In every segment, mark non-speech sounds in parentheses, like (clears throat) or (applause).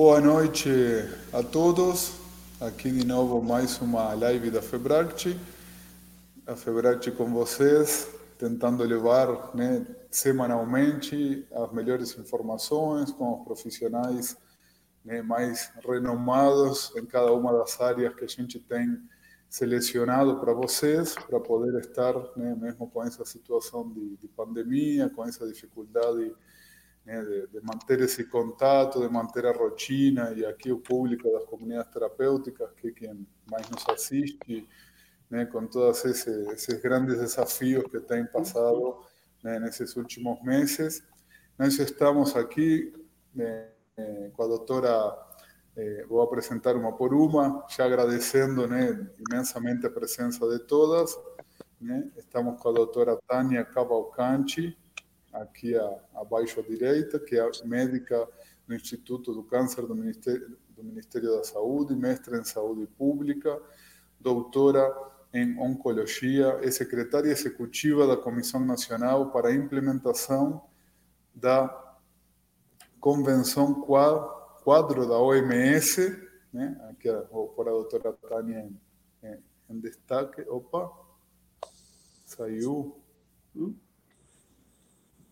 Boa noite a todos. Aqui de novo mais uma live da Febract. A Febract com vocês, tentando levar né, semanalmente as melhores informações com os profissionais né, mais renomados em cada uma das áreas que a gente tem selecionado para vocês, para poder estar, né, mesmo com essa situação de, de pandemia, com essa dificuldade né, de, de, manter esse contato, de manter a rotina, e aqui o público das comunidades terapêuticas, que é quem mais nos assiste, né, com todos esses, esses, grandes desafios que tem passado né, nesses últimos meses. Nós estamos aqui né, com a doutora, eh, vou apresentar por uma, já agradecendo imensamente a presença de todas. Estamos com a doutora Tânia Cavalcanti, aqui abaixo à direita, que é médica do Instituto do Câncer do Ministério, do Ministério da Saúde, mestre em Saúde Pública, doutora em Oncologia, é secretária executiva da Comissão Nacional para a Implementação da Convenção Quadro da OMS, né? aqui por a doutora Tânia em, em destaque. Opa, saiu. Hum?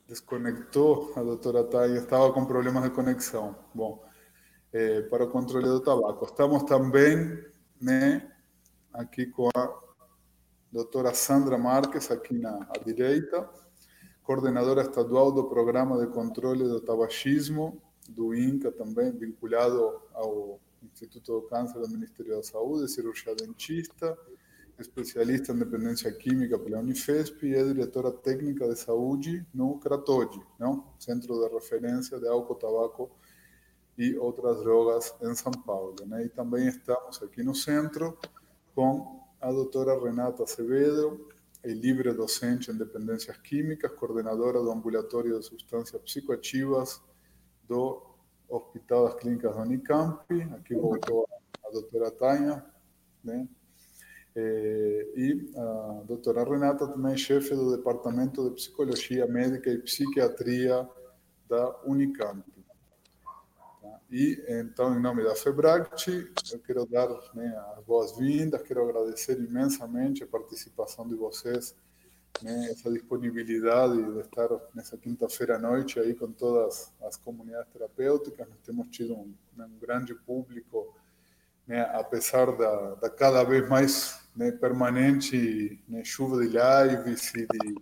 Desconectou a doutora Tânia, estava com problemas de conexão. Bom, é, para o controle do tabaco. Estamos também né, aqui com a doutora Sandra Marques, aqui na à direita, coordenadora estadual do Programa de Controle do Tabagismo, do INCA também, vinculado ao Instituto do Câncer do Ministério da Saúde, cirurgia dentista, especialista em dependência química pela Unifesp e é diretora técnica de saúde no CRATOG, não? Centro de Referência de Álcool, Tabaco e outras drogas em São Paulo. Né? E também estamos aqui no centro com a doutora Renata Acevedo, é livre docente em dependências químicas, coordenadora do ambulatório de substâncias psicoativas do Hospital das Clínicas da Unicamp. Aqui voltou a doutora Tânia, né? Eh, e a doutora Renata também é chefe do Departamento de Psicologia Médica e Psiquiatria da Unicamp. E então, em nome da FEBRACT, eu quero dar né, as boas-vindas, quero agradecer imensamente a participação de vocês, né, essa disponibilidade de estar nessa quinta-feira à noite aí com todas as comunidades terapêuticas. Nós temos tido um, um grande público, né, apesar da, da cada vez mais né, permanente né, chuva de lives e de,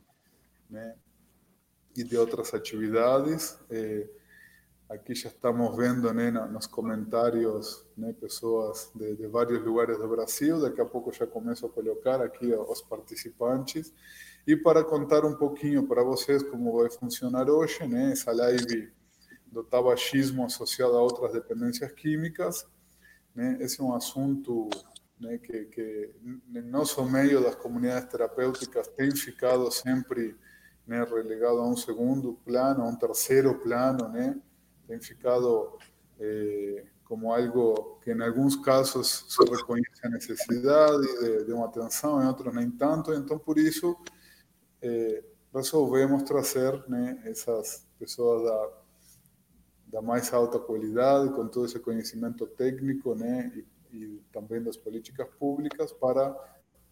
né, e de outras atividades. É, aqui já estamos vendo né, nos comentários né, pessoas de, de, vários lugares do Brasil. Daqui a pouco já começo a colocar aqui os participantes. E para contar um pouquinho para vocês como vai funcionar hoje, essa live do tabagismo associado a outras dependências químicas. Né, esse é um assunto né, que, que no nosso meio das comunidades terapêuticas tem ficado sempre né, relegado a um segundo plano, a um terceiro plano, né, tem ficado eh, como algo que em alguns casos se reconhece a necessidade de, de uma atenção, em outros nem tanto, então por isso eh, resolvemos trazer né, essas pessoas da, da mais alta qualidade, com todo esse conhecimento técnico, né, e e também das políticas públicas para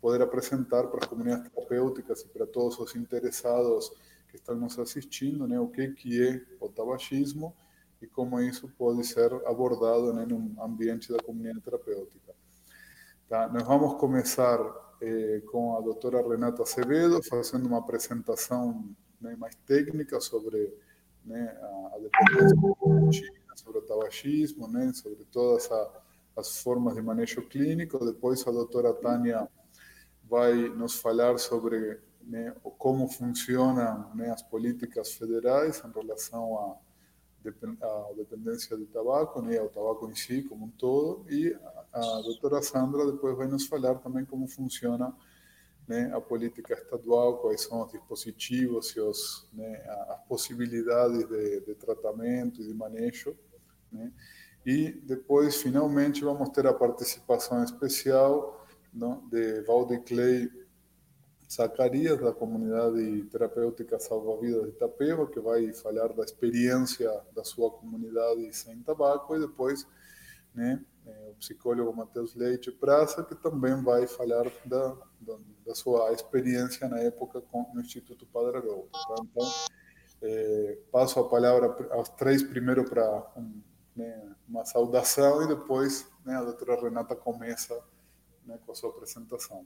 poder apresentar para as comunidades terapêuticas e para todos os interessados que estão nos assistindo, né, o que que é o tabagismo e como isso pode ser abordado né, num ambiente da comunidade terapêutica. Tá? Nós vamos começar eh, com a doutora Renata Acevedo, fazendo uma apresentação né, mais técnica sobre né, a, a dependência sobre o tabagismo, né, sobre toda essa as formas de manejo clínico. Depois a doutora Tânia vai nos falar sobre né, como funcionam né, as políticas federais em relação à, dependência de tabaco, né, ao tabaco em si como um todo. E a, a doutora Sandra depois vai nos falar também como funciona né, a política estadual, quais são os dispositivos e os, né, as possibilidades de, de tratamento e de manejo. Né, e depois, finalmente, vamos ter a participação especial não, de Valde Clay Zacarias, da comunidade terapêutica Salva-Vidas de Itapeva, que vai falar da experiência da sua comunidade sem tabaco, e depois né, o psicólogo Matheus Leite Praça, que também vai falar da, da, da sua experiência na época com, no Instituto Padre Haroldo. Tá? Então, é, passo a palavra aos três primeiro para um, né, uma saudação e depois né, a doutora Renata começa né, com a sua apresentação.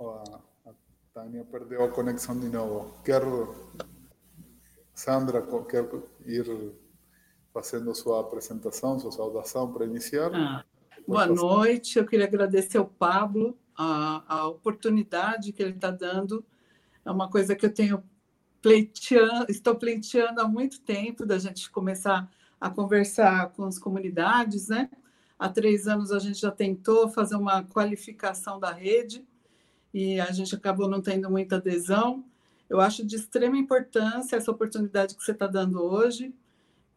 a, a Tânia perdeu a conexão de novo. Quer, Sandra, quer ir fazendo sua apresentação, sua saudação para iniciar? Ah, boa passar. noite, eu queria agradecer ao Pablo a, a oportunidade que ele está dando. É uma coisa que eu tenho pleiteando, estou pleiteando há muito tempo da gente começar a conversar com as comunidades, né? Há três anos a gente já tentou fazer uma qualificação da rede e a gente acabou não tendo muita adesão. Eu acho de extrema importância essa oportunidade que você está dando hoje.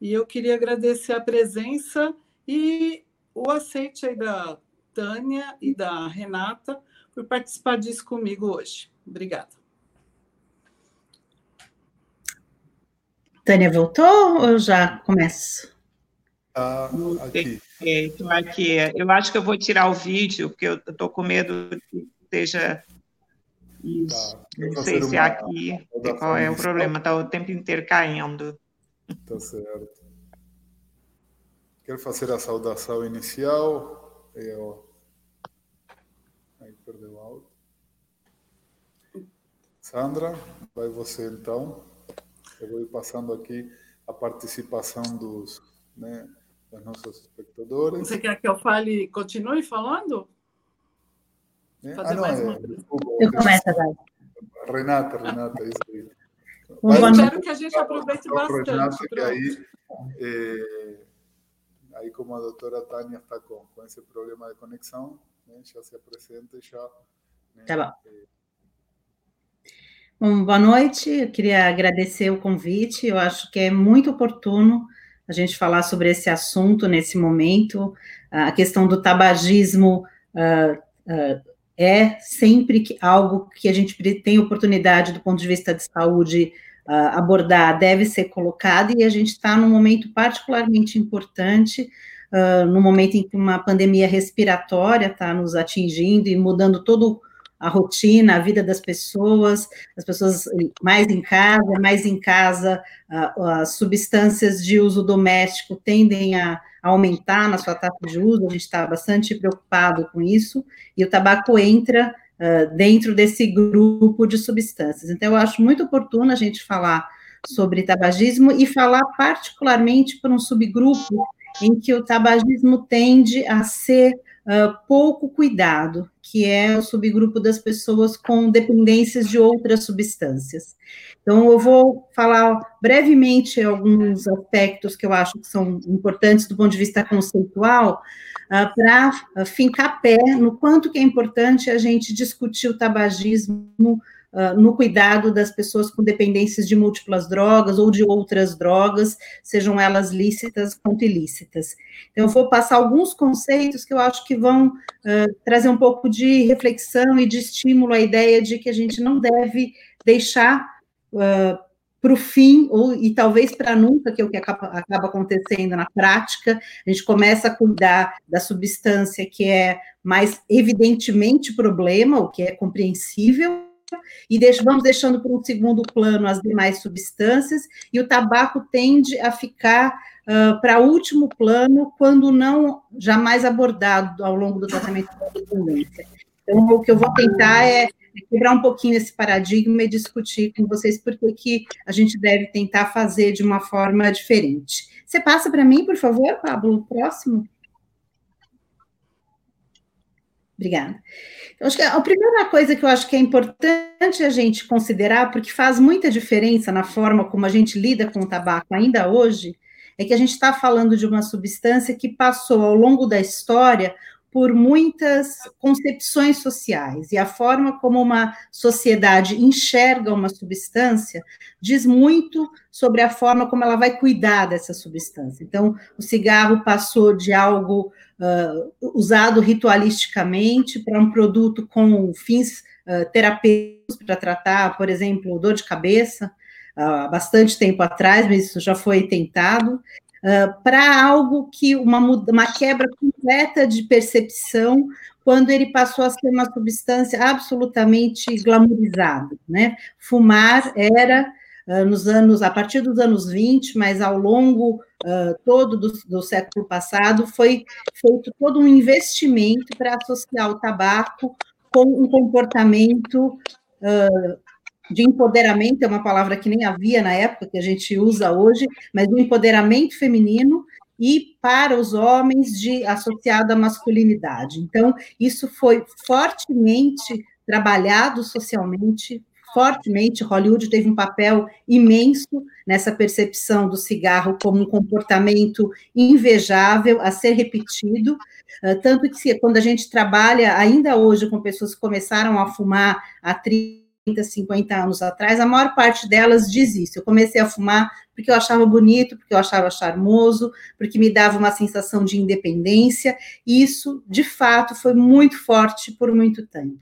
E eu queria agradecer a presença e o aceite aí da Tânia e da Renata por participar disso comigo hoje. Obrigada. Tânia voltou ou já começo? Ah, aqui. Estou aqui. Eu acho que eu vou tirar o vídeo, porque eu estou com medo de esteja. Isso. Tá. Não sei se aqui qual é o problema, está o tempo inteiro caindo. Tá certo. Quero fazer a saudação inicial. Eu... Aí perdeu o áudio. Sandra, vai você então. Eu vou ir passando aqui a participação dos, né, dos nossos espectadores. Você quer que eu fale, continue falando? É? Fazer ah, não, mais é, uma desculpa, eu começo agora. Renata, Renata, isso aí. Mas, eu espero que a gente aproveite bastante. Renata, que aí, é, aí, como a doutora Tânia está com, com esse problema de conexão, né, já se apresenta e já. Né, tá bom. É... Bom, boa noite. Eu queria agradecer o convite. Eu acho que é muito oportuno a gente falar sobre esse assunto nesse momento. A questão do tabagismo. Uh, uh, é sempre algo que a gente tem oportunidade, do ponto de vista de saúde, abordar, deve ser colocado, e a gente está num momento particularmente importante, uh, no momento em que uma pandemia respiratória está nos atingindo e mudando todo a rotina, a vida das pessoas, as pessoas mais em casa, mais em casa, uh, as substâncias de uso doméstico tendem a aumentar na sua taxa de uso, a gente está bastante preocupado com isso, e o tabaco entra dentro desse grupo de substâncias. Então, eu acho muito oportuno a gente falar sobre tabagismo e falar particularmente para um subgrupo em que o tabagismo tende a ser uh, pouco cuidado, que é o subgrupo das pessoas com dependências de outras substâncias. Então, eu vou falar brevemente alguns aspectos que eu acho que são importantes do ponto de vista conceitual, uh, para uh, fincar pé no quanto que é importante a gente discutir o tabagismo uh, no cuidado das pessoas com dependências de múltiplas drogas ou de outras drogas, sejam elas lícitas quanto ilícitas. Então, eu vou passar alguns conceitos que eu acho que vão uh, trazer um pouco de reflexão e de estímulo à ideia de que a gente não deve deixar uh, para o fim, ou, e talvez para nunca, que é o que acaba, acaba, acontecendo na prática, a gente começa a cuidar da substância que é mais evidentemente problema, o que é compreensível, e vamos deixando para um segundo plano as demais substâncias, e o tabaco tende a ficar uh, para último plano, quando não jamais abordado ao longo do tratamento da dependência. Então, o que eu vou tentar é quebrar um pouquinho esse paradigma e discutir com vocês por que a gente deve tentar fazer de uma forma diferente. Você passa para mim, por favor, Pablo, próximo? Obrigada. Acho que a primeira coisa que eu acho que é importante a gente considerar, porque faz muita diferença na forma como a gente lida com o tabaco ainda hoje, é que a gente está falando de uma substância que passou ao longo da história por muitas concepções sociais, e a forma como uma sociedade enxerga uma substância diz muito sobre a forma como ela vai cuidar dessa substância. Então, o cigarro passou de algo uh, usado ritualisticamente para um produto com fins uh, terapêuticos para tratar, por exemplo, dor de cabeça, há bastante tempo atrás, mas isso já foi tentado, para algo que uma, uma quebra completa de percepção quando ele passou a ser uma substância absolutamente glamourizada, né? Fumar era nos anos, a partir dos anos 20, mas ao longo uh, todo do, do, século passado, foi feito todo um investimento para associar o tabaco com um comportamento uh, de empoderamento, é uma palavra que nem havia na época, que a gente usa hoje, mas do empoderamento feminino e para os homens de associado à masculinidade. Então, isso foi fortemente trabalhado socialmente, fortemente. Hollywood teve um papel imenso nessa percepção do cigarro como um comportamento invejável a ser repetido. Tanto que, quando a gente trabalha ainda hoje com pessoas que começaram a fumar há 30 50 anos atrás, a maior parte delas diz isso. Eu comecei a fumar porque eu achava bonito, porque eu achava charmoso, porque me dava uma sensação de independência, e isso, de fato, foi muito forte por muito tempo.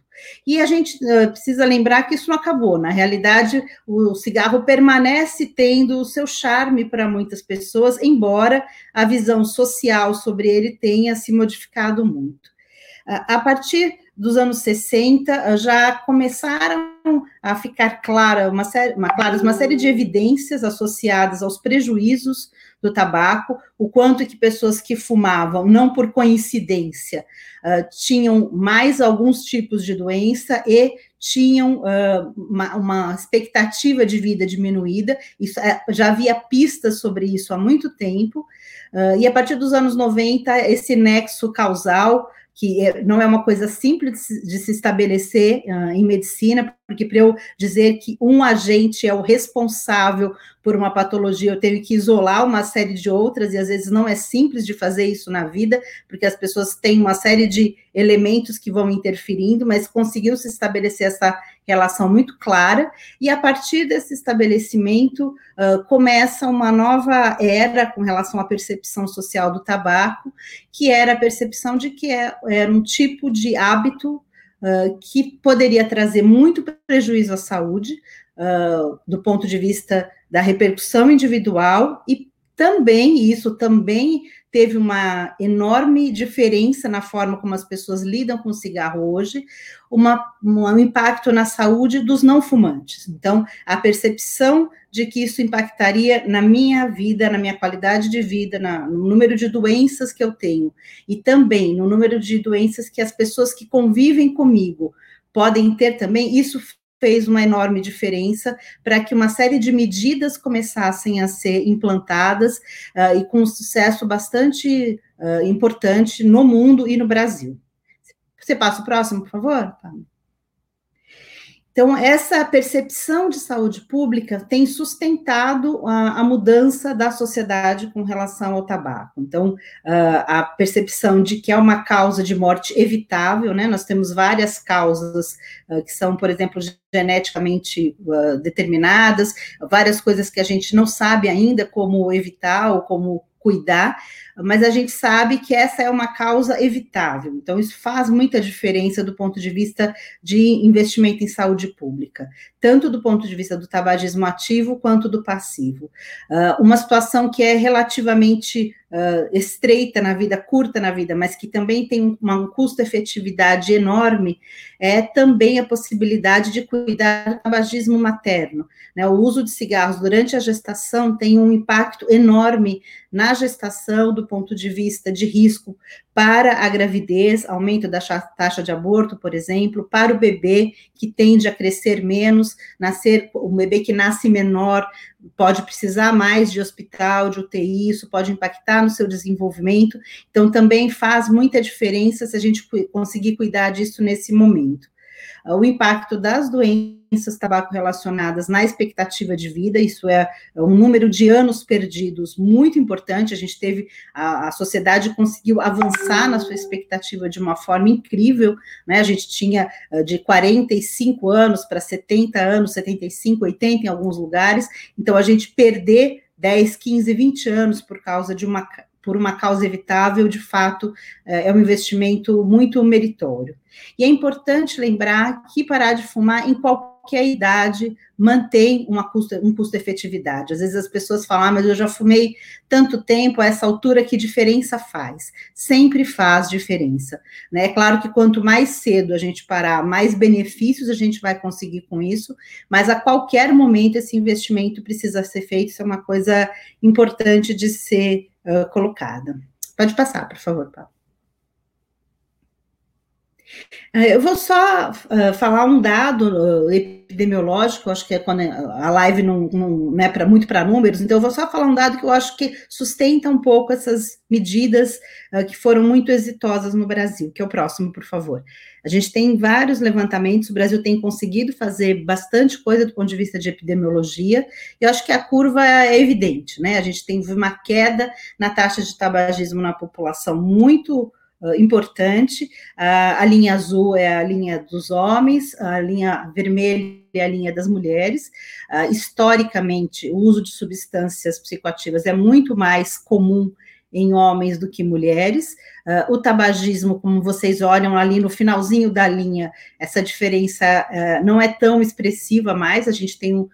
E a gente uh, precisa lembrar que isso não acabou. Na realidade, o cigarro permanece tendo o seu charme para muitas pessoas, embora a visão social sobre ele tenha se modificado muito. Uh, a partir dos anos 60 já começaram a ficar clara uma série, uma, claras uma série de evidências associadas aos prejuízos do tabaco, o quanto que pessoas que fumavam, não por coincidência, uh, tinham mais alguns tipos de doença e tinham uh, uma, uma, expectativa de vida diminuída, isso, uh, já havia pistas sobre isso há muito tempo, e a partir dos anos 90, esse nexo causal que é, não é uma coisa simples de se estabelecer uh, em medicina, porque para eu dizer que um agente é o responsável por uma patologia, eu tenho que isolar uma série de outras, e às vezes não é simples de fazer isso na vida, porque as pessoas têm uma série de elementos que vão interferindo, mas conseguiu se estabelecer essa relação muito clara, e a partir desse estabelecimento uh, começa uma nova era com relação à percepção social do tabaco, que era a percepção de que é, era um tipo de hábito uh, que poderia trazer muito prejuízo à saúde, uh, do ponto de vista da repercussão individual, e também, e isso também teve uma enorme diferença na forma como as pessoas lidam com o cigarro hoje, uma, um impacto na saúde dos não fumantes. Então, a percepção de que isso impactaria na minha vida, na minha qualidade de vida, na, no número de doenças que eu tenho, e também no número de doenças que as pessoas que convivem comigo podem ter também, isso fez uma enorme diferença para que uma série de medidas começassem a ser implantadas uh, e com um sucesso bastante uh, importante no mundo e no Brasil. Você passa o próximo, por favor? Tá. Então, essa percepção de saúde pública tem sustentado a, a, mudança da sociedade com relação ao tabaco. Então, uh, a percepção de que é uma causa de morte evitável, né? Nós temos várias causas uh, que são, por exemplo, geneticamente uh, determinadas, várias coisas que a gente não sabe ainda como evitar ou como cuidar, mas a gente sabe que essa é uma causa evitável. Então, isso faz muita diferença do ponto de vista de investimento em saúde pública, tanto do ponto de vista do tabagismo ativo quanto do passivo. Uh, uma situação que é relativamente uh, estreita na vida, curta na vida, mas que também tem uma, um custo-efetividade enorme, é também a possibilidade de cuidar do tabagismo materno. Né? O uso de cigarros durante a gestação tem um impacto enorme na gestação, do ponto de vista de risco para a gravidez, aumento da taxa de aborto, por exemplo, para o bebê que tende a crescer menos, nascer, o bebê que nasce menor pode precisar mais de hospital, de UTI, isso pode impactar no seu desenvolvimento. Então, também faz muita diferença se a gente conseguir cuidar disso nesse momento. O impacto das doenças tabaco relacionadas na expectativa de vida, isso é um número de anos perdidos muito importante, a gente teve, a, a sociedade conseguiu avançar na sua expectativa de uma forma incrível, né, a gente tinha de 45 anos para 70 anos, 75, 80 em alguns lugares, então a gente perder 10, 15, 20 anos por causa de uma por uma causa evitável, de fato, é, é um investimento muito meritório. E é importante lembrar que parar de fumar em qualquer idade mantém uma custo, um custo-efetividade. Às vezes as pessoas falam, ah, mas eu já fumei tanto tempo, a essa altura, que diferença faz? Sempre faz diferença. Né? É claro que quanto mais cedo a gente parar, mais benefícios a gente vai conseguir com isso, mas a qualquer momento esse investimento precisa ser feito, isso é uma coisa importante de ser uh, colocada. Pode passar, por favor, Paulo. Eu vou só uh, falar um dado uh, epidemiológico, acho que é quando a live não, não, não é pra, muito para números, então eu vou só falar um dado que eu acho que sustenta um pouco essas medidas uh, que foram muito exitosas no Brasil, que é o próximo, por favor. A gente tem vários levantamentos, o Brasil tem conseguido fazer bastante coisa do ponto de vista de epidemiologia, e eu acho que a curva é evidente, né? A gente tem uma queda na taxa de tabagismo na população muito uh, importante. A linha azul é a linha dos homens, a linha vermelha é a linha das mulheres. Uh, historicamente, o uso de substâncias psicoativas é muito mais comum em homens do que mulheres. Uh, o tabagismo, como vocês olham ali no finalzinho da linha, essa diferença não é tão expressiva mais. A gente tem um,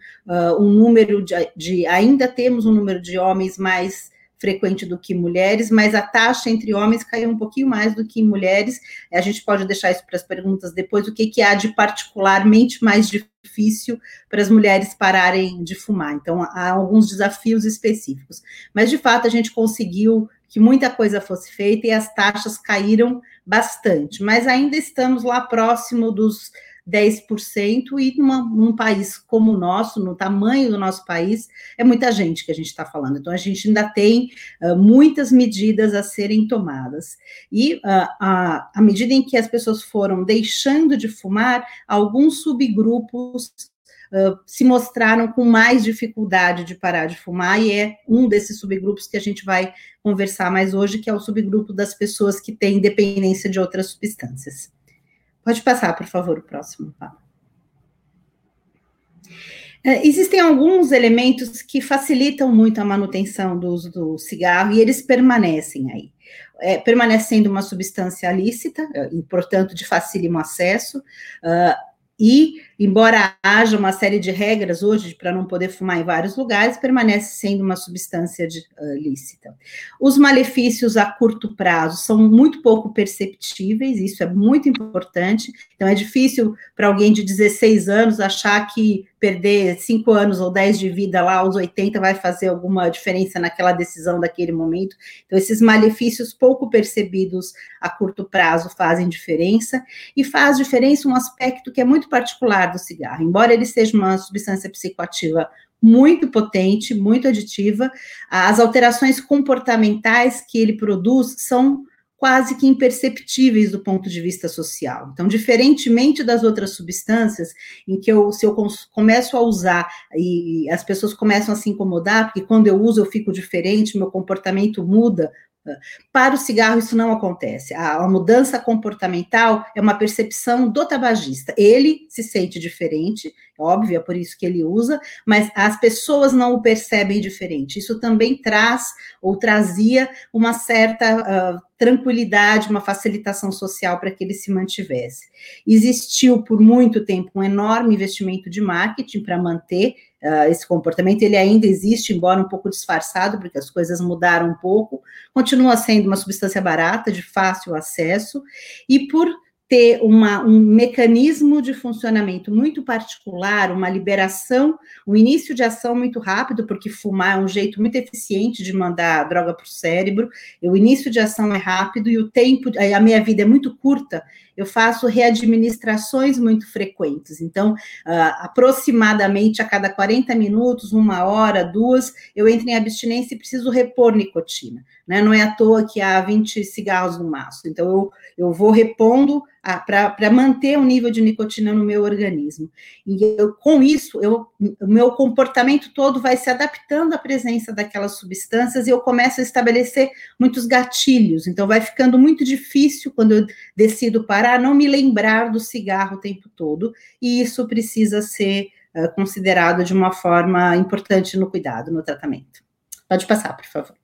um número de, de, ainda temos um número de homens mais frequente do que mulheres, mas a taxa entre homens caiu um pouquinho mais do que em mulheres. A gente pode deixar isso para as perguntas depois, o que, que há de particularmente mais difícil para as mulheres pararem de fumar. Então, há alguns desafios específicos. Mas, de fato, a gente conseguiu que muita coisa fosse feita e as taxas caíram bastante, mas ainda estamos lá próximo dos 10%, e numa, num país como o nosso, no tamanho do nosso país, é muita gente que a gente está falando. Então, a gente ainda tem uh, muitas medidas a serem tomadas. E uh, a, à medida em que as pessoas foram deixando de fumar, alguns subgrupos Uh, se mostraram com mais dificuldade de parar de fumar, e é um desses subgrupos que a gente vai conversar mais hoje, que é o subgrupo das pessoas que têm dependência de outras substâncias. Pode passar, por favor, o próximo. É, existem alguns elementos que facilitam muito a manutenção do uso do cigarro e eles permanecem aí. É, permanecendo uma substância lícita, é, portanto, de facílimo acesso, uh, e, embora haja uma série de regras hoje para não poder fumar em vários lugares, permanece sendo uma substância de, uh, lícita. Os malefícios a curto prazo são muito pouco perceptíveis, isso é muito importante. Então, é difícil para alguém de 16 anos achar que perder 5 anos ou 10 de vida lá aos 80 vai fazer alguma diferença naquela decisão daquele momento. Então, esses malefícios pouco percebidos a curto prazo fazem diferença, e faz diferença um aspecto que é muito particular do cigarro. Embora ele seja uma substância psicoativa muito potente, muito aditiva, as alterações comportamentais que ele produz são quase que imperceptíveis do ponto de vista social. Então, diferentemente das outras substâncias, em que eu, se eu começo a usar e as pessoas começam a se incomodar, porque quando eu uso eu fico diferente, meu comportamento muda, para o cigarro, isso não acontece. A, a, mudança comportamental é uma percepção do tabagista. Ele se sente diferente, é óbvio, é por isso que ele usa, mas as pessoas não o percebem diferente. Isso também traz, ou trazia, uma certa uh, tranquilidade, uma facilitação social para que ele se mantivesse. Existiu por muito tempo um enorme investimento de marketing para manter uh, esse comportamento, ele ainda existe, embora um pouco disfarçado, porque as coisas mudaram um pouco, continua sendo uma substância barata, de fácil acesso, e por ter uma, um mecanismo de funcionamento muito particular, uma liberação, um início de ação muito rápido, porque fumar é um jeito muito eficiente de mandar droga para o cérebro, o início de ação é rápido e o tempo, a minha vida é muito curta, eu faço readministrações muito frequentes. Então, uh, aproximadamente a cada 40 minutos, uma hora, duas, eu entro em abstinência e preciso repor nicotina. Né? Não é à toa que há 20 cigarros no maço. Então, eu, eu vou repondo para manter o nível de nicotina no meu organismo. E eu, com isso, eu, o meu comportamento todo vai se adaptando à presença daquelas substâncias e eu começo a estabelecer muitos gatilhos. Então, vai ficando muito difícil, quando eu decido parar, não me lembrar do cigarro o tempo todo, e isso precisa ser uh, considerado de uma forma importante no cuidado, no tratamento. Pode passar, por favor.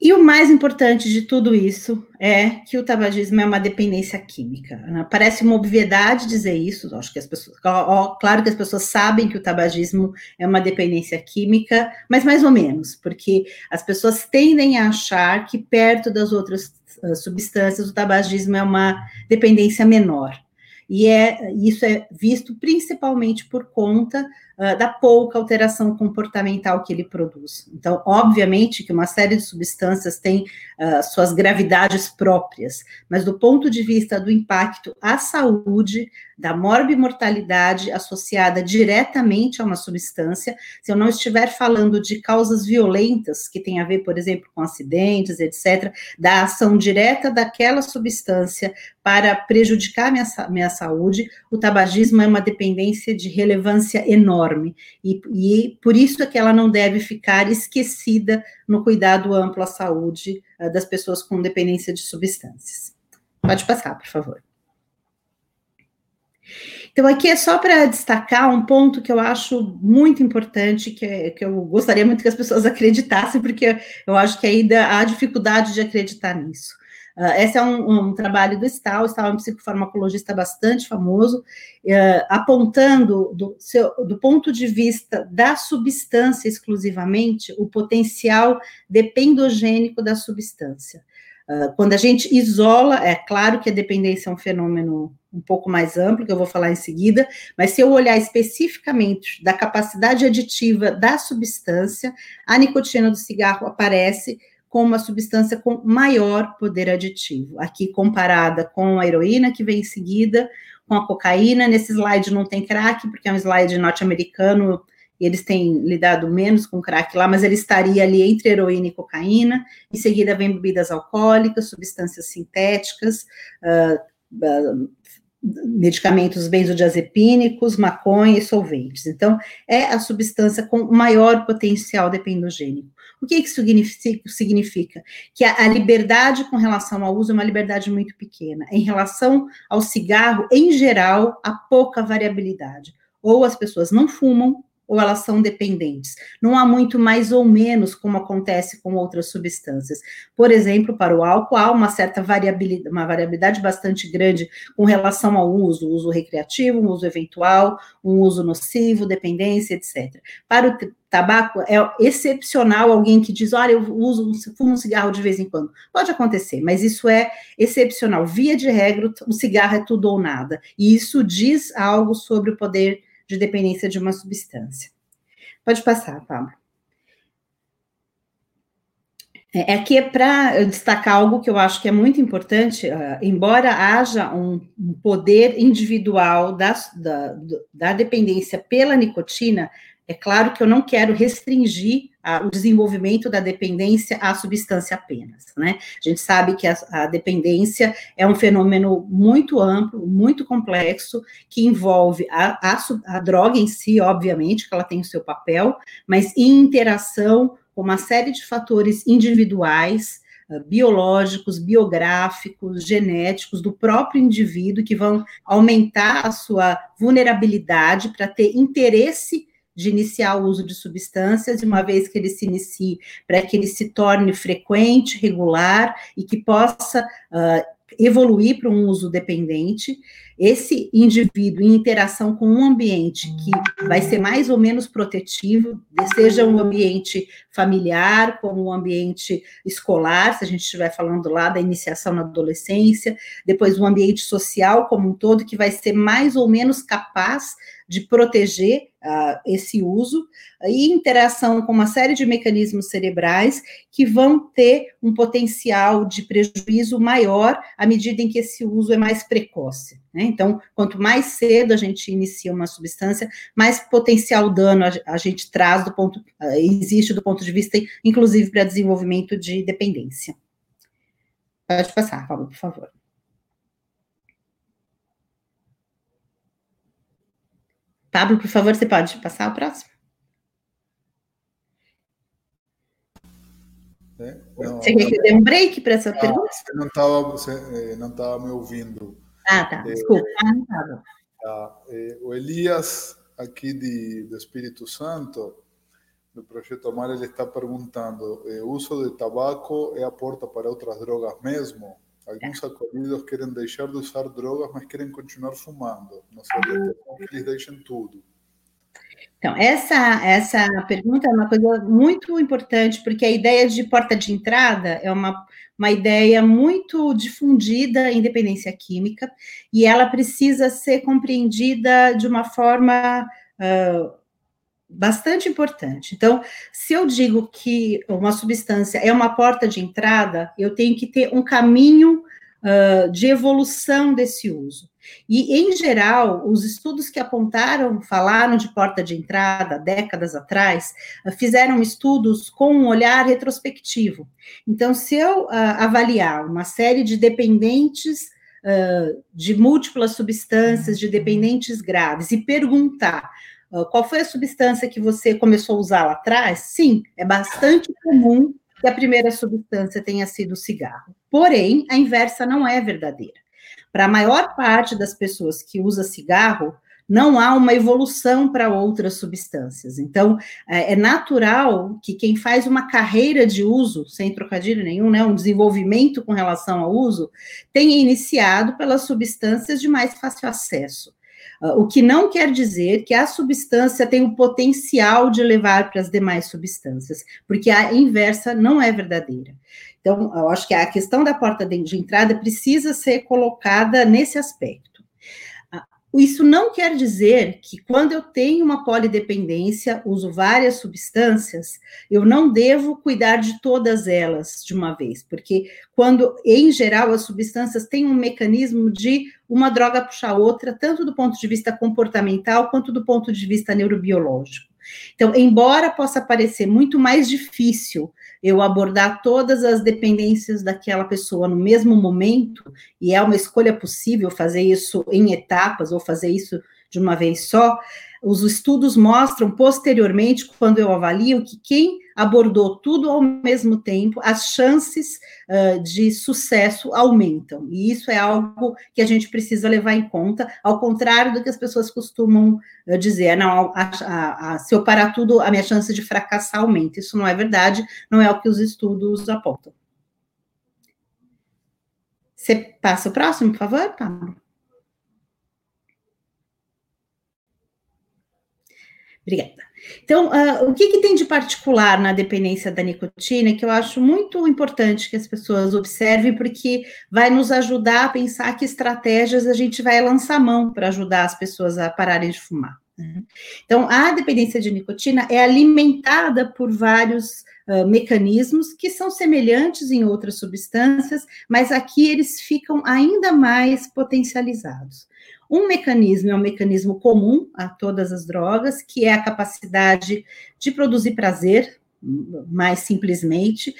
E o mais importante de tudo isso é que o tabagismo é uma dependência química. Né? Parece uma obviedade dizer isso, acho que as pessoas, claro que as pessoas sabem que o tabagismo é uma dependência química, mas mais ou menos, porque as pessoas tendem a achar que perto das outras uh, substâncias o tabagismo é uma dependência menor. E é, isso é visto principalmente por conta uh, da pouca alteração comportamental que ele produz. Então, obviamente que uma série de substâncias tem uh, suas gravidades próprias, mas do ponto de vista do impacto à saúde, da morbimortalidade associada diretamente a uma substância, se eu não estiver falando de causas violentas, que tem a ver, por exemplo, com acidentes, etc., da ação direta daquela substância para prejudicar minha, minha saúde, o tabagismo é uma dependência de relevância enorme, e, e por isso é que ela não deve ficar esquecida no cuidado amplo à saúde uh, das pessoas com dependência de substâncias. Pode passar, por favor. Então, aqui é só para destacar um ponto que eu acho muito importante, que, é, que eu gostaria muito que as pessoas (laughs) acreditassem, porque eu acho que ainda há dificuldade de acreditar nisso. Uh, esse é um, um, trabalho do Stahl, Stahl é um psicofarmacologista bastante famoso, uh, apontando do, seu, do ponto de vista da substância exclusivamente, o potencial dependogênico da substância. Uh, quando a gente isola, é claro que a dependência é um fenômeno um pouco mais amplo, que eu vou falar em seguida, mas se eu olhar especificamente da capacidade aditiva da substância, a nicotina do cigarro aparece como uma substância com maior poder aditivo. Aqui comparada com a heroína, que vem em seguida, com a cocaína. Nesse slide não tem crack, porque é um slide norte-americano e eles têm lidado menos com crack lá, mas ele estaria ali entre heroína e cocaína. Em seguida vem bebidas alcoólicas, substâncias sintéticas, uh, medicamentos benzodiazepínicos, maconha e solventes. Então, é a substância com maior potencial dependogênico. O que isso significa? Que a, liberdade com relação ao uso é uma liberdade muito pequena. Em relação ao cigarro, em geral, há pouca variabilidade. Ou as pessoas não fumam, ou elas são dependentes. Não há muito mais ou menos como acontece com outras substâncias. Por exemplo, para o álcool há uma certa variabilidade, uma variabilidade bastante grande com relação ao uso, uso recreativo, uso eventual, um uso nocivo, dependência, etc. Para o tabaco é excepcional alguém que diz, olha, eu uso, fumo um cigarro de vez em quando. Pode acontecer, mas isso é excepcional. Via de regra, o cigarro é tudo ou nada. E isso diz algo sobre o poder de dependência de uma substância. Pode passar, Pablo. É, aqui é para destacar algo que eu acho que é muito importante, uh, embora haja um, um poder individual da, da, dependência pela nicotina, é claro que eu não quero restringir a, o desenvolvimento da dependência à substância apenas, né? A gente sabe que a, a, dependência é um fenômeno muito amplo, muito complexo, que envolve a, a droga em si, obviamente, que ela tem o seu papel, mas em interação com uma série de fatores individuais, biológicos, biográficos, genéticos do próprio indivíduo que vão aumentar a sua vulnerabilidade para ter interesse de iniciar o uso de substâncias, de uma vez que ele se inicie, para que ele se torne frequente, regular e que possa uh, evoluir para um uso dependente. Esse indivíduo em interação com um ambiente que vai ser mais ou menos protetivo, seja um ambiente familiar, como o ambiente escolar, se a gente estiver falando lá da iniciação na adolescência, depois o ambiente social como um todo, que vai ser mais ou menos capaz de proteger uh, esse uso, e interação com uma série de mecanismos cerebrais que vão ter um potencial de prejuízo maior à medida em que esse uso é mais precoce. Né? Então, quanto mais cedo a gente inicia uma substância, mais potencial dano a, a gente traz do ponto, uh, existe do ponto de vista, inclusive, para desenvolvimento de dependência. Pode passar, Paulo, por favor. Pablo, por favor, você pode passar o próximo? É, não, você quer que eu dê um break para essa ah, pergunta? Você não estava eh, não estava me ouvindo. Ah, tá. Eh, Desculpa. Ah. Tá. É, o Elias, aqui de, do Espírito Santo, do Projeto Amar, ele está perguntando: o uso de tabaco é a porta para outras drogas mesmo? Alguns acolhidos querem deixar de usar drogas, mas querem continuar fumando. Não seria que eles deixem tudo. Então, essa, essa pergunta é uma coisa muito importante, porque a ideia de porta de entrada é uma, uma ideia muito difundida em dependência química, e ela precisa ser compreendida de uma forma uh, bastante importante. Então, se eu digo que uma substância é uma porta de entrada, eu tenho que ter um caminho uh, de evolução desse uso. E, em geral, os estudos que apontaram, falaram de porta de entrada décadas atrás, uh, fizeram estudos com um olhar retrospectivo. Então, se eu uh, avaliar uma série de dependentes de múltiplas substâncias, de dependentes graves, e perguntar ah, qual foi a substância que você começou a usar lá atrás? Sim, é bastante comum que a primeira substância tenha sido o cigarro. Porém, a inversa não é verdadeira. Para a maior parte das pessoas que usa cigarro, não há uma evolução para outras substâncias. Então, é, é natural que quem faz uma carreira de uso, sem trocadilho nenhum, né, um desenvolvimento com relação ao uso, tenha iniciado pelas substâncias de mais fácil acesso. Ah, o que não quer dizer que a substância tem o potencial de levar para as demais substâncias, porque a inversa não é verdadeira. Então, eu acho que a questão da porta de entrada precisa ser colocada nesse aspecto. Isso não quer dizer que quando eu tenho uma polidependência, uso várias substâncias, eu não devo cuidar de todas elas de uma vez, porque quando, em geral, as substâncias têm um mecanismo de uma droga puxar outra, tanto do ponto de vista comportamental quanto do ponto de vista neurobiológico. Então, embora possa parecer muito mais difícil eu abordar todas as dependências daquela pessoa no mesmo momento, e é uma escolha possível fazer isso em etapas ou fazer isso de uma vez só, os estudos mostram posteriormente, quando eu avalio, que quem abordou tudo ao mesmo tempo, as chances uh, de sucesso aumentam. E isso é algo que a gente precisa levar em conta, ao contrário do que as pessoas costumam uh, dizer, não, a, a, a, se eu parar tudo, a minha chance de fracassar aumenta. Isso não é verdade, não é o que os estudos apontam. Você passa o próximo, por favor, Pablo? Obrigada. Então, uh, o que, que, tem de particular na dependência da nicotina que eu acho muito importante que as pessoas observem, porque vai nos ajudar a pensar que estratégias a gente vai lançar mão para ajudar as pessoas a pararem de fumar. Né? Então, a dependência de nicotina é alimentada por vários uh, mecanismos que são semelhantes em outras substâncias, mas aqui eles ficam ainda mais potencializados. Um mecanismo é um mecanismo comum a todas as drogas, que é a capacidade de produzir prazer, mais simplesmente,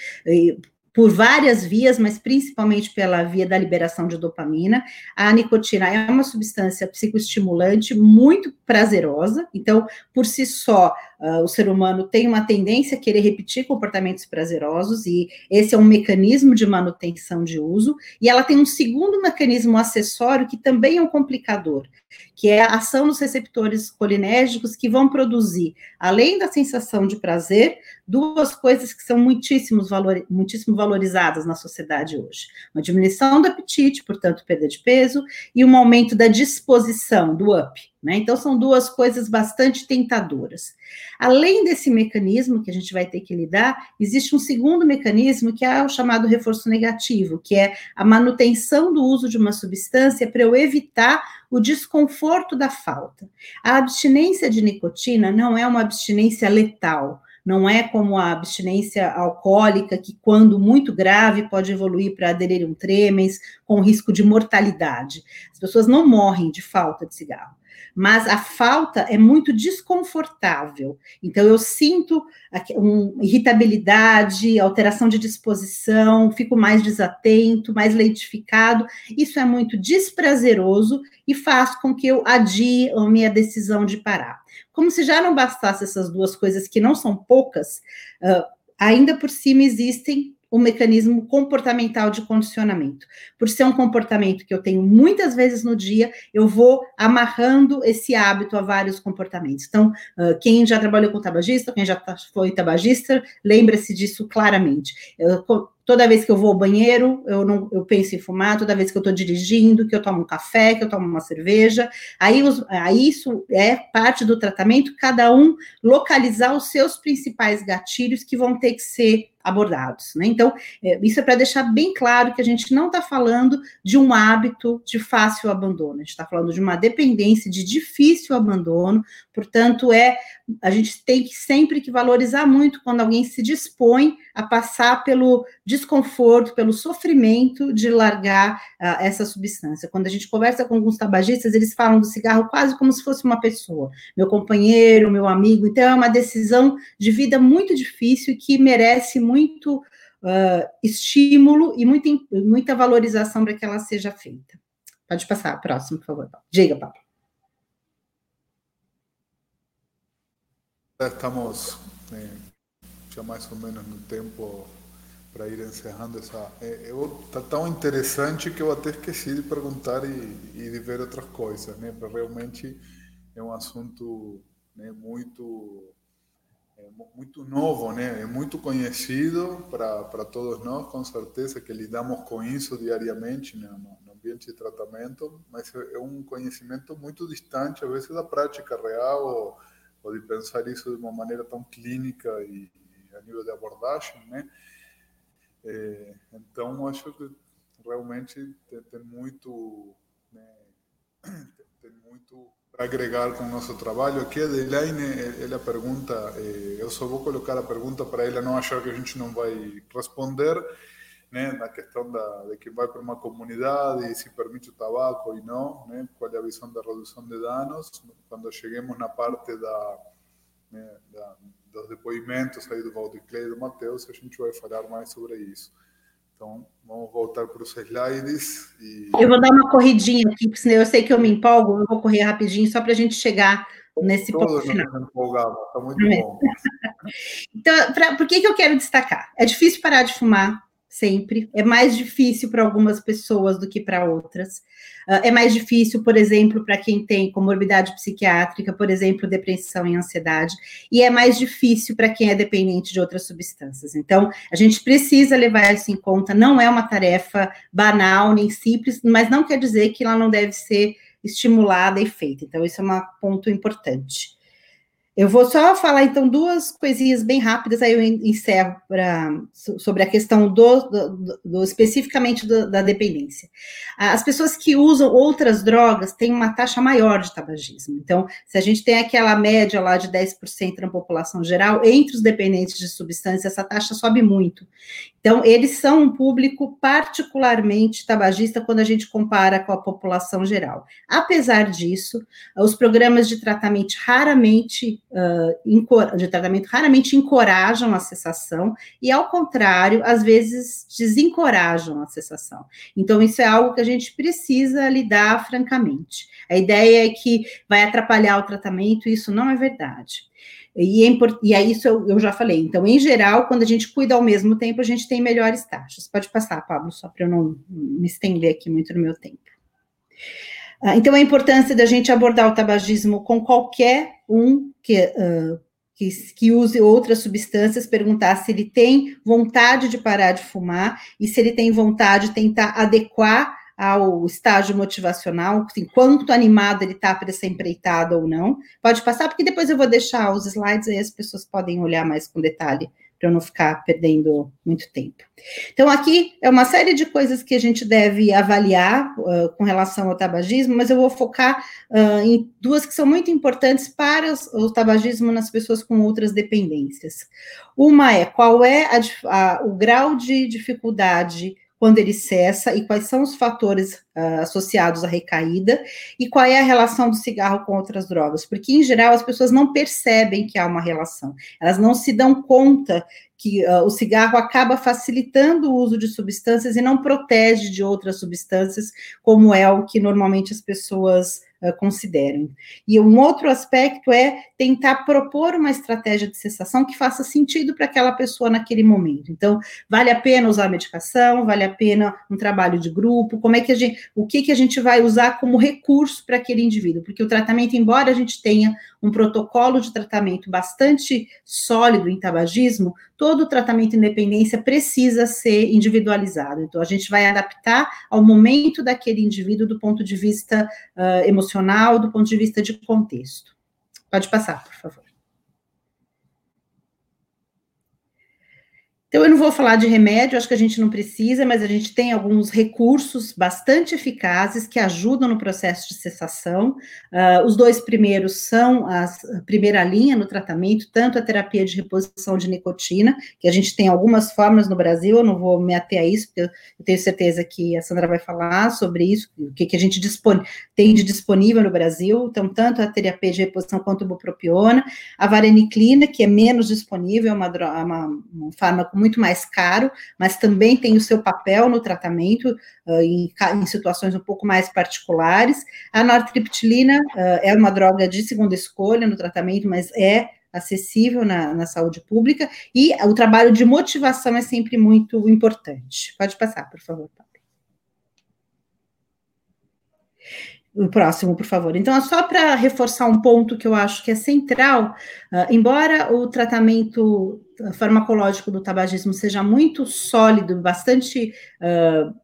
por várias vias, mas principalmente pela via da liberação de dopamina. A nicotina é uma substância psicoestimulante muito prazerosa, então, por si só, uh, o ser humano tem uma tendência a querer repetir comportamentos prazerosos, e esse é um mecanismo de manutenção de uso, e ela tem um segundo mecanismo acessório que também é um complicador, que é a ação nos receptores colinérgicos que vão produzir, além da sensação de prazer, duas coisas que são muitíssimos valor, muitíssimo valorizadas na sociedade hoje: uma diminuição do apetite, portanto, perda de peso, e um aumento da disposição, do up. Né? Então, são duas coisas bastante tentadoras. Além desse mecanismo que a gente vai ter que lidar, existe um segundo mecanismo que é o chamado reforço negativo, que é a manutenção do uso de uma substância para eu evitar o desconforto da falta. A abstinência de nicotina não é uma abstinência letal não é como a abstinência alcoólica, que, quando muito grave, pode evoluir para delirium tremens, com risco de mortalidade. As pessoas não morrem de falta de cigarro mas a falta é muito desconfortável. Então, eu sinto um, irritabilidade, alteração de disposição, fico mais desatento, mais leitificado. Isso é muito desprazeroso e faz com que eu adie a minha decisão de parar. Como se já não bastasse essas duas coisas, que não são poucas, uh, ainda por cima existem o mecanismo comportamental de condicionamento. Por ser um comportamento que eu tenho muitas vezes no dia, eu vou amarrando esse hábito a vários comportamentos. Então, quem já trabalhou com tabagista, quem já tá, foi tabagista, lembra-se disso claramente. Toda vez que eu vou ao banheiro, eu não eu penso em fumar, toda vez que eu estou dirigindo, que eu tomo um café, que eu tomo uma cerveja. Aí, os, aí isso é parte do tratamento, cada um localizar os seus principais gatilhos que vão ter que ser abordados. Né? Então, é, isso é para deixar bem claro que a gente não está falando de um hábito de fácil abandono, a gente está falando de uma dependência de difícil abandono, portanto, é a gente tem que sempre que valorizar muito quando alguém se dispõe a passar pelo desconforto, pelo sofrimento de largar uh, essa substância. Quando a gente conversa com alguns tabagistas, eles falam do cigarro quase como se fosse uma pessoa, meu companheiro, meu amigo. Então, é uma decisão de vida muito difícil que merece muito uh, estímulo e muita, muita valorização para que ela seja feita. Pode passar, próximo, por favor. Diga, Paulo. Estamos eh, já mais ou menos no tempo para ir encerrando essa. É, eu, tá tão interessante que eu até esqueci de perguntar e, e de ver outras coisas, né? Porque realmente é um assunto né, muito é, muito novo, né? É muito conhecido para para todos nós, com certeza que lidamos com isso diariamente né? no, no ambiente de tratamento, mas é, é um conhecimento muito distante, às vezes da prática real. Ou, ou de pensar isso de uma maneira tão clínica e, e a nível de abordagem, né? É, então, acho que realmente tem, tem muito, né, (clears throat) tem muito para agregar com o nosso trabalho. Aqui a Elaine, ela pergunta, eu só vou colocar a pergunta para ela não achar que a gente não vai responder, né, na questão da, de que vai para uma comunidade e se permite o tabaco e não, né, qual é a visão da redução de danos, quando cheguemos na parte da, né, da dos depoimentos aí do Valdeclé e do Matheus, a gente vai falar mais sobre isso. Então, vamos voltar para os slides. E... Eu vou dar uma corridinha aqui, porque senão eu sei que eu me empolgo, eu vou correr rapidinho, só para a gente chegar nesse ponto final. Está muito bom. (laughs) então, pra, por que, que eu quero destacar? É difícil parar de fumar, sempre. É mais difícil para algumas pessoas do que para outras. Uh, é mais difícil, por exemplo, para quem tem comorbidade psiquiátrica, por exemplo, depressão e ansiedade, e é mais difícil para quem é dependente de outras substâncias. Então, a gente precisa levar isso em conta. Não é uma tarefa banal nem simples, mas não quer dizer que ela não deve ser estimulada e feita. Então, isso é um ponto importante. Eu vou só falar, então, duas coisinhas bem rápidas, aí eu encerro pra, sobre a questão do, do, do especificamente do, da dependência. As pessoas que usam outras drogas têm uma taxa maior de tabagismo. Então, se a gente tem aquela média lá de 10% na população geral, entre os dependentes de substância, essa taxa sobe muito. Então, eles são um público particularmente tabagista quando a gente compara com a população geral. Apesar disso, os programas de tratamento raramente uh, de tratamento raramente encorajam a cessação e, ao contrário, às vezes desencorajam a cessação. Então, isso é algo que a gente precisa lidar francamente. A ideia é que vai atrapalhar o tratamento, isso não é verdade. E, é e é isso eu, eu, já falei. Então, em geral, quando a gente cuida ao mesmo tempo, a gente tem melhores taxas. Pode passar, Pablo, só para eu não me estender aqui muito no meu tempo. Ah, então, a importância da gente abordar o tabagismo com qualquer um que, uh, que, que, use outras substâncias, perguntar se ele tem vontade de parar de fumar e se ele tem vontade de tentar adequar ao estágio motivacional, assim, quanto animado ele está para essa empreitada ou não. Pode passar, porque depois eu vou deixar os slides aí as pessoas podem olhar mais com detalhe para eu não ficar perdendo muito tempo. Então, aqui é uma série de coisas que a gente deve avaliar uh, com relação ao tabagismo, mas eu vou focar uh, em duas que são muito importantes para os, o tabagismo nas pessoas com outras dependências. Uma é qual é a, a, o grau de dificuldade quando ele cessa e quais são os fatores uh, associados à recaída e qual é a relação do cigarro com outras drogas, porque em geral as pessoas não percebem que há uma relação, elas não se dão conta que uh, o cigarro acaba facilitando o uso de substâncias e não protege de outras substâncias, como é o que normalmente as pessoas uh, consideram. E um outro aspecto é tentar propor uma estratégia de cessação que faça sentido para aquela pessoa naquele momento. Então, vale a pena usar a medicação, vale a pena um trabalho de grupo, como é que a gente, o que, que a gente vai usar como recurso para aquele indivíduo, porque o tratamento, embora a gente tenha um protocolo de tratamento bastante sólido em tabagismo, todo o tratamento em dependência precisa ser individualizado. Então, a gente vai adaptar ao momento daquele indivíduo do ponto de vista uh, emocional, do ponto de vista de contexto. Pode passar, por favor. Então, eu não vou falar de remédio, acho que a gente não precisa, mas a gente tem alguns recursos bastante eficazes que ajudam no processo de cessação. Uh, os dois primeiros são a primeira linha no tratamento, tanto a terapia de reposição de nicotina, que a gente tem algumas formas no Brasil, eu não vou me ater a isso, porque eu tenho certeza que a Sandra vai falar sobre isso, o que, que a gente dispone, tem de disponível no Brasil, então, tanto a terapia de reposição quanto o bupropiona, a vareniclina, que é menos disponível, é uma, uma, um fármaco muito mais caro, mas também tem o seu papel no tratamento uh, em, em, situações um pouco mais particulares. A nortriptilina uh, é uma droga de segunda escolha no tratamento, mas é acessível na, na saúde pública, e o trabalho de motivação é sempre muito importante. Pode passar, por favor. O próximo, por favor. Então, é só para reforçar um ponto que eu acho que é central, uh, embora o tratamento farmacológico do tabagismo seja muito sólido, bastante uh,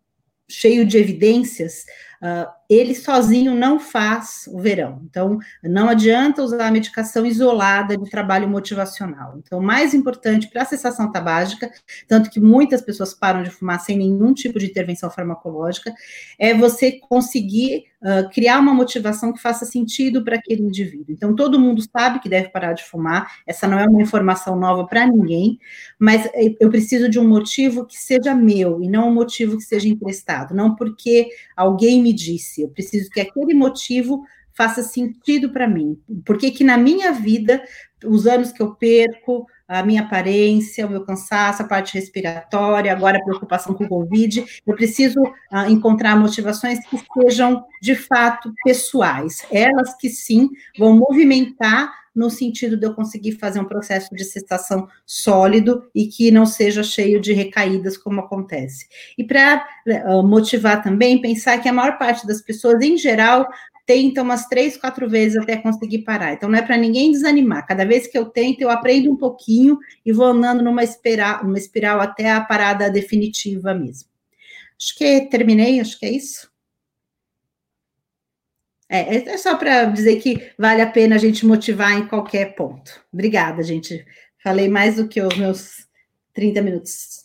cheio de evidências, uh, ele sozinho não faz o verão. Então, não adianta usar a medicação isolada de trabalho motivacional. Então, mais importante para a cessação tabágica, tanto que muitas pessoas param de fumar sem nenhum tipo de intervenção farmacológica, é você conseguir uh, criar uma motivação que faça sentido para aquele indivíduo. Então, todo mundo sabe que deve parar de fumar, essa não é uma informação nova para ninguém, mas eu preciso de um motivo que seja meu e não um motivo que seja emprestado, não porque alguém me disse, eu preciso que aquele motivo faça sentido para mim. Porque que na minha vida, os anos que eu perco, a minha aparência, o meu cansaço, a parte respiratória, agora a preocupação com o Covid, eu preciso uh, encontrar motivações que sejam de fato pessoais, elas que sim vão movimentar no sentido de eu conseguir fazer um processo de cessação sólido e que não seja cheio de recaídas, como acontece. E para uh, motivar também, pensar que a maior parte das pessoas, em geral, tenta umas três, quatro vezes até conseguir parar. Então, não é para ninguém desanimar. Cada vez que eu tento, eu aprendo um pouquinho e vou andando numa espiral, numa espiral até a parada definitiva mesmo. Acho que terminei, acho que é isso. É, é só para dizer que vale a pena a gente motivar em qualquer ponto. Obrigada, gente. Falei mais do que os meus 30 minutos.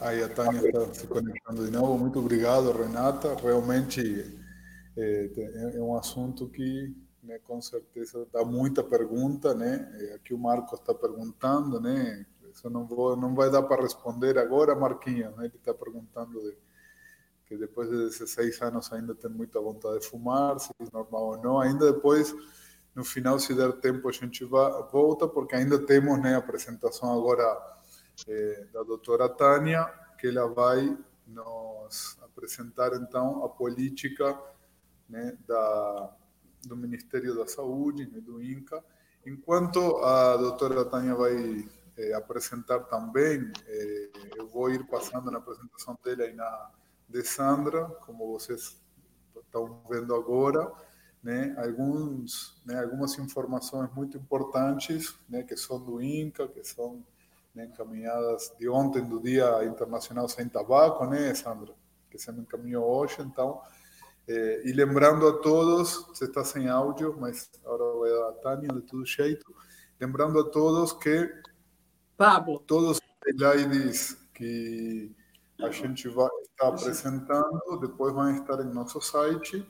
Aí a Tânia está se conectando de novo. Muito obrigado, Renata. Realmente é, é um assunto que né, com certeza dá muita pergunta, né? Aqui o Marco está perguntando, né? Isso não vou, não vai dar para responder agora, Marquinhos, né? Ele está perguntando de, que depois de 16 anos ainda tem muita vontade de fumar, se é normal ou não. Ainda depois, no final, se der tempo, a gente volta, porque ainda temos né, a apresentação agora é, da doutora Tânia, que ela vai nos apresentar, então, a política né, da do Ministério da Saúde, né, do INCA, enquanto a doutora Tânia vai é, apresentar também, é, eu vou ir passando na apresentação dele aí na de Sandra, como vocês estão vendo agora, né, alguns, né, algumas informações muito importantes, né, que são do INCA, que são né, encaminhadas de ontem, do Dia Internacional Sem Tabaco, né, Sandra? Que você me encaminhou hoje, então. É, e lembrando a todos, você está sem áudio, mas agora vai dar a Tânia, de todo jeito. Lembrando a todos que Pablo. todos os slides que a gente vai estar apresentando, depois vão estar em nosso site,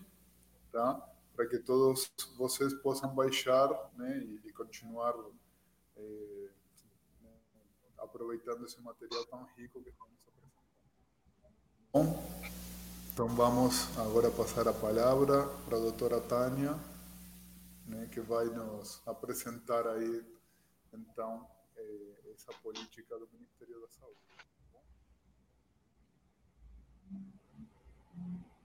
tá? Para que todos vocês possam baixar né, e, e continuar é, aproveitando esse material tão rico que estamos apresentando. Bom, então vamos agora passar a palavra para a doutora Tânia, né, que vai nos apresentar aí, então, eh, essa política do Ministério da Saúde. Com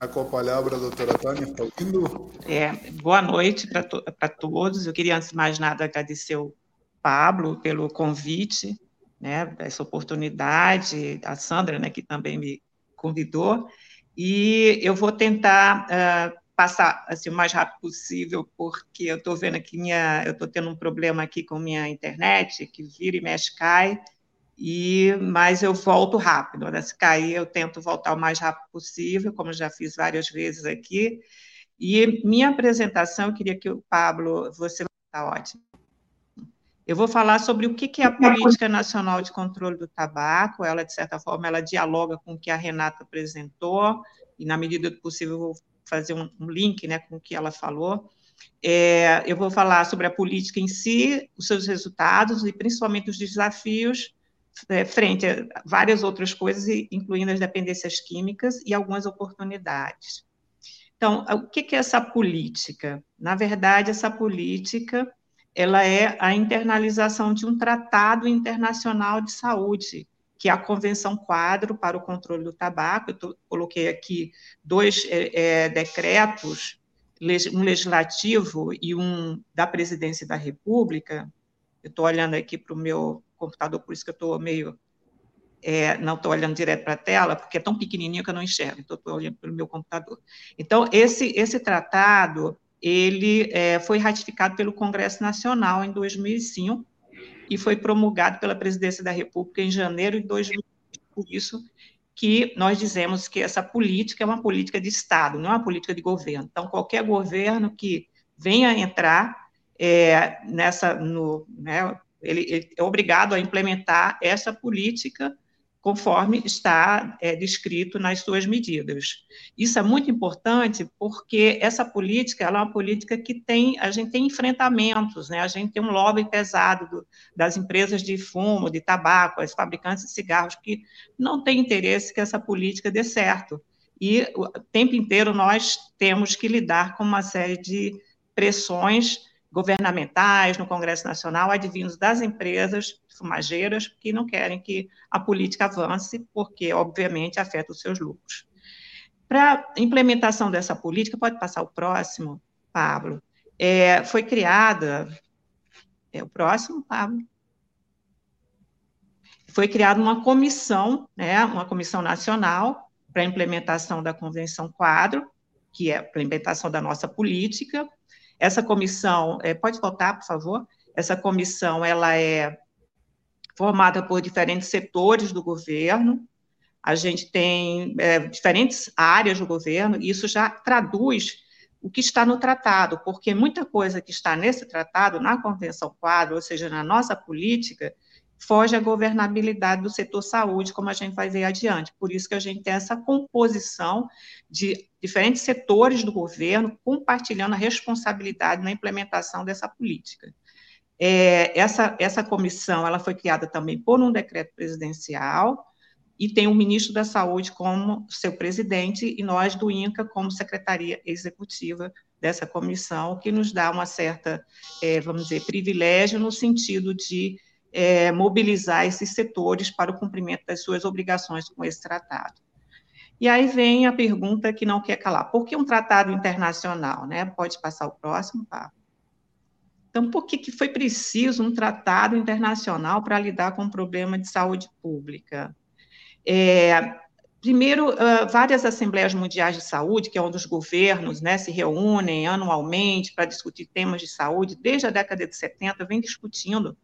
a palavra, doutora Tânia, está ouvindo? É, boa noite para to todos. Eu queria, antes de mais nada, agradecer o Pablo pelo convite, né, essa oportunidade, a Sandra, né, que também me convidou, e eu vou tentar uh, passar assim, o mais rápido possível, porque eu estou vendo aqui minha, eu estou tendo um problema aqui com minha internet, que vira e mexe cai, e mas eu volto rápido. Né? Se cair, eu tento voltar o mais rápido possível, como já fiz várias vezes aqui. E minha apresentação, eu queria que o Pablo, você está ótimo. Eu vou falar sobre o que é a Política Nacional de Controle do Tabaco. Ela, de certa forma, ela dialoga com o que a Renata apresentou, e, na medida do possível, eu vou fazer um, link né, com o que ela falou. É, eu vou falar sobre a política em si, os seus resultados e, principalmente, os desafios é, frente a várias outras coisas, incluindo as dependências químicas e algumas oportunidades. Então, o que é essa política? Na verdade, essa política ela é a internalização de um tratado internacional de saúde, que é a Convenção Quadro para o Controle do Tabaco. Eu tô, coloquei aqui dois é, é, decretos, um legislativo e um da Presidência da República. Eu estou olhando aqui para o meu computador, por isso que eu estou meio. É, não estou olhando direto para a tela, porque é tão pequenininho que eu não enxergo, então estou olhando pelo meu computador. Então, esse, esse tratado, ele é, foi ratificado pelo Congresso Nacional em 2005 e foi promulgado pela Presidência da República em janeiro de 2005. Por isso que nós dizemos que essa política é uma política de Estado, não é uma política de governo. Então, qualquer governo que venha entrar é, nessa, no, né, ele, é obrigado a implementar essa política conforme está é, descrito nas suas medidas. Isso é muito importante porque essa política é uma política que tem a gente tem enfrentamentos, né? A gente tem um lobby pesado do, das empresas de fumo, de tabaco, as fabricantes de cigarros que não têm interesse que essa política dê certo. E o tempo inteiro nós temos que lidar com uma série de pressões governamentais no Congresso Nacional, advindos das empresas fumageiras, que não querem que a política avance, porque, obviamente, afeta os seus lucros. Para a implementação dessa política, pode passar o próximo, Pablo, é, foi criada, é o próximo, Pablo, foi criada uma comissão, né, uma comissão nacional para a implementação da Convenção Quadro, que é a implementação da nossa política, essa comissão, é, pode voltar, por favor? Essa comissão, ela é formada por diferentes setores do governo, a gente tem é, diferentes áreas do governo, e isso já traduz o que está no tratado, porque muita coisa que está nesse tratado, na Convenção Quadro, ou seja, na nossa política, foge à governabilidade do setor saúde, como a gente vai ver adiante. Por isso que a gente tem essa composição de diferentes setores do governo compartilhando a responsabilidade na implementação dessa política. É, essa, essa comissão ela foi criada também por um decreto presidencial e tem o ministro da Saúde como seu presidente e nós do INCA como secretaria executiva dessa comissão, que nos dá uma certa, é, vamos dizer, privilégio no sentido de é, mobilizar esses setores para o cumprimento das suas obrigações com esse tratado. E aí vem a pergunta que não quer calar: por que um tratado internacional? Né? Pode passar o próximo, Pablo. Então, por que, que foi preciso um tratado internacional para lidar com o problema de saúde pública? É, primeiro, uh, várias assembleias mundiais de saúde, que é onde os governos né, se reúnem anualmente para discutir temas de saúde, desde a década de 70, vem discutindo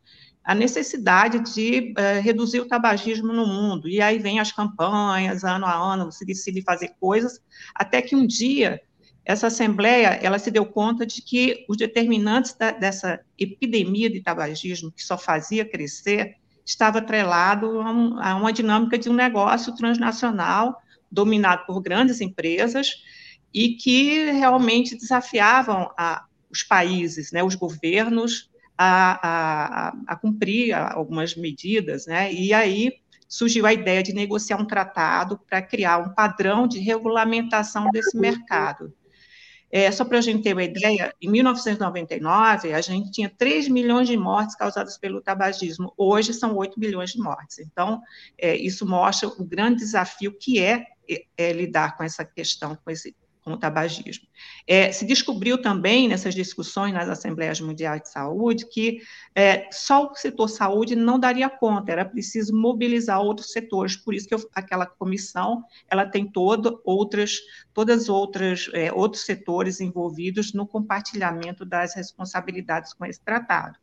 a necessidade de uh, reduzir o tabagismo no mundo. E aí vem as campanhas, ano a ano, se decide fazer coisas, até que um dia essa assembleia ela se deu conta de que os determinantes da, dessa epidemia de tabagismo que só fazia crescer estava atrelado a, um, a, uma dinâmica de um negócio transnacional dominado por grandes empresas e que realmente desafiavam a, os países, né, os governos a, a cumprir algumas medidas, né, e aí surgiu a ideia de negociar um tratado para criar um padrão de regulamentação desse mercado. É, só para a gente ter uma ideia, em 1999, a gente tinha 3 milhões de mortes causadas pelo tabagismo. Hoje são 8 milhões de mortes. Então, é, isso mostra o grande desafio que é, é, é lidar com essa questão, com esse com o tabagismo. É, se descobriu também, nessas discussões nas Assembleias Mundiais de Saúde, que é, só o setor saúde não daria conta, era preciso mobilizar outros setores, por isso que eu, aquela comissão, ela tem todo outras, todas outras, é, outros setores envolvidos no compartilhamento das responsabilidades com esse tratado.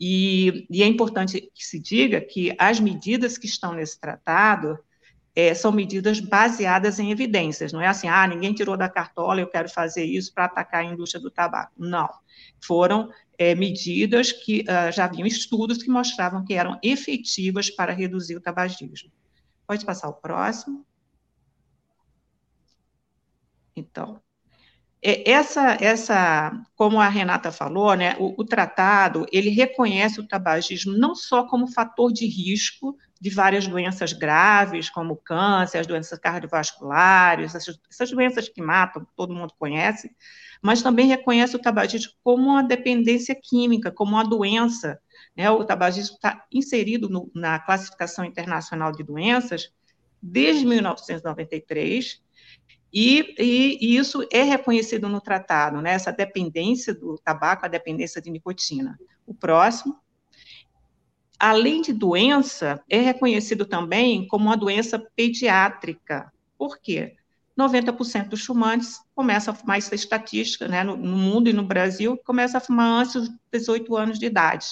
E, e é importante que se diga que as medidas que estão nesse tratado, é, são medidas baseadas em evidências, não é assim, ah, ninguém tirou da cartola, eu quero fazer isso para atacar a indústria do tabaco. Não. Foram é, medidas que uh, já haviam estudos que mostravam que eram efetivas para reduzir o tabagismo. Pode passar o próximo. Então, essa, essa, como a Renata falou, né, o, o, tratado ele reconhece o tabagismo não só como fator de risco de várias doenças graves, como câncer, as doenças cardiovasculares, essas, essas doenças que matam, todo mundo conhece, mas também reconhece o tabagismo como uma dependência química, como uma doença. Né? O tabagismo está inserido no, na classificação internacional de doenças desde 1993, e, e, e, isso é reconhecido no tratado, né? essa dependência do tabaco, a dependência de nicotina. O próximo além de doença, é reconhecido também como uma doença pediátrica. Por quê? 90% dos fumantes começam a fumar, isso é estatística, né, no, no, mundo e no Brasil, começa a fumar antes dos 18 anos de idade.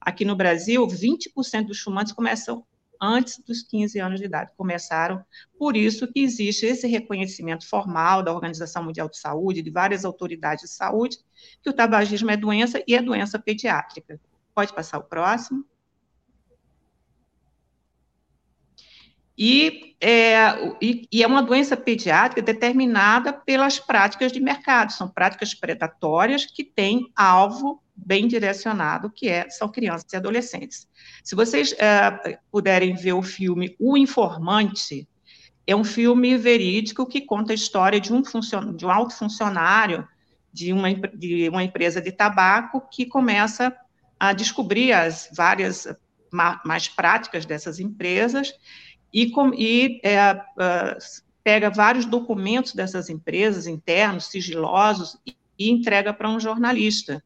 Aqui no Brasil, 20% dos fumantes começam antes dos 15 anos de idade, começaram, por isso que existe esse reconhecimento formal da Organização Mundial de Saúde, de várias autoridades de saúde, que o tabagismo é doença e é doença pediátrica. Pode passar o próximo. E é, e, e é uma doença pediátrica determinada pelas práticas de mercado, são práticas predatórias que têm alvo bem direcionado, que é, são crianças e adolescentes. Se vocês é, puderem ver o filme O Informante, é um filme verídico que conta a história de um, de um alto funcionário de uma, de uma empresa de tabaco que começa a descobrir as várias mais práticas dessas empresas e, com, e é, uh, pega vários documentos dessas empresas internos, sigilosos, e, e entrega para um jornalista.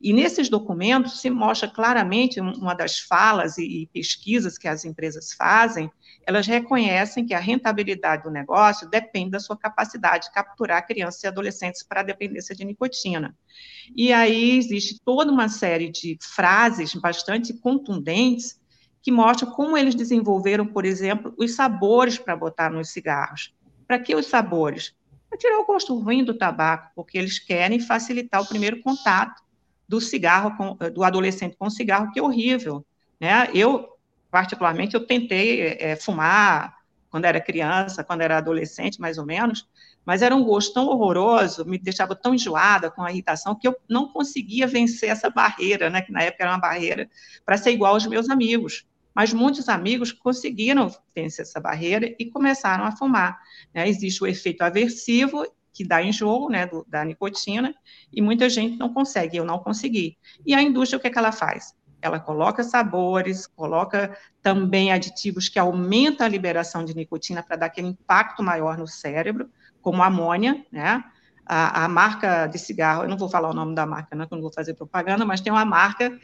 E nesses documentos se mostra claramente uma das falas e, e pesquisas que as empresas fazem, elas reconhecem que a rentabilidade do negócio depende da sua capacidade de capturar crianças e adolescentes para a dependência de nicotina. E aí existe toda uma série de frases bastante contundentes que mostram como eles desenvolveram, por exemplo, os sabores para botar nos cigarros. Para que os sabores? Para tirar o gosto ruim do tabaco, porque eles querem facilitar o primeiro contato do cigarro, com, do adolescente com o cigarro, que é horrível. Né? Eu, particularmente, eu tentei é, fumar quando era criança, quando era adolescente, mais ou menos, mas era um gosto tão horroroso, me deixava tão enjoada com a irritação, que eu não conseguia vencer essa barreira, né, que na época era uma barreira, para ser igual aos meus amigos mas muitos amigos conseguiram vencer essa barreira e começaram a fumar. Né? Existe o efeito aversivo, que dá enjoo né, do, da nicotina, e muita gente não consegue, eu não consegui. E a indústria, o que, é que ela faz? Ela coloca sabores, coloca também aditivos que aumentam a liberação de nicotina para dar aquele impacto maior no cérebro, como amônia, né? a, a, marca de cigarro, eu não vou falar o nome da marca, não, que eu não vou fazer propaganda, mas tem uma marca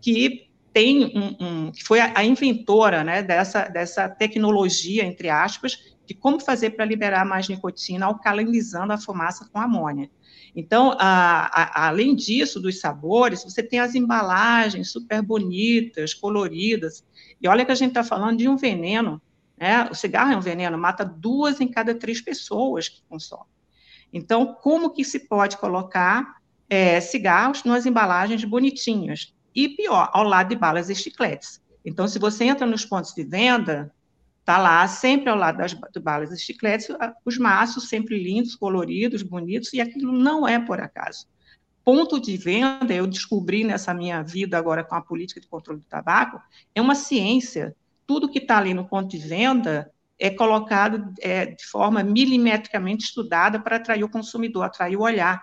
que tem um, um que foi a, a, inventora né, dessa, dessa tecnologia, entre aspas, de como fazer para liberar mais nicotina alcalinizando a fumaça com amônia. Então, a, a, além disso, dos sabores, você tem as embalagens super bonitas, coloridas. E olha que a gente está falando de um veneno, né? O cigarro é um veneno, mata duas em cada três pessoas que consomem. Então, como que se pode colocar é, cigarros nas embalagens bonitinhas? E pior, ao lado de balas e chicletes. Então, se você entra nos pontos de venda, tá lá sempre ao lado das balas e chicletes, os maços sempre lindos, coloridos, bonitos, e aquilo não é por acaso. Ponto de venda, eu descobri nessa minha vida agora com a política de controle do tabaco, é uma ciência. Tudo que está ali no ponto de venda é colocado é, de forma milimetricamente estudada para atrair o consumidor, atrair o olhar.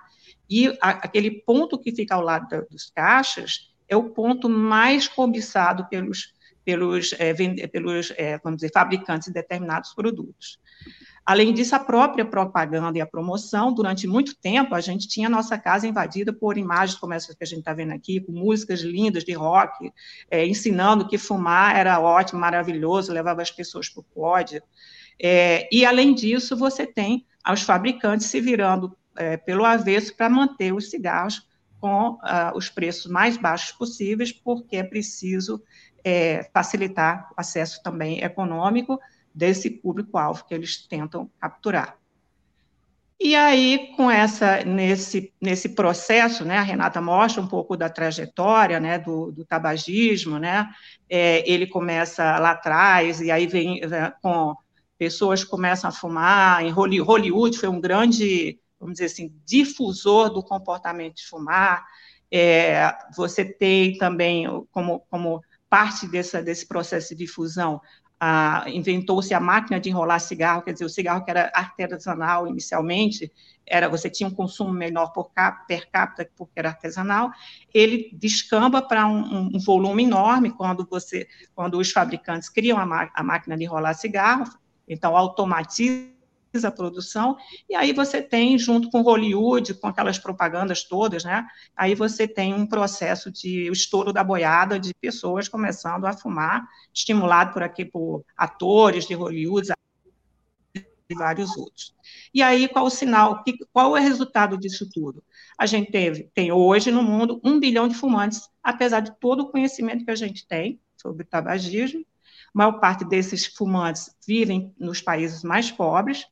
E a, aquele ponto que fica ao lado da, dos caixas é o ponto mais cobiçado pelos, pelos, é, vende, pelos é, vamos dizer, fabricantes de determinados produtos. Além disso, a própria propaganda e a promoção, durante muito tempo, a gente tinha a nossa casa invadida por imagens como essas que a gente está vendo aqui, com músicas lindas de rock, é, ensinando que fumar era ótimo, maravilhoso, levava as pessoas para o pódio. É, e, além disso, você tem os fabricantes se virando é, pelo avesso para manter os cigarros com uh, os preços mais baixos possíveis, porque é preciso é, facilitar o acesso também econômico desse público-alvo que eles tentam capturar. E aí, com essa, nesse, nesse processo, né, a Renata mostra um pouco da trajetória, né, do, do tabagismo, né, é, ele começa lá atrás, e aí vem é, com pessoas começam a fumar, em Hollywood foi um grande, vamos dizer assim, difusor do comportamento de fumar, é, você tem também, como, como parte dessa, desse processo de difusão, inventou-se a máquina de enrolar cigarro, quer dizer, o cigarro que era artesanal inicialmente, era você tinha um consumo menor por cap, per capita porque era artesanal, ele descamba para um, um, volume enorme quando você, quando os fabricantes criam a, a máquina de enrolar cigarro, então automatiza a produção, e aí você tem, junto com Hollywood, com aquelas propagandas todas, né, aí você tem um processo de estouro da boiada de pessoas começando a fumar, estimulado por aqui por atores de Hollywood e vários outros. E aí, qual o sinal, qual é o resultado disso tudo? A gente teve, tem hoje no mundo um bilhão de fumantes, apesar de todo o conhecimento que a gente tem sobre tabagismo, a maior parte desses fumantes vivem nos países mais pobres,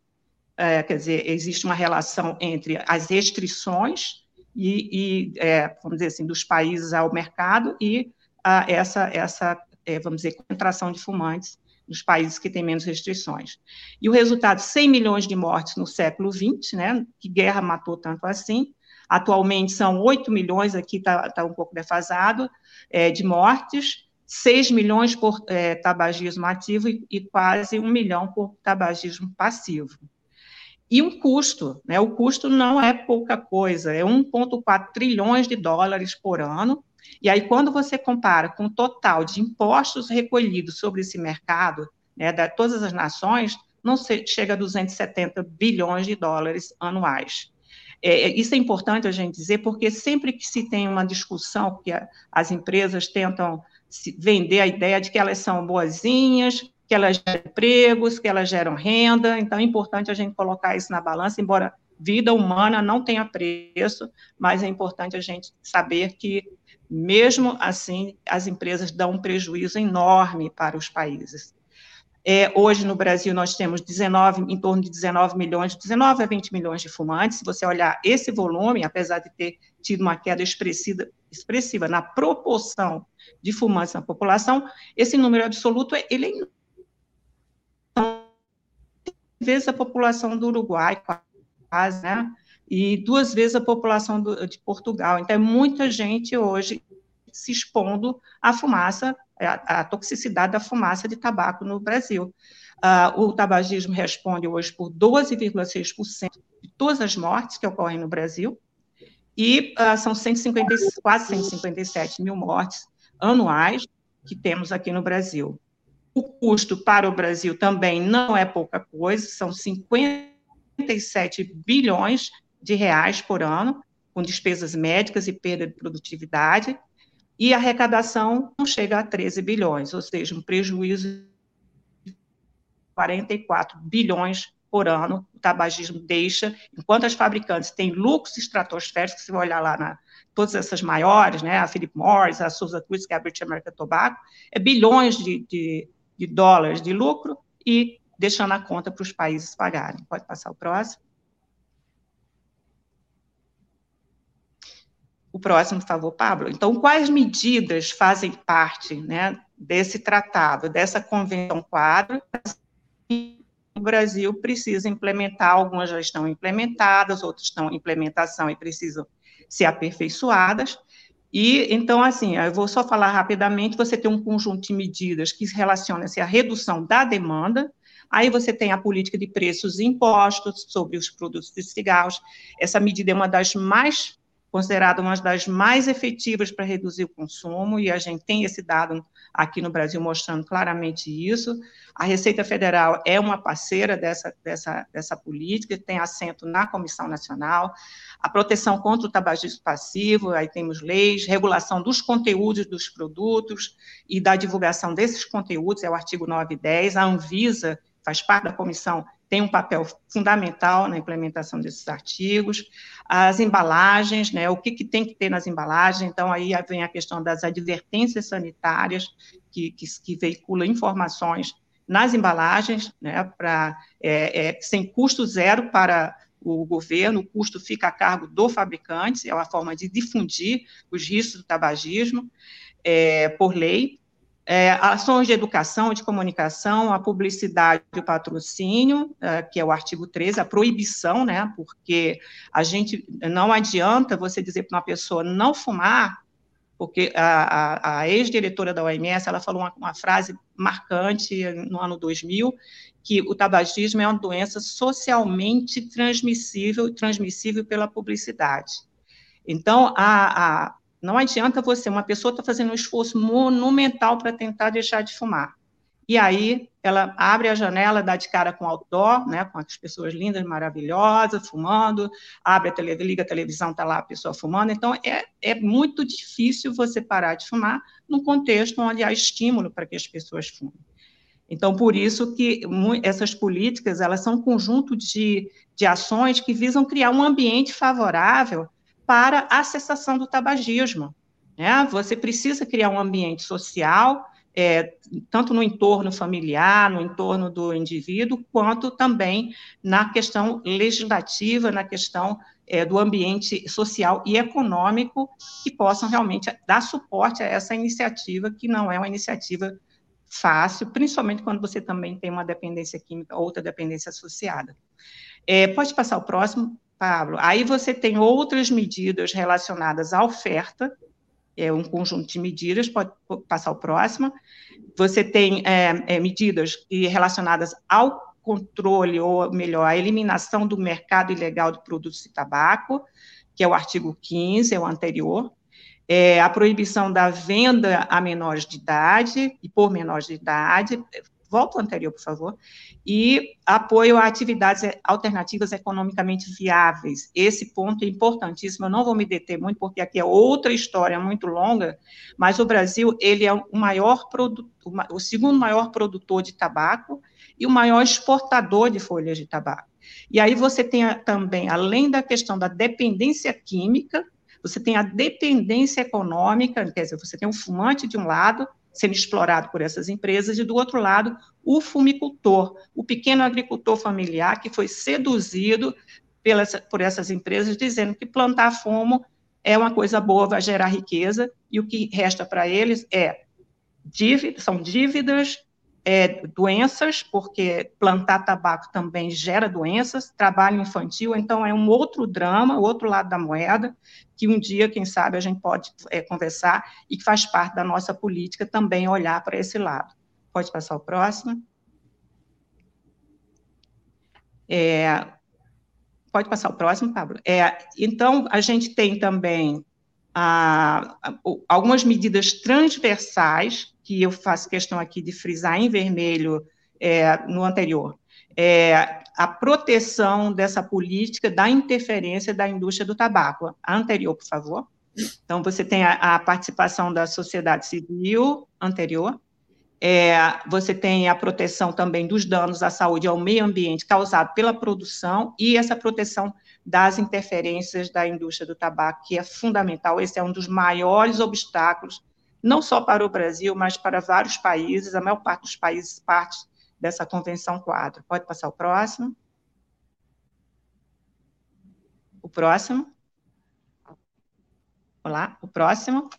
é, quer dizer, existe uma relação entre as restrições e, e é, vamos dizer assim, dos países ao mercado e a, essa, essa é, vamos dizer, concentração de fumantes nos países que têm menos restrições. E o resultado, 100 milhões de mortes no século XX, né, que guerra matou tanto assim, atualmente são 8 milhões, aqui está tá um pouco defasado, é, de mortes, 6 milhões por é, tabagismo ativo e, e quase 1 milhão por tabagismo passivo e um custo, né? O custo não é pouca coisa, é 1,4 trilhões de dólares por ano. E aí, quando você compara com o total de impostos recolhidos sobre esse mercado, né, de todas as nações, não chega a 270 bilhões de dólares anuais. É, é, isso é importante a gente dizer, porque sempre que se tem uma discussão, que a, as empresas tentam vender a ideia de que elas são boazinhas, que elas geram empregos, que elas geram renda, então é importante a gente colocar isso na balança, embora vida humana não tenha preço, mas é importante a gente saber que, mesmo assim, as empresas dão um prejuízo enorme para os países. É, hoje, no Brasil, nós temos 19, em torno de 19 milhões, 19 a 20 milhões de fumantes. Se você olhar esse volume, apesar de ter tido uma queda expressiva, expressiva na proporção de fumantes na população, esse número absoluto ele é vezes a população do Uruguai, quase, né? E duas vezes a população do, de Portugal. Então, é muita gente hoje se expondo à fumaça, à, à toxicidade da fumaça de tabaco no Brasil. Uh, o tabagismo responde hoje por 12,6% de todas as mortes que ocorrem no Brasil, e uh, são 150, quase 157 mil mortes anuais que temos aqui no Brasil. O custo para o Brasil também não é pouca coisa, são 57 bilhões de reais por ano, com despesas médicas e perda de produtividade, e a arrecadação não chega a 13 bilhões, ou seja, um prejuízo de 44 bilhões por ano. O tabagismo deixa, enquanto as fabricantes têm lucros estratosféricos, se você olhar lá na todas essas maiores, né, a Philip Morris, a Sousa Cruz, que é a British American Tobacco, é bilhões de, de, de dólares de lucro e deixando a conta para os países pagarem. Pode passar o próximo. O próximo, por favor, Pablo. Então, quais medidas fazem parte né, desse tratado, dessa convenção quadro? O Brasil precisa implementar, algumas já estão implementadas, outras estão em implementação e precisam ser aperfeiçoadas. E, então, assim, eu vou só falar rapidamente, você tem um conjunto de medidas que relacionam-se à redução da demanda, Aí você tem a política de preços e impostos sobre os produtos de cigarros. Essa medida é uma das mais considerada uma das mais efetivas para reduzir o consumo, e a gente tem esse dado aqui no Brasil mostrando claramente isso. A Receita Federal é uma parceira dessa, dessa, dessa política, tem assento na Comissão Nacional. A proteção contra o tabagismo passivo, aí temos leis, regulação dos conteúdos dos produtos e da divulgação desses conteúdos, é o artigo 9 e 10. A Anvisa faz parte da comissão tem um papel fundamental na implementação desses artigos, as embalagens, né, o que, que tem que ter nas embalagens, então aí vem a questão das advertências sanitárias, que, que, que veiculam informações nas embalagens, né, pra, é, é, sem custo zero para o governo, o custo fica a cargo do fabricante, é uma forma de difundir os riscos do tabagismo é, por lei, é, ações de educação, de comunicação, a publicidade e o patrocínio, é, que é o artigo 13, a proibição, né, porque a gente não adianta você dizer para uma pessoa não fumar, porque a, a, a ex-diretora da OMS, ela falou uma, uma, frase marcante no ano 2000, que o tabagismo é uma doença socialmente transmissível transmissível pela publicidade. Então, a, a não adianta você, uma pessoa está fazendo um esforço monumental para tentar deixar de fumar. E aí ela abre a janela, dá de cara com outdoor, né, com as pessoas lindas, maravilhosas, fumando, abre a televisão, liga a televisão, está lá a pessoa fumando. Então, é, é muito difícil você parar de fumar num contexto onde há estímulo para que as pessoas fumem. Então, por isso que essas políticas, elas são um conjunto de, de ações que visam criar um ambiente favorável para a cessação do tabagismo. Né? Você precisa criar um ambiente social, é, tanto no entorno familiar, no entorno do indivíduo, quanto também na questão legislativa, na questão é, do ambiente social e econômico, que possam realmente dar suporte a essa iniciativa, que não é uma iniciativa fácil, principalmente quando você também tem uma dependência química, outra dependência associada. É, pode passar o próximo. Pablo. Aí você tem outras medidas relacionadas à oferta, é um conjunto de medidas, pode passar o próximo. Você tem é, é, medidas relacionadas ao controle, ou melhor, a eliminação do mercado ilegal de produtos de tabaco, que é o artigo 15, é o anterior. É, a proibição da venda a menores de idade e por menores de idade, volta ao anterior, por favor, e apoio a atividades alternativas economicamente viáveis. Esse ponto é importantíssimo, eu não vou me deter muito, porque aqui é outra história muito longa, mas o Brasil, ele é o maior produto, o segundo maior produtor de tabaco e o maior exportador de folhas de tabaco. E aí você tem também, além da questão da dependência química, você tem a dependência econômica, quer dizer, você tem um fumante de um lado sendo explorado por essas empresas, e do outro lado, o fumicultor, o pequeno agricultor familiar que foi seduzido pelas, por essas empresas, dizendo que plantar fumo é uma coisa boa, vai gerar riqueza, e o que resta para eles é dívida, são dívidas, é, doenças, porque plantar tabaco também gera doenças, trabalho infantil, então é um outro drama, outro lado da moeda, que um dia, quem sabe, a gente pode é, conversar e que faz parte da nossa política também olhar para esse lado. Pode passar o próximo. É, pode passar o próximo, Pablo. É, então, a gente tem também a, a, algumas medidas transversais, que eu faço questão aqui de frisar em vermelho, é, no anterior. É, a proteção dessa política da interferência da indústria do tabaco. A anterior, por favor. Então, você tem a, a participação da sociedade civil anterior, é, você tem a proteção também dos danos à saúde e ao meio ambiente causado pela produção e essa proteção das interferências da indústria do tabaco, que é fundamental. Esse é um dos maiores obstáculos, não só para o Brasil, mas para vários países. A maior parte dos países parte dessa convenção quadro. Pode passar o próximo. O próximo. Olá, o próximo.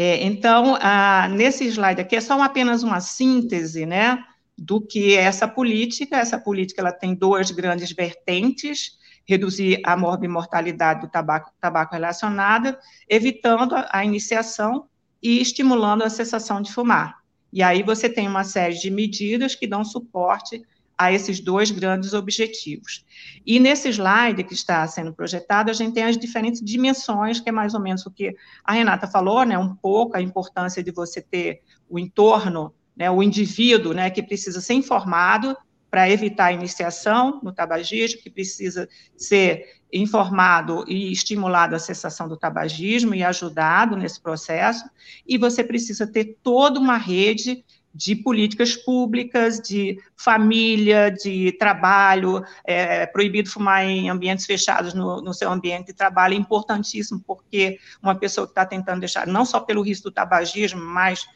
É, então, ah, nesse slide aqui é só apenas uma síntese, né, do que é essa política. Essa política ela tem duas grandes vertentes: reduzir a morbimortalidade do tabaco, tabaco relacionada, evitando a, a iniciação e estimulando a cessação de fumar. E aí você tem uma série de medidas que dão suporte a esses dois grandes objetivos. E nesse slide que está sendo projetado, a gente tem as diferentes dimensões, que é mais ou menos o que a Renata falou, né, um pouco a importância de você ter o entorno, né, o indivíduo, né, que precisa ser informado para evitar a iniciação no tabagismo, que precisa ser informado e estimulado a cessação do tabagismo e ajudado nesse processo, e você precisa ter toda uma rede de políticas públicas, de família, de trabalho, é, proibido fumar em ambientes fechados no, no, seu ambiente de trabalho, é importantíssimo, porque uma pessoa que está tentando deixar, não só pelo risco do tabagismo, mas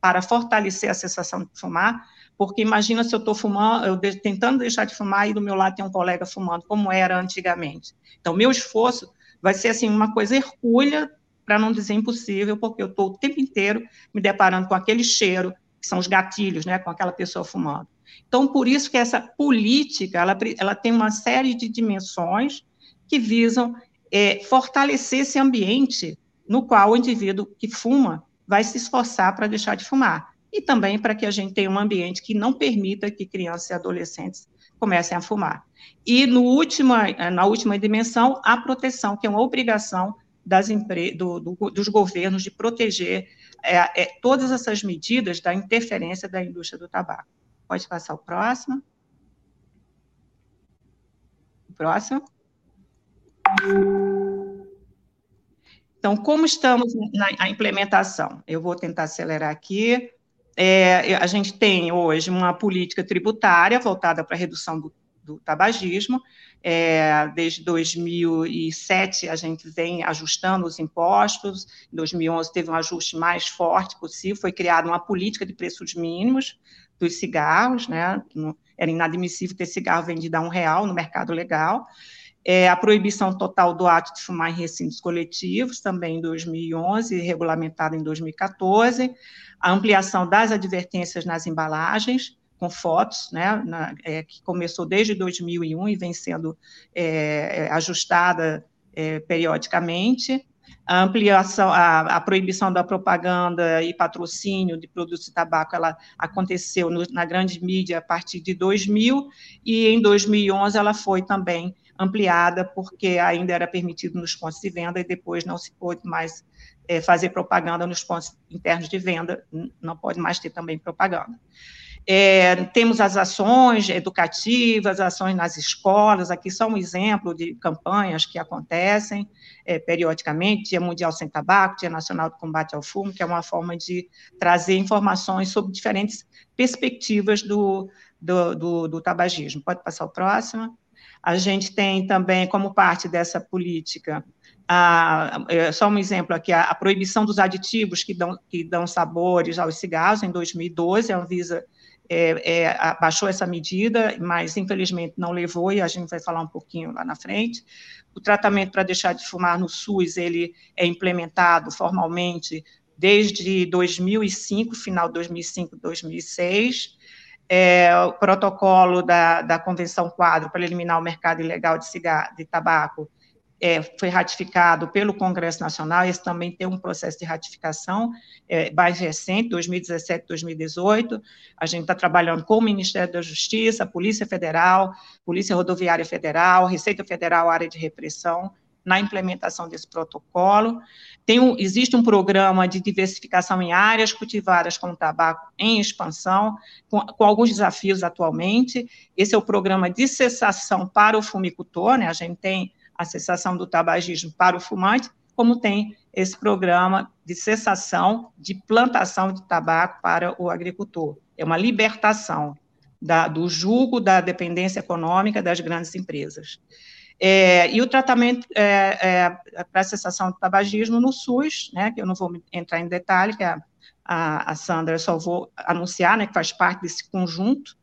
para fortalecer a cessação de fumar, porque imagina se eu estou fumando, eu de, tentando deixar de fumar e do meu lado tem um colega fumando, como era antigamente. Então, meu esforço vai ser, assim, uma coisa hercúlea, para não dizer impossível, porque eu estou o tempo inteiro me deparando com aquele cheiro, que são os gatilhos, né, com aquela pessoa fumando. Então, por isso que essa política, ela, ela tem uma série de dimensões que visam é, fortalecer esse ambiente no qual o indivíduo que fuma vai se esforçar para deixar de fumar. E também para que a gente tenha um ambiente que não permita que crianças e adolescentes comecem a fumar. E no última, na última dimensão, a proteção, que é uma obrigação das do, do, dos governos de proteger é, é, todas essas medidas da interferência da indústria do tabaco. Pode passar o próximo. O próximo. Então, como estamos na implementação? Eu vou tentar acelerar aqui. É, a gente tem hoje uma política tributária voltada para a redução do, do tabagismo, é, desde 2007, a gente vem ajustando os impostos. Em 2011, teve um ajuste mais forte possível. Foi criada uma política de preços mínimos dos cigarros, né? Era inadmissível ter cigarro vendido a um real no mercado legal. É, a proibição total do ato de fumar em recintos coletivos, também em 2011, regulamentada em 2014. A ampliação das advertências nas embalagens, com fotos, né, na, é, que começou desde 2001 e vem sendo é, ajustada é, periodicamente. A ampliação, a, a, proibição da propaganda e patrocínio de produtos de tabaco, ela aconteceu no, na grande mídia a partir de 2000 e em 2011 ela foi também ampliada porque ainda era permitido nos pontos de venda e depois não se pôde mais é, fazer propaganda nos pontos internos de venda, não pode mais ter também propaganda. É, temos as ações educativas, ações nas escolas, aqui só um exemplo de campanhas que acontecem é, periodicamente, Dia Mundial Sem Tabaco, Dia Nacional do Combate ao Fumo, que é uma forma de trazer informações sobre diferentes perspectivas do, do, do, do tabagismo. Pode passar o próximo? A gente tem também, como parte dessa política, a, é, só um exemplo aqui, a, a, proibição dos aditivos que dão, que dão sabores aos cigarros, em 2012, a Anvisa é, é, abaixou essa medida, mas infelizmente não levou, e a gente vai falar um pouquinho lá na frente. O tratamento para deixar de fumar no SUS, ele é implementado formalmente desde 2005, final de 2005, 2006, é, o protocolo da, da Convenção Quadro para eliminar o mercado ilegal de cigarro, de tabaco, é, foi ratificado pelo Congresso Nacional, esse também tem um processo de ratificação é, mais recente, 2017, 2018. A gente está trabalhando com o Ministério da Justiça, Polícia Federal, Polícia Rodoviária Federal, Receita Federal, área de repressão, na implementação desse protocolo. Um, existe um programa de diversificação em áreas cultivadas com tabaco em expansão, com, com, alguns desafios atualmente. Esse é o programa de cessação para o fumicultor, né? A gente tem a cessação do tabagismo para o fumante, como tem esse programa de cessação de plantação de tabaco para o agricultor. É uma libertação da, do julgo da dependência econômica das grandes empresas. É, e o tratamento é, é, para cessação do tabagismo no SUS, né, que eu não vou entrar em detalhe, que a, a, a Sandra só vou anunciar, né, que faz parte desse conjunto.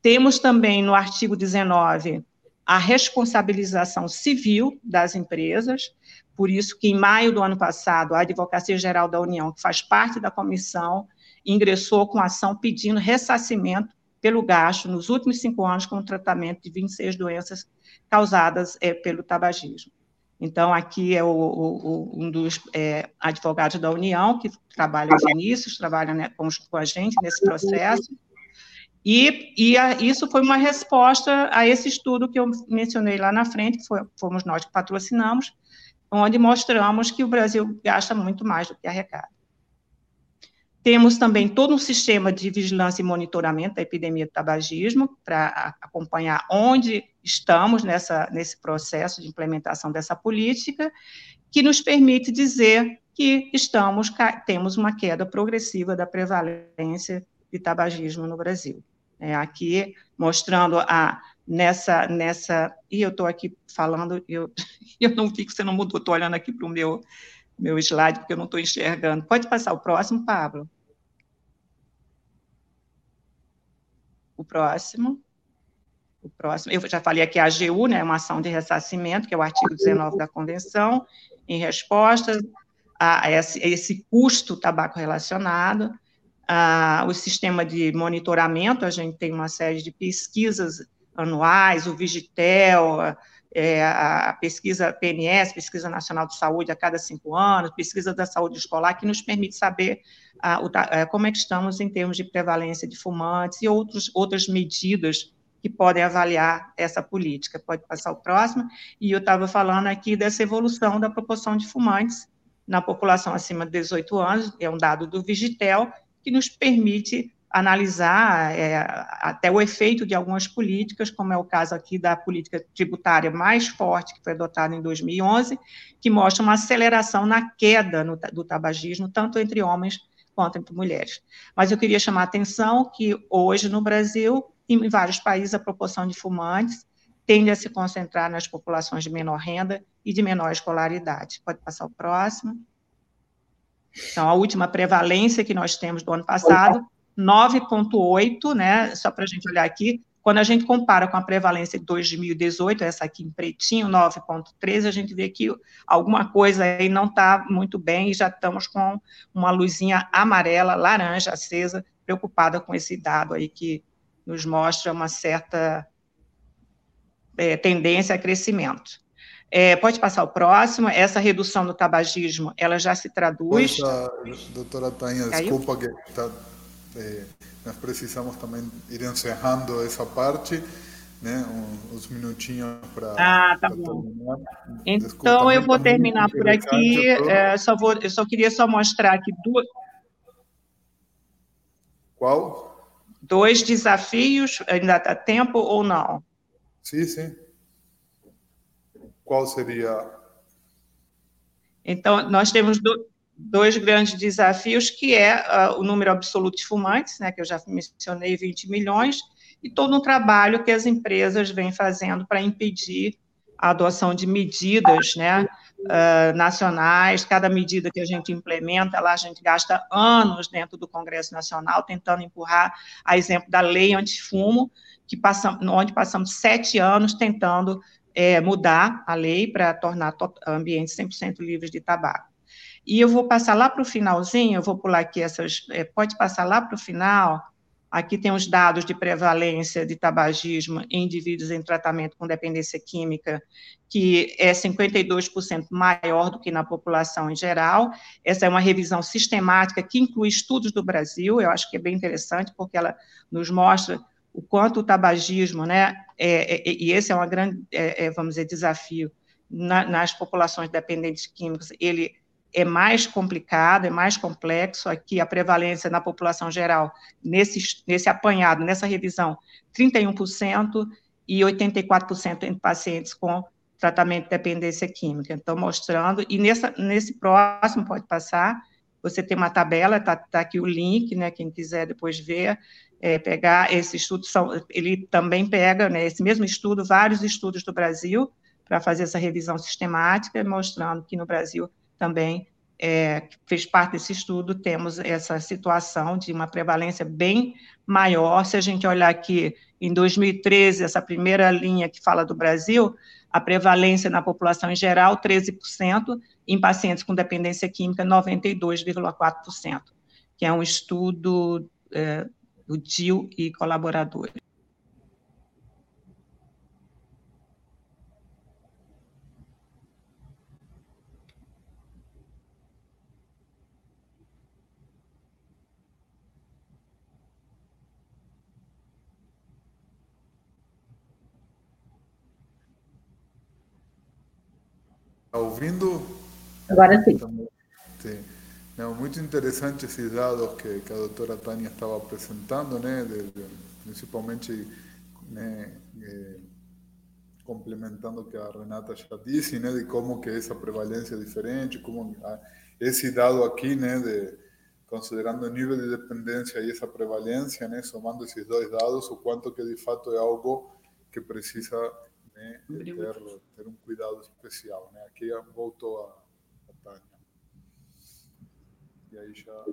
Temos também no artigo 19 a responsabilização civil das empresas, por isso que em maio do ano passado a Advocacia Geral da União, que faz parte da comissão, ingressou com ação pedindo ressarcimento pelo gasto nos últimos cinco anos com o tratamento de 26 doenças causadas é, pelo tabagismo. Então, aqui é o, o, um dos é, advogados da União, que trabalha com trabalha né, com, com, a gente nesse processo, e, e a, isso foi uma resposta a esse estudo que eu mencionei lá na frente, que foi, fomos nós que patrocinamos, onde mostramos que o Brasil gasta muito mais do que arrecada. Temos também todo um sistema de vigilância e monitoramento da epidemia do tabagismo, para acompanhar onde estamos nessa, nesse processo de implementação dessa política, que nos permite dizer que estamos, temos uma queda progressiva da prevalência de tabagismo no Brasil. É, aqui mostrando a nessa nessa e eu estou aqui falando eu (laughs) eu não vi que você não mudou estou olhando aqui para o meu meu slide porque eu não estou enxergando pode passar o próximo Pablo o próximo. O próximo, eu já falei aqui a AGU, né, uma ação de ressarcimento, que é o artigo 19 da Convenção, em resposta a esse, a esse custo tabaco relacionado. o sistema de monitoramento, a gente tem uma série de pesquisas anuais, o Vigitel, é, a pesquisa PNS, Pesquisa Nacional de Saúde, a cada cinco anos, pesquisa da saúde escolar, que nos permite saber a, a, como é que estamos em termos de prevalência de fumantes e outros, outras medidas que podem avaliar essa política. Pode passar o próximo. E eu estava falando aqui dessa evolução da proporção de fumantes na população acima de 18 anos, é um dado do Vigitel, que nos permite analisar é, até o efeito de algumas políticas, como é o caso aqui da política tributária mais forte, que foi adotada em 2011, que mostra uma aceleração na queda no, do tabagismo, tanto entre homens quanto entre mulheres. Mas eu queria chamar a atenção que hoje no Brasil, em vários países, a proporção de fumantes tende a se concentrar nas populações de menor renda e de menor escolaridade. Pode passar o próximo. Então, a última prevalência que nós temos do ano passado 9,8, né? Só para a gente olhar aqui, quando a gente compara com a prevalência de 2018, essa aqui em pretinho, 9,13, a gente vê que alguma coisa aí não está muito bem e já estamos com uma luzinha amarela, laranja, acesa, preocupada com esse dado aí que nos mostra uma certa é, tendência a crescimento. É, pode passar o próximo. Essa redução do tabagismo, ela já se traduz. Poxa, doutora Tainha, desculpa que está eh, nós precisamos também ir encerrando essa parte, né? uns minutinhos para. Ah, tá bom. Terminar. Então eu vou terminar por aqui. É, só vou, eu só queria só mostrar aqui duas. Qual? Dois desafios, ainda está tempo ou não? Sim, sim. Qual seria? Então, nós temos do, dois grandes desafios, que é uh, o número absoluto de fumantes, né, que eu já mencionei, 20 milhões, e todo um trabalho que as empresas vêm fazendo para impedir a adoção de medidas né, uh, nacionais. Cada medida que a gente implementa, lá a gente gasta anos dentro do Congresso Nacional tentando empurrar, a exemplo da lei antifumo, que passam, onde passamos sete anos tentando é, mudar a lei para tornar ambientes 100% livres de tabaco. E eu vou passar lá para o finalzinho, eu vou pular aqui essas, é, pode passar lá para o final, aqui tem os dados de prevalência de tabagismo em indivíduos em tratamento com dependência química, que é 52% maior do que na população em geral. Essa é uma revisão sistemática que inclui estudos do Brasil, eu acho que é bem interessante, porque ela nos mostra o quanto o tabagismo, né, é, é, e esse é um grande, é, é, vamos dizer, desafio na, nas populações dependentes químicos, ele é mais complicado, é mais complexo. Aqui, a prevalência na população geral, nesse, nesse apanhado, nessa revisão, 31% e 84% em pacientes com tratamento de dependência química. Então, mostrando, e nessa, nesse próximo, pode passar, você tem uma tabela, está tá aqui o link, né, quem quiser depois ver, é, pegar esse estudo, são, ele também pega, né, esse mesmo estudo, vários estudos do Brasil, para fazer essa revisão sistemática, mostrando que no Brasil também é, fez parte desse estudo, temos essa situação de uma prevalência bem maior. Se a gente olhar aqui em 2013, essa primeira linha que fala do Brasil, a prevalência na população em geral, 13%, em pacientes com dependência química, 92,4%, que é um estudo é, do DIL e colaboradores. Está ouvindo? Agora sim. Sim. Não, muito interessante esses dados que, que a doutora Tânia estava apresentando, né, de, de, principalmente né, eh, complementando o que a Renata já disse, né, de como que essa prevalência é diferente, como a, esse dado aqui, né, de, considerando o nível de dependência e essa prevalência, né, somando esses dois dados, o quanto que de fato é algo que precisa né, ter, ter, um cuidado especial. Né? Aqui voltou a, a Tânia. E aí já,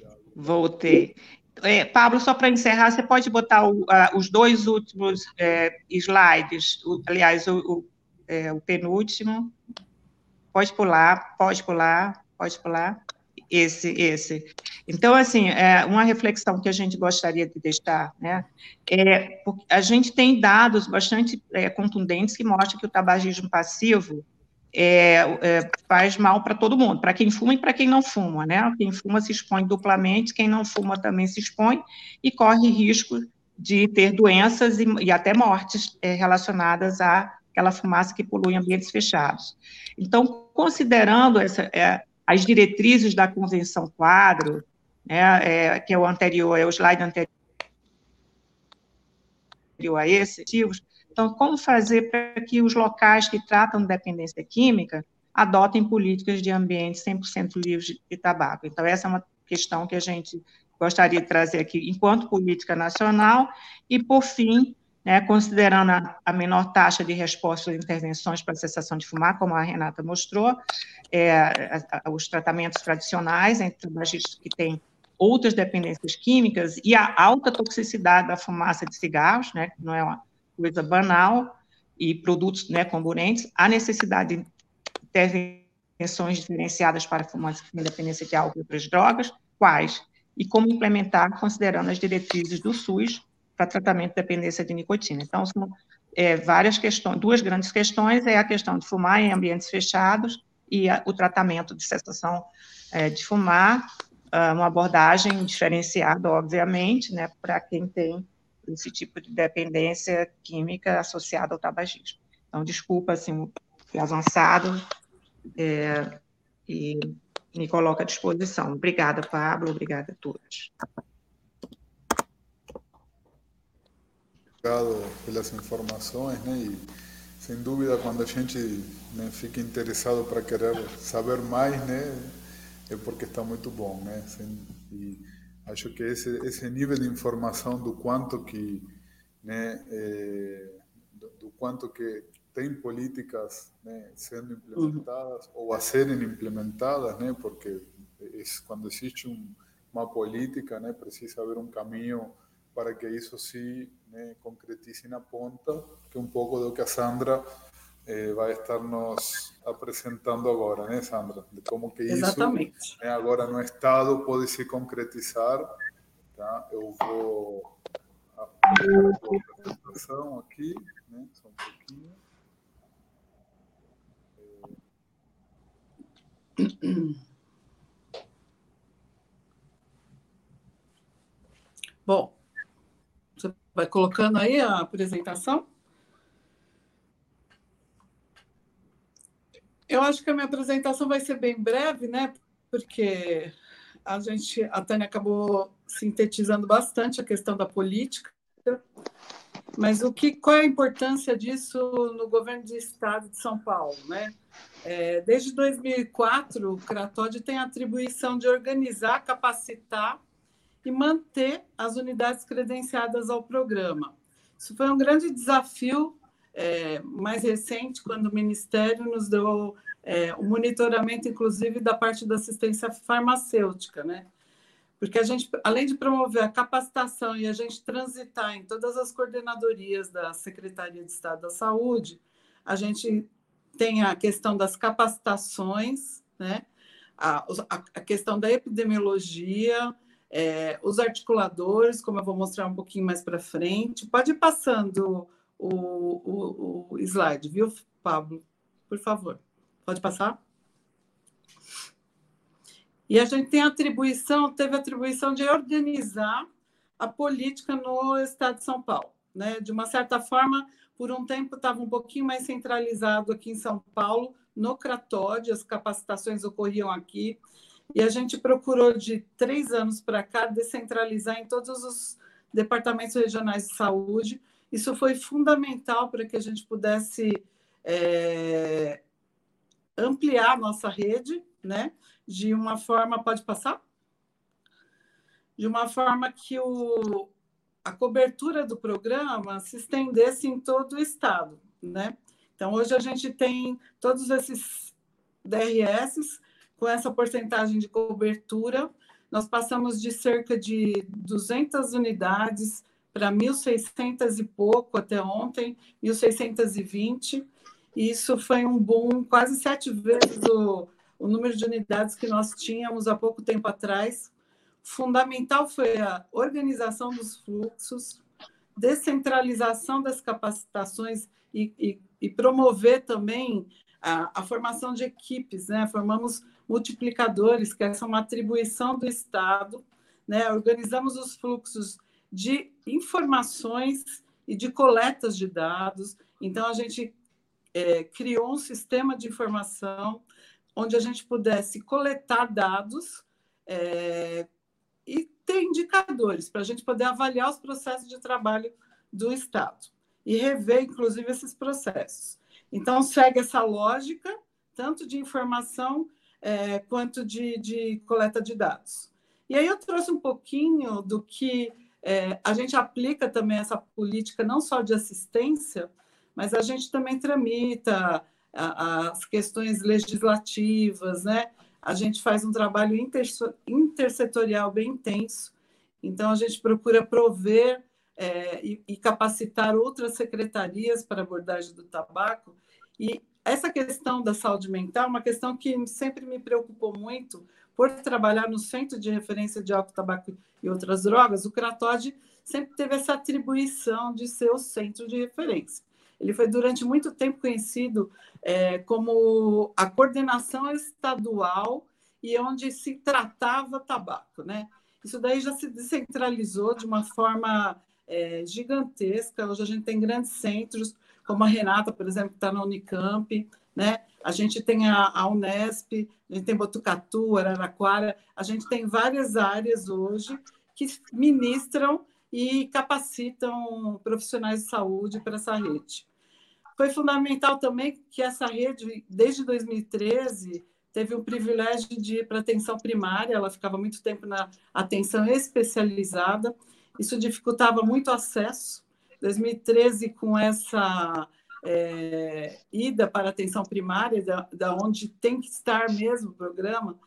já Voltei. É, Pablo, só para encerrar, você pode botar o, uh, os dois últimos é, slides, o, aliás, o, o, é, o penúltimo. Pode pular, pode pular, pode pular. Esse, esse. Então, assim, é uma reflexão que a gente gostaria de deixar, né, é a gente tem dados bastante é, contundentes que mostram que o tabagismo passivo é, é, faz mal para todo mundo, para quem fuma e para quem não fuma, né? Quem fuma se expõe duplamente, quem não fuma também se expõe e corre risco de ter doenças e, e até mortes é, relacionadas àquela fumaça que polui ambientes fechados. Então, considerando essa, é, as diretrizes da Convenção Quadro, né, é, que é o anterior, é o slide anterior a esse, então, como fazer para que os locais que tratam de dependência química adotem políticas de ambiente 100% livres de tabaco? Então, essa é uma questão que a gente gostaria de trazer aqui enquanto política nacional, e, por fim, né, considerando a, a, menor taxa de resposta às intervenções para a cessação de fumar, como a Renata mostrou, é, a, a, os tratamentos tradicionais entre tabagistas que têm outras dependências químicas e a alta toxicidade da fumaça de cigarros, né, que não é uma coisa banal, e produtos né, componentes, a necessidade de intervenções diferenciadas para fumantes com dependência de álcool e outras drogas, quais? E como implementar, considerando as diretrizes do SUS, para tratamento de dependência de nicotina. Então, são é, várias questões, duas grandes questões, é a questão de fumar em ambientes fechados e a, o tratamento de cessação é, de fumar, uma abordagem diferenciada, obviamente, né, para quem tem esse tipo de dependência química associada ao tabagismo. Então, desculpa, assim, fui avançado é, e me coloco à disposição. Obrigada, Pablo, obrigada a todos. obrigado pelas informações, né? E sem dúvida, quando a gente né, fica interessado para querer saber mais, né, é porque está muito bom, né? E acho que esse esse nível de informação do quanto que, né, é, do, do, quanto que tem políticas né, sendo implementadas uhum. ou a serem implementadas, né? Porque quando existe um, uma política, né, precisa haver um caminho para que isso se né, concretize na ponta, que é um pouco do que a Sandra eh, vai estar nos apresentando agora, né, Sandra? De como que Exatamente. isso né, agora no Estado pode se concretizar. Tá? Eu vou a apresentação aqui, né, só um pouquinho. Bom, Vai colocando aí a apresentação? Eu acho que a minha apresentação vai ser bem breve, né? Porque a gente, a Tânia acabou sintetizando bastante a questão da política, mas o que, qual é a importância disso no governo do Estado de São Paulo, né? É, desde 2004, o Cratod tem a atribuição de organizar, capacitar e manter as unidades credenciadas ao programa. Isso foi um grande desafio é, mais recente, quando o Ministério nos deu é, o monitoramento, inclusive, da parte da assistência farmacêutica, né? Porque a gente, além de promover a capacitação e a gente transitar em todas as coordenadorias da Secretaria de Estado da Saúde, a gente tem a questão das capacitações, né? a, a questão da epidemiologia, é, os articuladores, como eu vou mostrar um pouquinho mais para frente. Pode ir passando o, o, o slide, viu, Pablo? Por favor. Pode passar? E a gente tem atribuição, teve atribuição de organizar a política no Estado de São Paulo. Né? De uma certa forma, por um tempo estava um pouquinho mais centralizado aqui em São Paulo, no Cratode, as capacitações ocorriam aqui, e a gente procurou, de três anos para cá, descentralizar em todos os departamentos regionais de saúde. Isso foi fundamental para que a gente pudesse é, ampliar nossa rede, né? De uma forma, pode passar? De uma forma que o, a cobertura do programa se estendesse em todo o estado, né? Então, hoje a gente tem todos esses DRS com essa porcentagem de cobertura. Nós passamos de cerca de 200 unidades para 1.600 e pouco até ontem, 1.620. E isso foi um boom, quase sete vezes o, o número de unidades que nós tínhamos há pouco tempo atrás. Fundamental foi a organização dos fluxos, descentralização das capacitações e, e, e promover também a, a, formação de equipes. Né? Formamos multiplicadores, que essa é uma atribuição do Estado. Né? Organizamos os fluxos de informações e de coletas de dados. Então, a gente é, criou um sistema de informação onde a gente pudesse coletar dados é, e ter indicadores para a gente poder avaliar os processos de trabalho do Estado e rever, inclusive, esses processos. Então, segue essa lógica, tanto de informação é, quanto de, de, coleta de dados. E aí eu trouxe um pouquinho do que é, a gente aplica também essa política, não só de assistência, mas a gente também tramita as questões legislativas, né? A gente faz um trabalho intersetorial bem intenso, então a gente procura prover é, e, e, capacitar outras secretarias para abordagem do tabaco. E essa questão da saúde mental é uma questão que sempre me preocupou muito, por trabalhar no Centro de Referência de Álcool, Tabaco e Outras Drogas, o CRATOD sempre teve essa atribuição de ser o centro de referência. Ele foi durante muito tempo conhecido é, como a coordenação estadual e onde se tratava tabaco, né? Isso daí já se descentralizou de uma forma é, gigantesca. Hoje a gente tem grandes centros, como a Renata, por exemplo, que está na Unicamp, né? A gente tem a, a, Unesp, a gente tem Botucatu, Araraquara, a gente tem várias áreas hoje que ministram e capacitam profissionais de saúde para essa rede. Foi fundamental também que essa rede, desde 2013, teve o privilégio de ir para atenção primária, ela ficava muito tempo na atenção especializada, isso dificultava muito o acesso. 2013, com essa é, ida para atenção primária, da, da onde tem que estar mesmo o programa,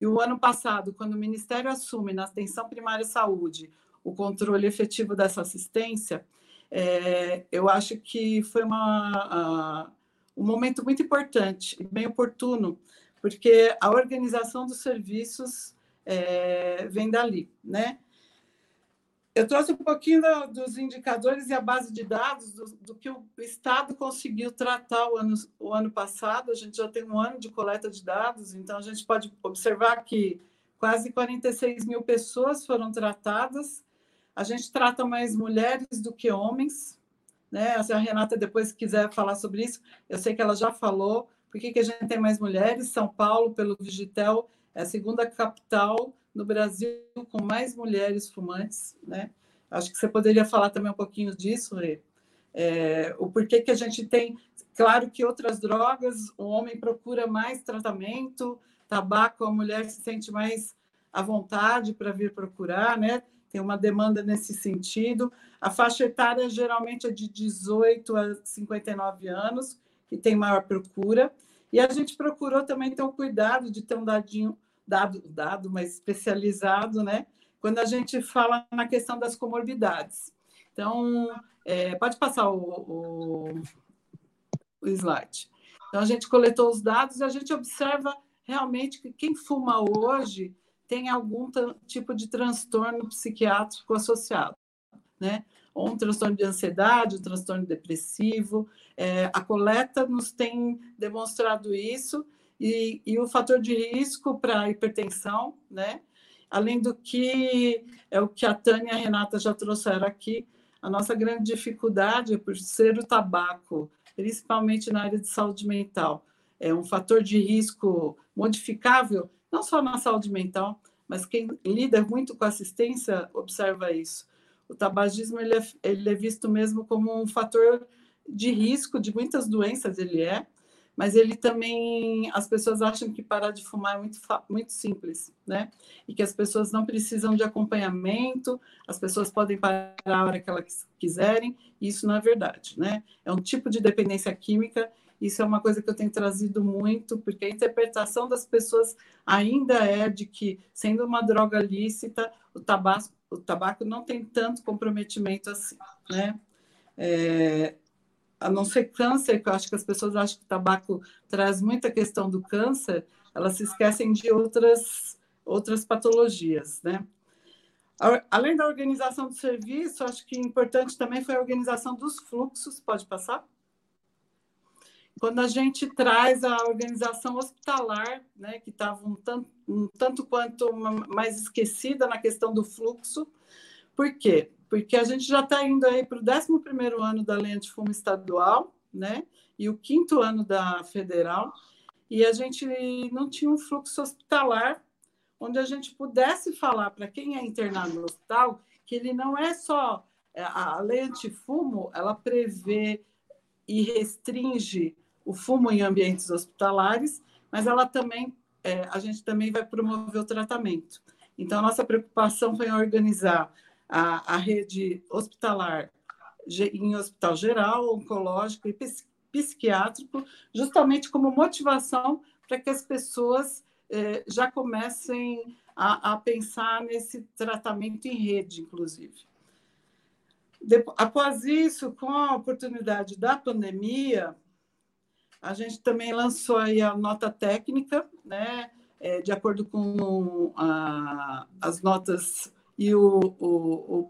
e o ano passado, quando o Ministério assume na atenção primária saúde o controle efetivo dessa assistência, é, eu acho que foi uma, um momento muito importante e bem oportuno, porque a organização dos serviços é, vem dali, né? Eu trouxe um pouquinho do, dos indicadores e a base de dados do, do, que o Estado conseguiu tratar o ano, o ano passado. A gente já tem um ano de coleta de dados, então a gente pode observar que quase 46 mil pessoas foram tratadas a gente trata mais mulheres do que homens, né? Se a Renata depois quiser falar sobre isso, eu sei que ela já falou, Por que, que a gente tem mais mulheres? São Paulo, pelo Vigitel, é a segunda capital no Brasil com mais mulheres fumantes, né? Acho que você poderia falar também um pouquinho disso, Rê. É, o porquê que a gente tem. Claro que outras drogas, o homem procura mais tratamento, tabaco, a mulher se sente mais à vontade para vir procurar, né? Tem uma demanda nesse sentido. A faixa etária geralmente é de 18 a 59 anos, que tem maior procura. E a gente procurou também ter o cuidado de ter um dadinho, dado, dado mais especializado, né? Quando a gente fala na questão das comorbidades. Então, é, pode passar o, o, o slide. Então, a gente coletou os dados e a gente observa realmente que quem fuma hoje tem algum tipo de transtorno psiquiátrico associado, né? Ou um transtorno de ansiedade, um transtorno depressivo. É, a coleta nos tem demonstrado isso e, e o fator de risco para hipertensão, né? Além do que é o que a Tânia e a Renata já trouxeram aqui, a nossa grande dificuldade é por ser o tabaco, principalmente na área de saúde mental, é um fator de risco modificável, não só na saúde mental, mas quem lida muito com assistência observa isso. O tabagismo ele é, ele é visto mesmo como um fator de risco de muitas doenças, ele é, mas ele também as pessoas acham que parar de fumar é muito muito simples, né? E que as pessoas não precisam de acompanhamento, as pessoas podem parar a hora que elas quiserem, e isso não é verdade, né? É um tipo de dependência química isso é uma coisa que eu tenho trazido muito, porque a interpretação das pessoas ainda é de que, sendo uma droga lícita, o tabaco, o tabaco não tem tanto comprometimento assim, né? É, a não ser câncer, que eu acho que as pessoas acham que o tabaco traz muita questão do câncer, elas se esquecem de outras, outras patologias, né? Além da organização do serviço, acho que importante também foi a organização dos fluxos. Pode passar? quando a gente traz a organização hospitalar, né, que estava um tanto, um tanto quanto mais esquecida na questão do fluxo. Por quê? Porque a gente já está indo aí para o 11 ano da lei antifumo estadual, né, e o quinto ano da federal, e a gente não tinha um fluxo hospitalar onde a gente pudesse falar para quem é internado no hospital que ele não é só é, a lei antifumo, ela prevê e restringe o fumo em ambientes hospitalares, mas ela também, é, a gente também vai promover o tratamento. Então, nossa preocupação foi organizar a, a rede hospitalar em hospital geral, oncológico e psiquiátrico, justamente como motivação para que as pessoas é, já comecem a, a, pensar nesse tratamento em rede, inclusive. após isso, com a oportunidade da pandemia, a gente também lançou aí a nota técnica, né, é, de acordo com a, as notas e o, o, o,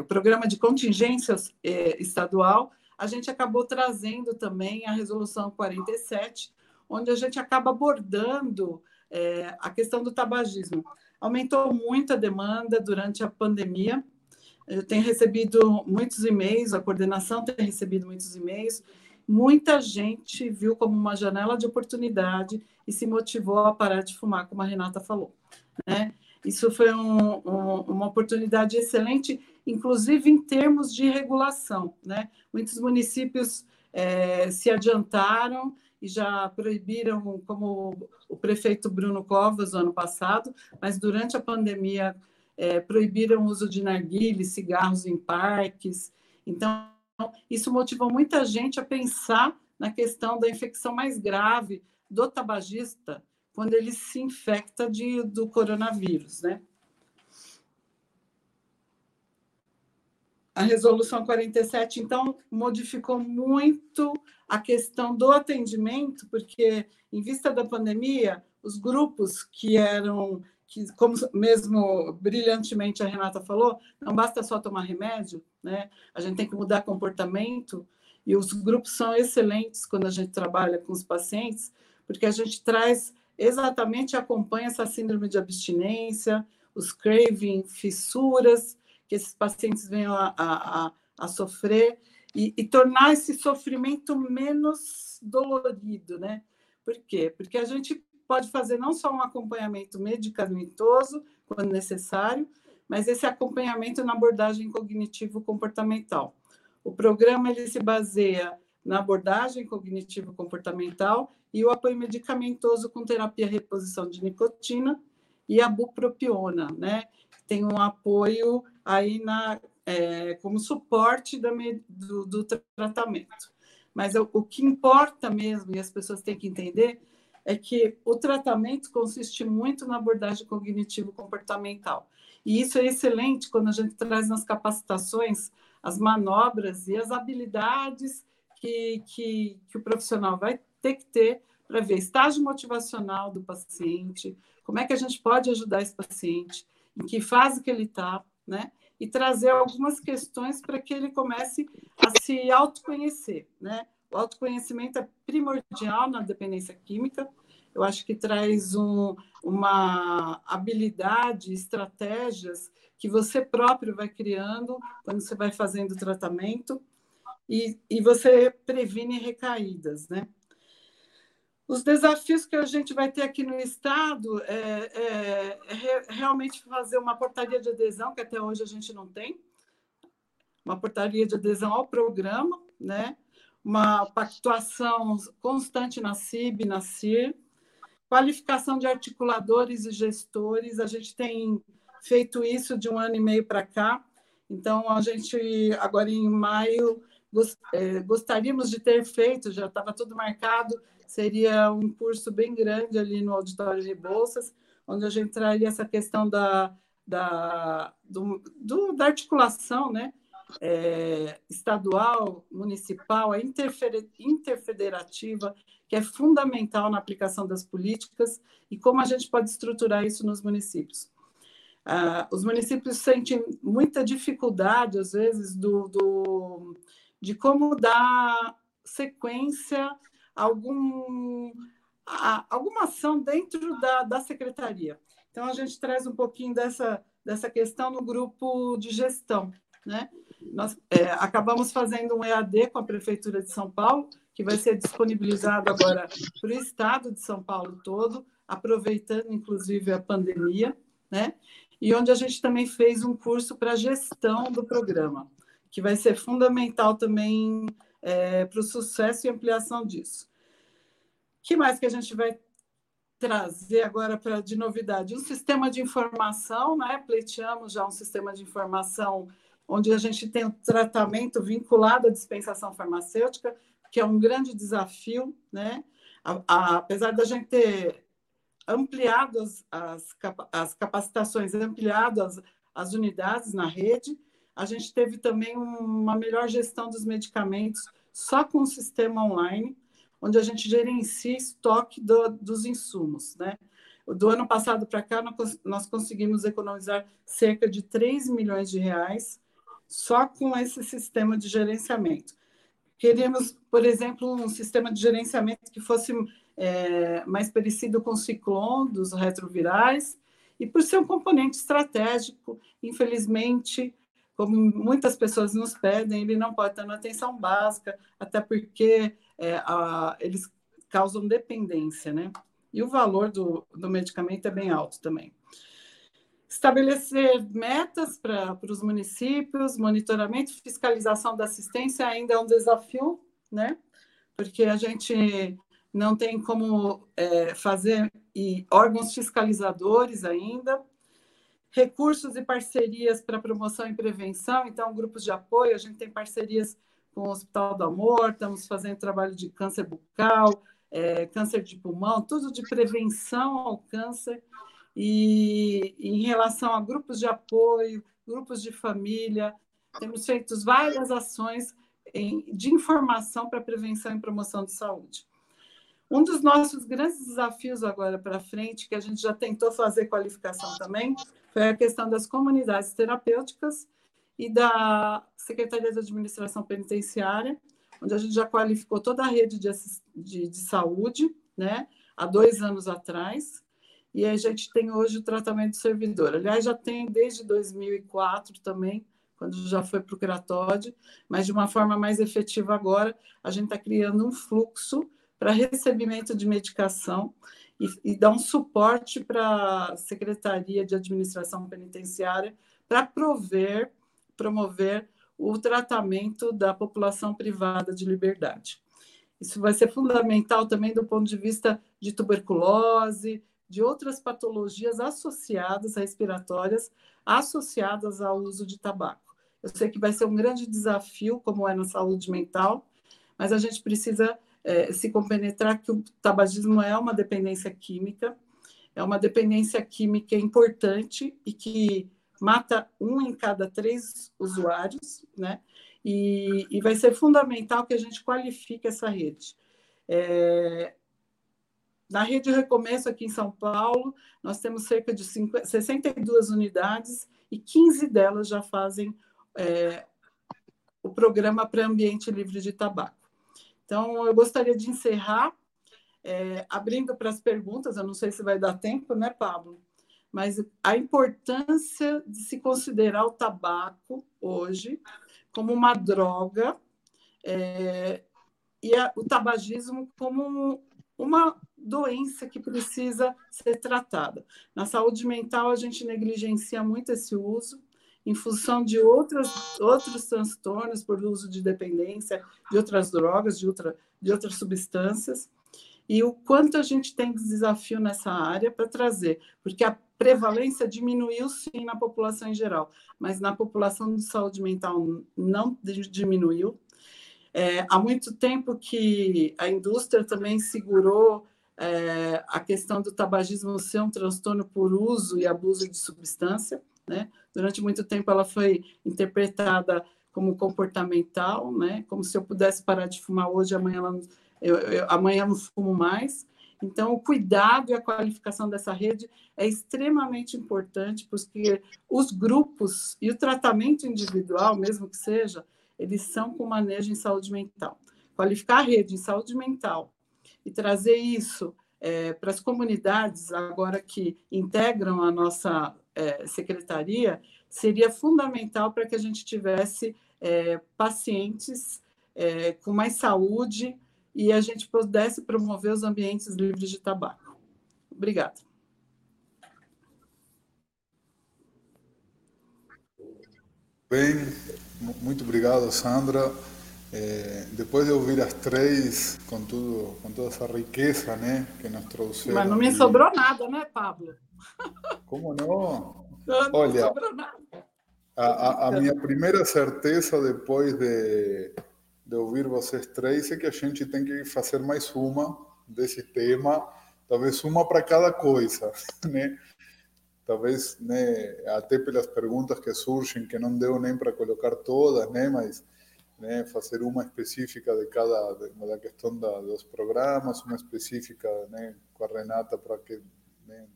o programa de contingências é, estadual, a gente acabou trazendo também a resolução 47, onde a gente acaba abordando é, a questão do tabagismo. Aumentou muito a demanda durante a pandemia, eu tenho recebido muitos e-mails, a coordenação tem recebido muitos e-mails. Muita gente viu como uma janela de oportunidade e se motivou a parar de fumar, como a Renata falou. Né? Isso foi um, um, uma oportunidade excelente, inclusive em termos de regulação. Né? Muitos municípios é, se adiantaram e já proibiram, como o prefeito Bruno Covas, no ano passado, mas durante a pandemia é, proibiram o uso de narguilhos, cigarros em parques. Então, isso motivou muita gente a pensar na questão da infecção mais grave do tabagista quando ele se infecta de, do coronavírus, né? A resolução 47, então, modificou muito a questão do atendimento, porque, em vista da pandemia, os grupos que eram que, como mesmo brilhantemente a Renata falou, não basta só tomar remédio, né? A gente tem que mudar comportamento e os grupos são excelentes quando a gente trabalha com os pacientes, porque a gente traz exatamente acompanha essa síndrome de abstinência, os craving, fissuras que esses pacientes a, a, a, a sofrer e, e tornar esse sofrimento menos dolorido, né? Por quê? Porque a gente pode fazer não só um acompanhamento medicamentoso, quando necessário, mas esse acompanhamento na abordagem cognitivo-comportamental. O programa ele se baseia na abordagem cognitivo-comportamental e o apoio medicamentoso com terapia reposição de nicotina e a bupropiona, né? Tem um apoio aí na, é, como suporte da, do, do, tratamento. Mas o, o que importa mesmo, e as pessoas têm que entender, é que o tratamento consiste muito na abordagem cognitivo-comportamental. E isso é excelente quando a gente traz nas capacitações as manobras e as habilidades que, que, que o profissional vai ter que ter para ver estágio motivacional do paciente, como é que a gente pode ajudar esse paciente, em que fase que ele está, né? E trazer algumas questões para que ele comece a se autoconhecer, né? O autoconhecimento é primordial na dependência química. Eu acho que traz um, uma habilidade, estratégias que você próprio vai criando quando você vai fazendo o tratamento e, e você previne recaídas, né? Os desafios que a gente vai ter aqui no Estado é, é, é, realmente fazer uma portaria de adesão, que até hoje a gente não tem, uma portaria de adesão ao programa, né? uma pactuação constante na CIB, na CIR, qualificação de articuladores e gestores, a gente tem feito isso de um ano e meio para cá, então a gente, agora em maio, é, gostaríamos de ter feito, já estava tudo marcado, seria um curso bem grande ali no Auditório de Bolsas, onde a gente traria essa questão da, da, do, do, da articulação né? É, estadual, municipal, a interfederativa, que é fundamental na aplicação das políticas e como a gente pode estruturar isso nos municípios. Ah, os municípios sentem muita dificuldade, às vezes, do, do de como dar sequência algum, a alguma ação dentro da, da secretaria. Então, a gente traz um pouquinho dessa, dessa questão no grupo de gestão. Né? Nós é, acabamos fazendo um EAD com a Prefeitura de São Paulo, que vai ser disponibilizado agora para o Estado de São Paulo todo, aproveitando, inclusive, a pandemia, né? e onde a gente também fez um curso para gestão do programa que vai ser fundamental também é, para o sucesso e ampliação disso. O que mais que a gente vai trazer agora pra, de novidade? Um sistema de informação, né? Pleiteamos já um sistema de informação onde a gente tem um tratamento vinculado à dispensação farmacêutica, que é um grande desafio, né? A, a, apesar da gente ter ampliado as, as, as capacitações, ampliado as, as unidades na rede, a gente teve também uma melhor gestão dos medicamentos só com o sistema online, onde a gente gerencia estoque do, dos insumos. Né? Do ano passado para cá, nós conseguimos economizar cerca de 3 milhões de reais só com esse sistema de gerenciamento. Queríamos, por exemplo, um sistema de gerenciamento que fosse é, mais parecido com o Ciclone dos retrovirais, e por ser um componente estratégico, infelizmente, como muitas pessoas nos pedem, ele não pode estar na atenção básica, até porque é, a, eles causam dependência, né? E o valor do, do medicamento é bem alto também. Estabelecer metas para os municípios, monitoramento e fiscalização da assistência ainda é um desafio, né? Porque a gente não tem como é, fazer e órgãos fiscalizadores ainda, recursos e parcerias para promoção e prevenção, então, grupos de apoio, a gente tem parcerias com o Hospital do Amor, estamos fazendo trabalho de câncer bucal, é, câncer de pulmão, tudo de prevenção ao câncer. E em relação a grupos de apoio, grupos de família, temos feito várias ações em, de informação para prevenção e promoção de saúde. Um dos nossos grandes desafios agora para frente, que a gente já tentou fazer qualificação também, foi a questão das comunidades terapêuticas e da Secretaria de Administração Penitenciária, onde a gente já qualificou toda a rede de, de, de saúde, né, há dois anos atrás, e a gente tem hoje o tratamento do servidor. Aliás, já tem desde 2004 também, quando já foi para o Cratode, mas de uma forma mais efetiva agora, a gente está criando um fluxo para recebimento de medicação e, e dar um suporte para a Secretaria de Administração Penitenciária para prover, promover o tratamento da população privada de liberdade. Isso vai ser fundamental também do ponto de vista de tuberculose, de outras patologias associadas, respiratórias, associadas ao uso de tabaco. Eu sei que vai ser um grande desafio, como é na saúde mental, mas a gente precisa é, se compenetrar que o tabagismo é uma dependência química, é uma dependência química importante e que mata um em cada três usuários, né? E, e vai ser fundamental que a gente qualifique essa rede. É, na rede Recomeço, aqui em São Paulo, nós temos cerca de 50, 62 unidades e 15 delas já fazem é, o programa para ambiente livre de tabaco. Então, eu gostaria de encerrar é, abrindo para as perguntas, eu não sei se vai dar tempo, né, Pablo? Mas a importância de se considerar o tabaco hoje como uma droga é, e a, o tabagismo como uma doença que precisa ser tratada. Na saúde mental, a gente negligencia muito esse uso, em função de outras, outros transtornos por uso de dependência, de outras drogas, de, outra, de outras substâncias, e o quanto a gente tem de desafio nessa área para trazer, porque a prevalência diminuiu sim na população em geral, mas na população de saúde mental não diminuiu. É, há muito tempo que a indústria também segurou é, a questão do tabagismo ser um transtorno por uso e abuso de substância. Né? Durante muito tempo ela foi interpretada como comportamental, né? como se eu pudesse parar de fumar hoje, amanhã, ela, eu, eu, amanhã não fumo mais. Então, o cuidado e a qualificação dessa rede é extremamente importante, porque os grupos e o tratamento individual, mesmo que seja, eles são com manejo em saúde mental. Qualificar a rede em saúde mental e trazer isso é, para as comunidades agora que integram a nossa é, secretaria seria fundamental para que a gente tivesse é, pacientes é, com mais saúde e a gente pudesse promover os ambientes livres de tabaco. Obrigada. Bem, muito obrigado, Sandra. É, depois de ouvir as três, com, tudo, com toda essa riqueza né, que nos trouxeram. Mas não me sobrou nada, né, Pablo? Como não? Olha, a, a, a, minha primeira certeza depois de, de ouvir vocês três é que a gente tem que fazer mais uma desse tema, talvez uma para cada coisa, (laughs) né? Talvez, né, até pelas perguntas que surgem, que não deu nem para colocar todas, né? Mas né, fazer uma específica de cada da questão da, dos programas, uma específica né, com a Renata para que né,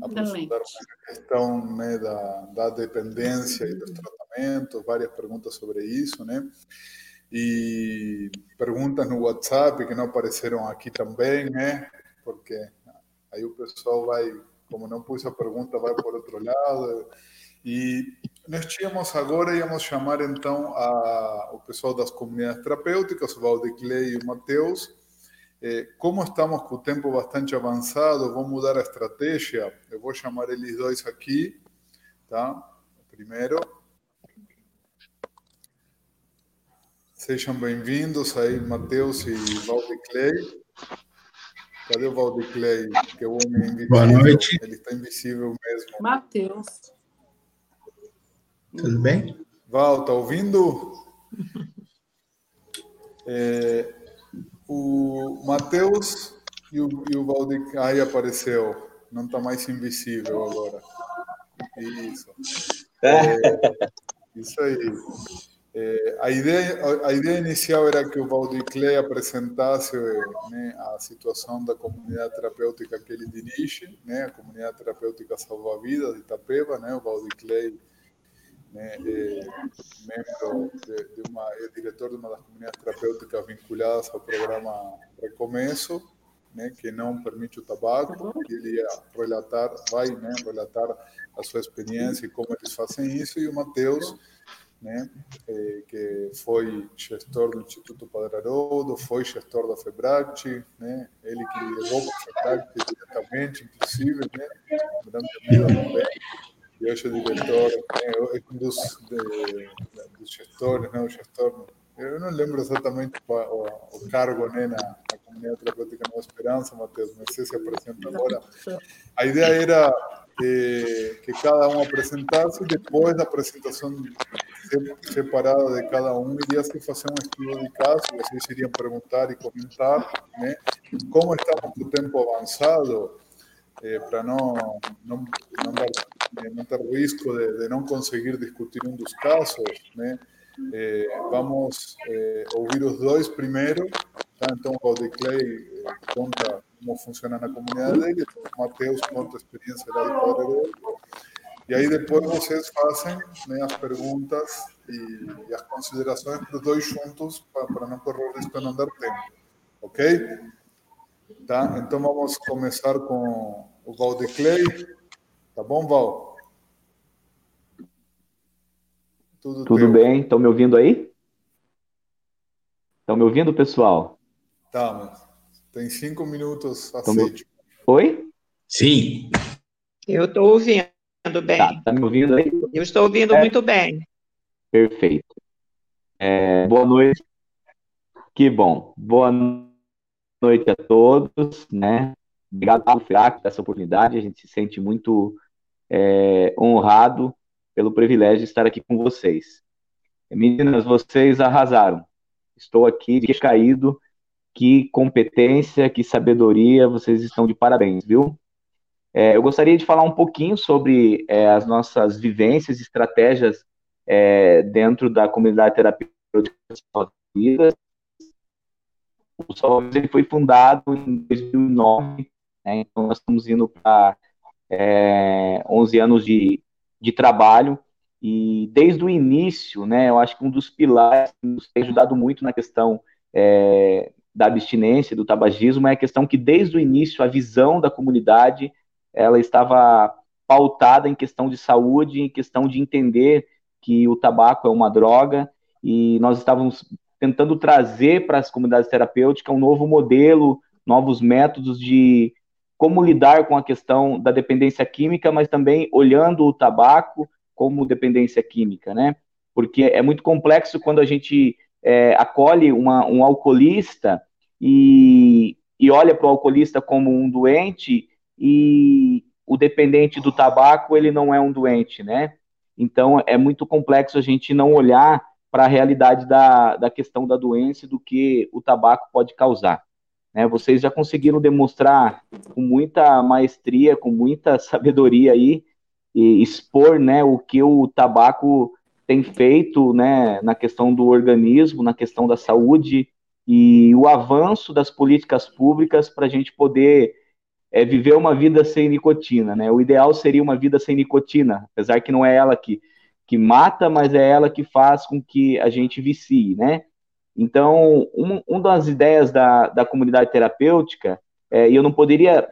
aprofundar a questão né, da, da dependência e dos tratamentos, várias perguntas sobre isso, né? E perguntas no WhatsApp que não apareceram aqui também, né? Porque aí o pessoal vai, como não pus a pergunta, vai por outro lado. E nós tínhamos agora, íamos chamar então a, o pessoal das comunidades terapêuticas, o Valdeclei e o Matheus. Eh, como estamos com o tempo bastante avançado, vou mudar a estratégia. Eu vou chamar eles dois aqui, tá? Primeiro. Sejam bem-vindos aí, Matheus e Valdeclei. Cadê o Valdeclei? Que é o homem invisível. Boa noite. Ele está invisível mesmo. Matheus. Tudo bem? Val, tá ouvindo? É, o Matheus e o, e o Valdir. Aí apareceu. Não está mais invisível agora. Isso. É, isso aí. É, a, ideia, a ideia inicial era que o Valdir Clay apresentasse né, a situação da comunidade terapêutica que ele dirige, né, a comunidade terapêutica Salva Vidas de Itapeva. Né, o Valdir Clay né, é membro de, de, uma, é diretor de uma das comunidades terapêuticas vinculadas ao programa Recomeço, né, que não permite o tabaco, e ele ia relatar, vai né, relatar a sua experiência e como eles fazem isso, e o Matheus, né, é, que foi gestor do Instituto Padre Haroldo, foi gestor da FEBRACT, né, ele que levou para a FEBRACT diretamente, inclusive, né, grande amigo também, e hoje é diretor, é um dos, de, dos gestores, né, o gestor, eu não lembro exatamente o, o, o cargo né, na, na comunidade terapêutica Nova Esperança, Matheus, não sei se apresenta agora. A era que, que cada um apresentasse, depois da apresentação separada de cada um, iria se fazer um estudo de caso, vocês iriam perguntar e comentar né, como estamos com o tempo avançado, eh, para não, não, dar, não ter risco de, não conseguir discutir um dos casos, né? Eh, vamos ouvir os dois primeiro, tá? então o Clay conta como funciona na comunidade dele, o Matheus conta a experiência lá do Padre e aí depois vocês fazem né, as perguntas e, e, as considerações para os dois juntos, para não correr o risco de não dar tempo. Ok? Tá? Então vamos começar com o Val de Clay. Tá bom, Val? Tudo, Tudo bem? Estão me ouvindo aí? Estão me ouvindo, pessoal? Tá, mas tem cinco minutos. Me... Oi? Sim. Eu estou ouvindo bem. Tá, tá, me ouvindo aí? Eu estou ouvindo é. muito bem. Perfeito. É, boa noite. Que bom. Boa noite a todos, né? Obrigado pelo FIAC, por essa oportunidade. A gente se sente muito é, honrado pelo privilégio de estar aqui com vocês. Meninas, vocês arrasaram. Estou aqui de caído. Que competência, que sabedoria, vocês estão de parabéns, viu? É, eu gostaria de falar um pouquinho sobre é, as nossas vivências, estratégias é, dentro da comunidade terapêutica Vidas. O Salva ele foi fundado em 2009, né, então nós estamos indo para é, 11 anos de, de trabalho, e desde o início, né, eu acho que um dos pilares que nos tem ajudado muito na questão é, da abstinência, do tabagismo, é a questão que desde o início a visão da comunidade ela estava pautada em questão de saúde, em questão de entender que o tabaco é uma droga, e nós estávamos tentando trazer para as comunidades terapêuticas um novo modelo, novos métodos de como lidar com a questão da dependência química, mas também olhando o tabaco como dependência química, né? Porque é muito complexo quando a gente é, acolhe uma, um alcoolista e, e olha para o alcoolista como um doente e o dependente do tabaco ele não é um doente, né? Então é muito complexo a gente não olhar para a realidade da, da questão da doença e do que o tabaco pode causar. Né? Vocês já conseguiram demonstrar com muita maestria, com muita (laughs) sabedoria aí, e expor né, o que o tabaco tem feito né, na questão do organismo, na questão da saúde e o avanço das políticas públicas para a gente poder é, viver uma vida sem nicotina. Né? O ideal seria uma vida sem nicotina, apesar que não é ela que, que mata, mas é ela que faz com que a gente vicie. Né? Então, um, uma das ideias da, da comunidade terapêutica, é, e eu não poderia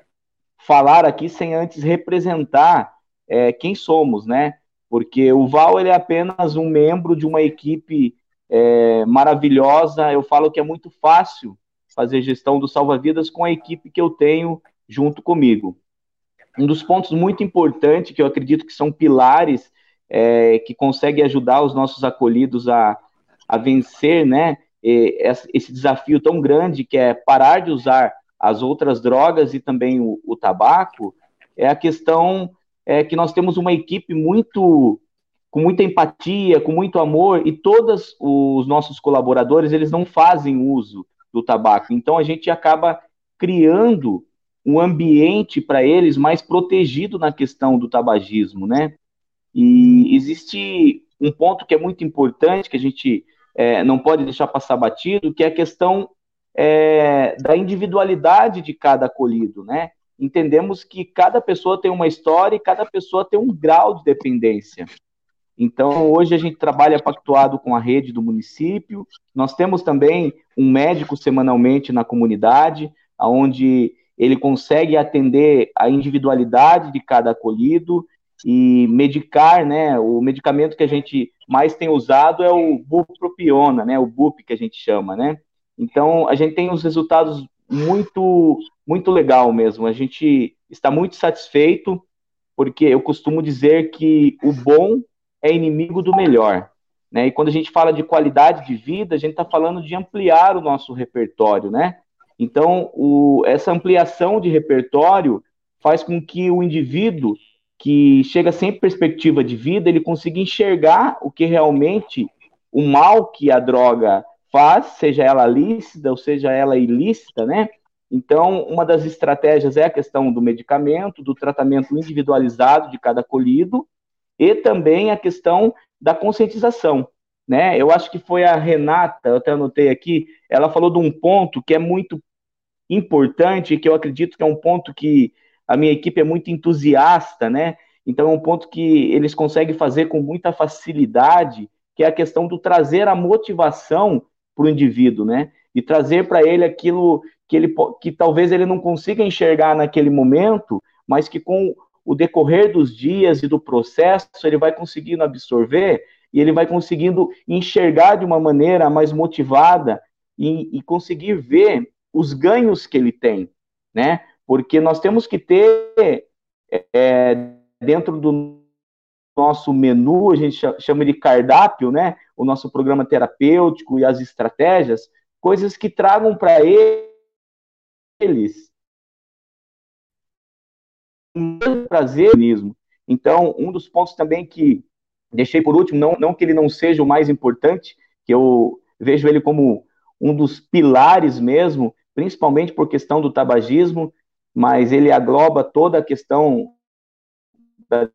falar aqui sem antes representar é, quem somos, né? Porque o Val ele é apenas um membro de uma equipe é, maravilhosa. Eu falo que é muito fácil fazer gestão do salva-vidas com a equipe que eu tenho junto comigo. Um dos pontos muito importantes que eu acredito que são pilares é, que conseguem ajudar os nossos acolhidos a, a vencer, né? Esse desafio tão grande que é parar de usar as outras drogas e também o, o tabaco, é a questão é, que nós temos uma equipe muito com muita empatia, com muito amor, e todos os nossos colaboradores, eles não fazem uso do tabaco. Então, a gente acaba criando um ambiente para eles mais protegido na questão do tabagismo, né? E existe um ponto que é muito importante, que a gente é, não pode deixar passar batido, que é a questão é, da individualidade de cada acolhido, né? Entendemos que cada pessoa tem uma história e cada pessoa tem um grau de dependência. Então, hoje a gente trabalha pactuado com a rede do município. Nós temos também um médico semanalmente na comunidade, onde ele consegue atender a individualidade de cada acolhido e medicar, né? O medicamento que a gente mais tem usado é o bupropiona, né? O BUP que a gente chama, né? Então a gente tem os resultados muito muito legal mesmo. A gente está muito satisfeito porque eu costumo dizer que o bom é inimigo do melhor. Né? E quando a gente fala de qualidade de vida, a gente está falando de ampliar o nosso repertório, né? Então, o, essa ampliação de repertório faz com que o indivíduo que chega sem perspectiva de vida, ele consiga enxergar o que realmente o mal que a droga faz, seja ela lícita ou seja ela ilícita, né? Então, uma das estratégias é a questão do medicamento, do tratamento individualizado de cada colhido, e também a questão da conscientização. Né? Eu acho que foi a Renata, eu até anotei aqui, ela falou de um ponto que é muito importante, que eu acredito que é um ponto que a minha equipe é muito entusiasta, né? Então é um ponto que eles conseguem fazer com muita facilidade, que é a questão do trazer a motivação para o indivíduo, né? E trazer para ele aquilo que ele que talvez ele não consiga enxergar naquele momento, mas que com o decorrer dos dias e do processo ele vai conseguindo absorver e ele vai conseguindo enxergar de uma maneira mais motivada e, e conseguir ver os ganhos que ele tem, né? Porque nós temos que ter é, dentro do nosso menu, a gente chama de cardápio, né? O nosso programa terapêutico e as estratégias, coisas que tragam para eles prazer mesmo. Então, um dos pontos também que deixei por último, não, não que ele não seja o mais importante, que eu vejo ele como um dos pilares mesmo, principalmente por questão do tabagismo, mas ele agloba toda a questão da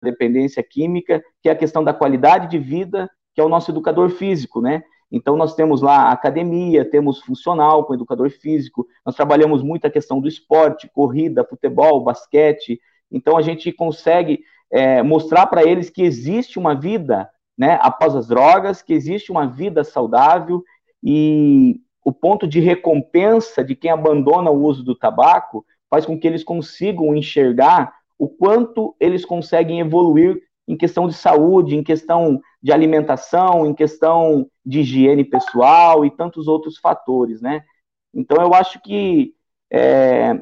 dependência química, que é a questão da qualidade de vida, que é o nosso educador físico, né? Então, nós temos lá academia, temos funcional com educador físico, nós trabalhamos muito a questão do esporte, corrida, futebol, basquete. Então, a gente consegue é, mostrar para eles que existe uma vida né, após as drogas, que existe uma vida saudável e o ponto de recompensa de quem abandona o uso do tabaco faz com que eles consigam enxergar o quanto eles conseguem evoluir em questão de saúde, em questão de alimentação, em questão de higiene pessoal e tantos outros fatores, né? Então eu acho que é,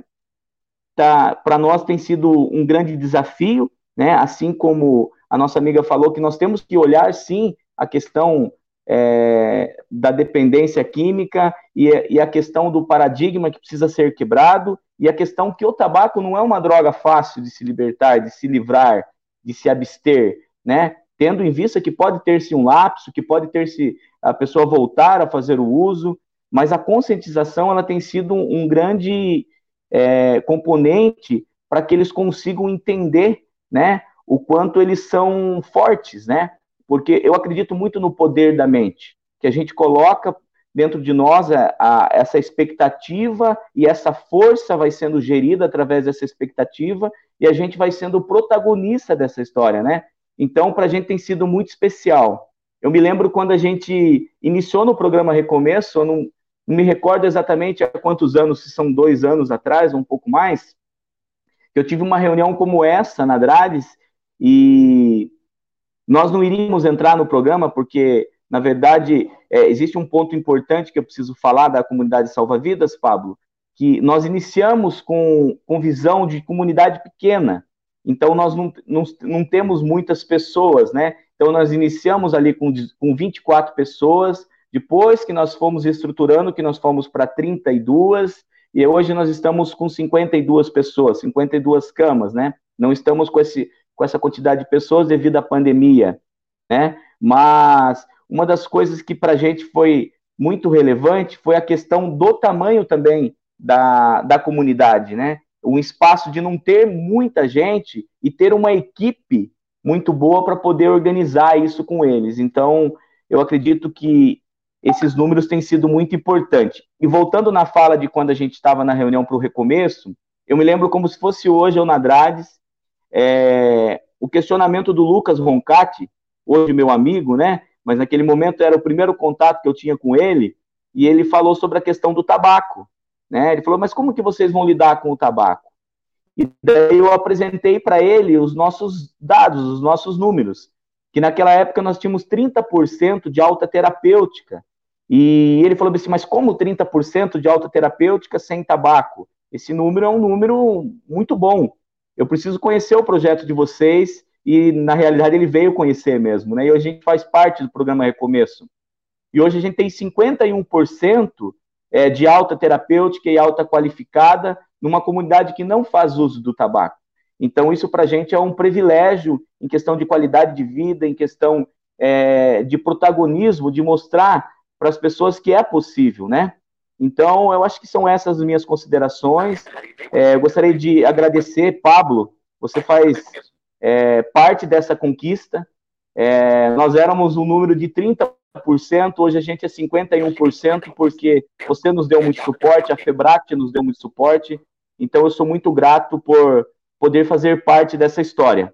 tá, para nós tem sido um grande desafio, né? Assim como a nossa amiga falou que nós temos que olhar sim a questão é, da dependência química e, e, a questão do paradigma que precisa ser quebrado e a questão que o tabaco não é uma droga fácil de se libertar, de se livrar, de se abster, né? Tendo em vista que pode ter-se um lapso, que pode ter-se a pessoa voltar a fazer o uso, mas a conscientização ela tem sido um, um grande é, componente para que eles consigam entender, né, o quanto eles são fortes, né? Porque eu acredito muito no poder da mente, que a gente coloca dentro de nós a, a, essa expectativa e essa força vai sendo gerida através dessa expectativa e a gente vai sendo o protagonista dessa história, né? Então, para a gente tem sido muito especial. Eu me lembro quando a gente iniciou no programa Recomeço, eu não, não me recordo exatamente há quantos anos, se são dois anos atrás, ou um pouco mais, que eu tive uma reunião como essa na Drades e nós não iríamos entrar no programa porque, na verdade, é, existe um ponto importante que eu preciso falar da comunidade Salva-Vidas, Pablo, que nós iniciamos com, com visão de comunidade pequena, então nós não, não, não temos muitas pessoas, né? Então nós iniciamos ali com, com 24 pessoas, depois que nós fomos estruturando, que nós fomos para 32, e hoje nós estamos com 52 pessoas, 52 camas, né? Não estamos com, esse, com essa quantidade de pessoas devido à pandemia, né? Mas uma das coisas que para a gente foi muito relevante foi a questão do tamanho também da, da comunidade, né? Um espaço de não ter muita gente e ter uma equipe muito boa para poder organizar isso com eles. Então, eu acredito que esses números têm sido muito importantes. E voltando na fala de quando a gente estava na reunião para o recomeço, eu me lembro como se fosse hoje eu na Drades, é, o questionamento do Lucas Roncati, hoje meu amigo, né? Mas naquele momento era o primeiro contato que eu tinha com ele, e ele falou sobre a questão do tabaco. Né? Ele falou, mas como que vocês vão lidar com o tabaco? E daí eu apresentei para ele os nossos dados, os nossos números, que naquela época nós tínhamos 30% de alta terapêutica. E ele falou assim, mas como 30% de alta terapêutica sem tabaco? Esse número é um número muito bom. Eu preciso conhecer o projeto de vocês e, na realidade, ele veio conhecer mesmo, né? E a gente faz parte do programa Recomeço. E hoje a gente tem 51% é, de alta terapêutica e alta qualificada numa comunidade que não faz uso do tabaco. Então, isso para a gente é um privilégio em questão de qualidade de vida, em questão é, de protagonismo, de mostrar para as pessoas que é possível, né? Então, eu acho que são essas as minhas considerações. É, gostaria de agradecer, Pablo, você faz é, parte dessa conquista. É, nós éramos um número de 30%, hoje a gente é 51%, porque você nos deu muito suporte, a Febract nos deu muito suporte, então, eu sou muito grato por poder fazer parte dessa história.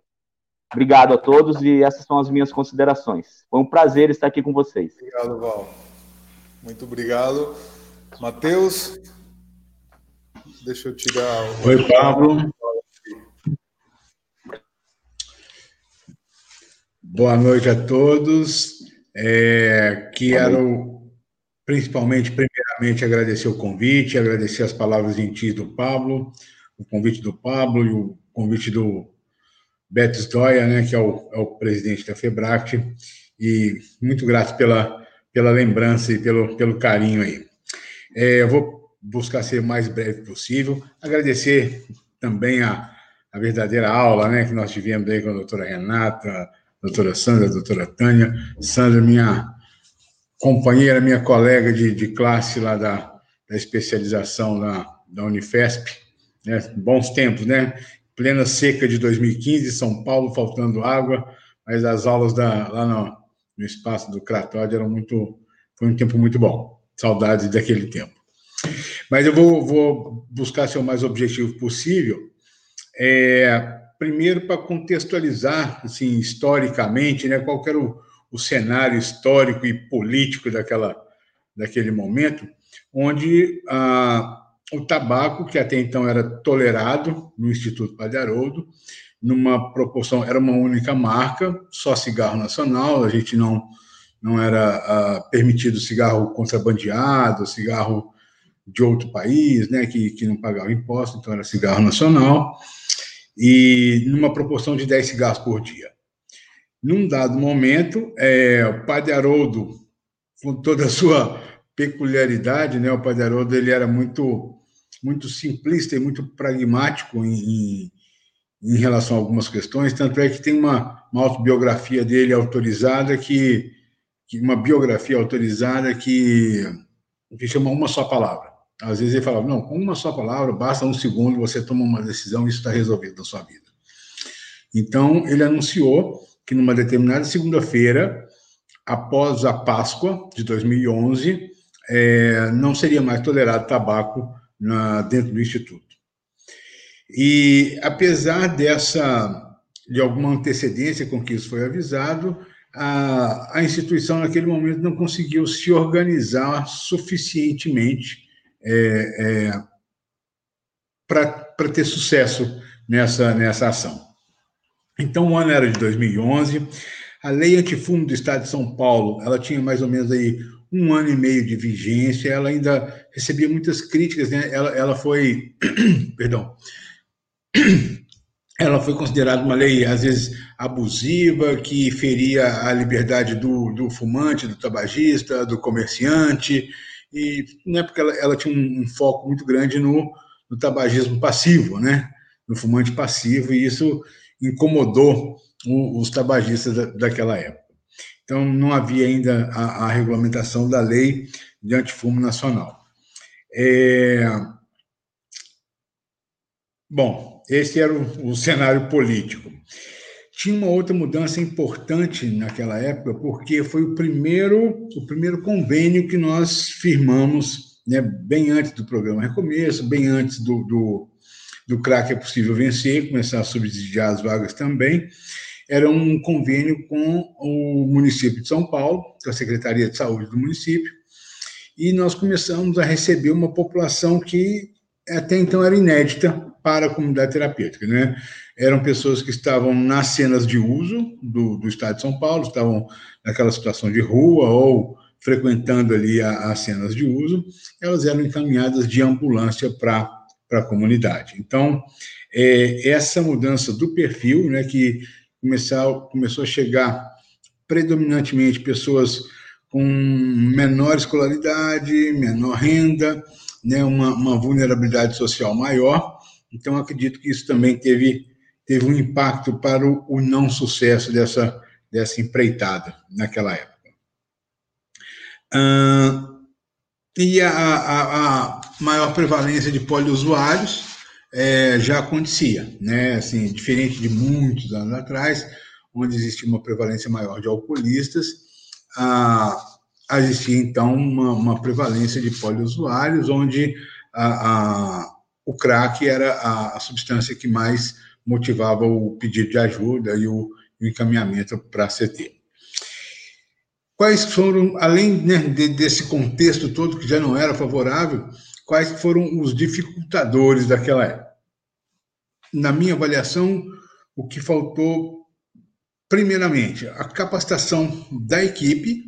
Obrigado a todos e essas são as minhas considerações. Foi um prazer estar aqui com vocês. Obrigado, Val. Muito obrigado. Matheus, deixa eu tirar. O... Oi, Pablo. Boa noite a todos. É, quero principalmente primeiramente agradecer o convite, agradecer as palavras gentis do Pablo, o convite do Pablo e o convite do Beto Stoia, né, que é o, é o presidente da FEBRACT, e muito grato pela, pela lembrança e pelo, pelo carinho aí. É, eu vou buscar ser o mais breve possível, agradecer também a, a verdadeira aula né, que nós tivemos aí com a doutora Renata, a doutora Sandra, a doutora Tânia. Sandra, minha companheira, minha colega de, de classe lá da, da especialização da, da Unifesp, né? bons tempos, né? Plena seca de 2015, São Paulo faltando água, mas as aulas da, lá no, no espaço do Cratóide eram muito, foi um tempo muito bom. Saudades daquele tempo. Mas eu vou, vou buscar ser o mais objetivo possível. É, primeiro, para contextualizar, assim, historicamente, né, qual era o, o cenário histórico e político daquela, daquele momento, onde ah, o tabaco, que até então era tolerado no Instituto Padre Haroldo, numa proporção, era uma única marca, só cigarro nacional, a gente não, não era ah, permitido cigarro contrabandeado, cigarro de outro país, né, que, que não pagava imposto, então era cigarro nacional, e numa proporção de 10 cigarros por dia. Num dado momento, é, o Padre Haroldo, com toda a sua peculiaridade, né, o Padre Haroldo ele era muito, muito simplista e muito pragmático em, em, relação a algumas questões, tanto é que tem uma, uma autobiografia dele autorizada que uma biografia autorizada que, que chama uma só palavra. Às vezes ele falava, não, com uma só palavra, basta um segundo, você toma uma decisão e isso está resolvido na sua vida. Então, ele anunciou que numa determinada segunda-feira, após a Páscoa de 2011, é, não seria mais tolerado tabaco na, dentro do Instituto. E, apesar dessa, de alguma antecedência com que isso foi avisado, a, a instituição, naquele momento, não conseguiu se organizar suficientemente é, é, para ter sucesso nessa, nessa ação. Então, o ano era de 2011. A lei antifumo do Estado de São Paulo, ela tinha mais ou menos aí um ano e meio de vigência. Ela ainda recebia muitas críticas, né? Ela, ela foi, (clears throat) perdão, (clears throat) ela foi considerada uma lei às vezes abusiva, que feria a liberdade do, do fumante, do tabagista, do comerciante. E na época ela, ela tinha um, um, foco muito grande no, no tabagismo passivo, né? No fumante passivo, e isso incomodou os tabagistas daquela época. Então, não havia ainda a, a regulamentação da lei de antifumo nacional. É... Bom, esse era o, o cenário político. Tinha uma outra mudança importante naquela época, porque foi o primeiro, o primeiro convênio que nós firmamos, né, bem antes do programa Recomeço, bem antes do, do do crack é possível vencer, começar a subsidiar as vagas também, era um convênio com o município de São Paulo, com a Secretaria de Saúde do município, e nós começamos a receber uma população que até então era inédita para a comunidade terapêutica, né? Eram pessoas que estavam nas cenas de uso do, do Estado de São Paulo, estavam naquela situação de rua ou frequentando ali as cenas de uso, elas eram encaminhadas de ambulância para a comunidade. Então, é, essa mudança do perfil, né, que começou, começou a chegar predominantemente pessoas com menor escolaridade, menor renda, né, uma, uma vulnerabilidade social maior. Então, acredito que isso também teve, teve um impacto para o, o não sucesso dessa, dessa empreitada naquela época. E a, a, a, maior prevalência de poliusuários é, já acontecia, né? Assim, diferente de muitos anos atrás, onde existia uma prevalência maior de alcoolistas, existia então uma, uma, prevalência de poliusuários, onde a, o crack era a, substância que mais motivava o pedido de ajuda e o, encaminhamento para a CT. Quais foram, além né, de, desse contexto todo que já não era favorável, quais foram os dificultadores daquela época? Na minha avaliação, o que faltou, primeiramente, a capacitação da equipe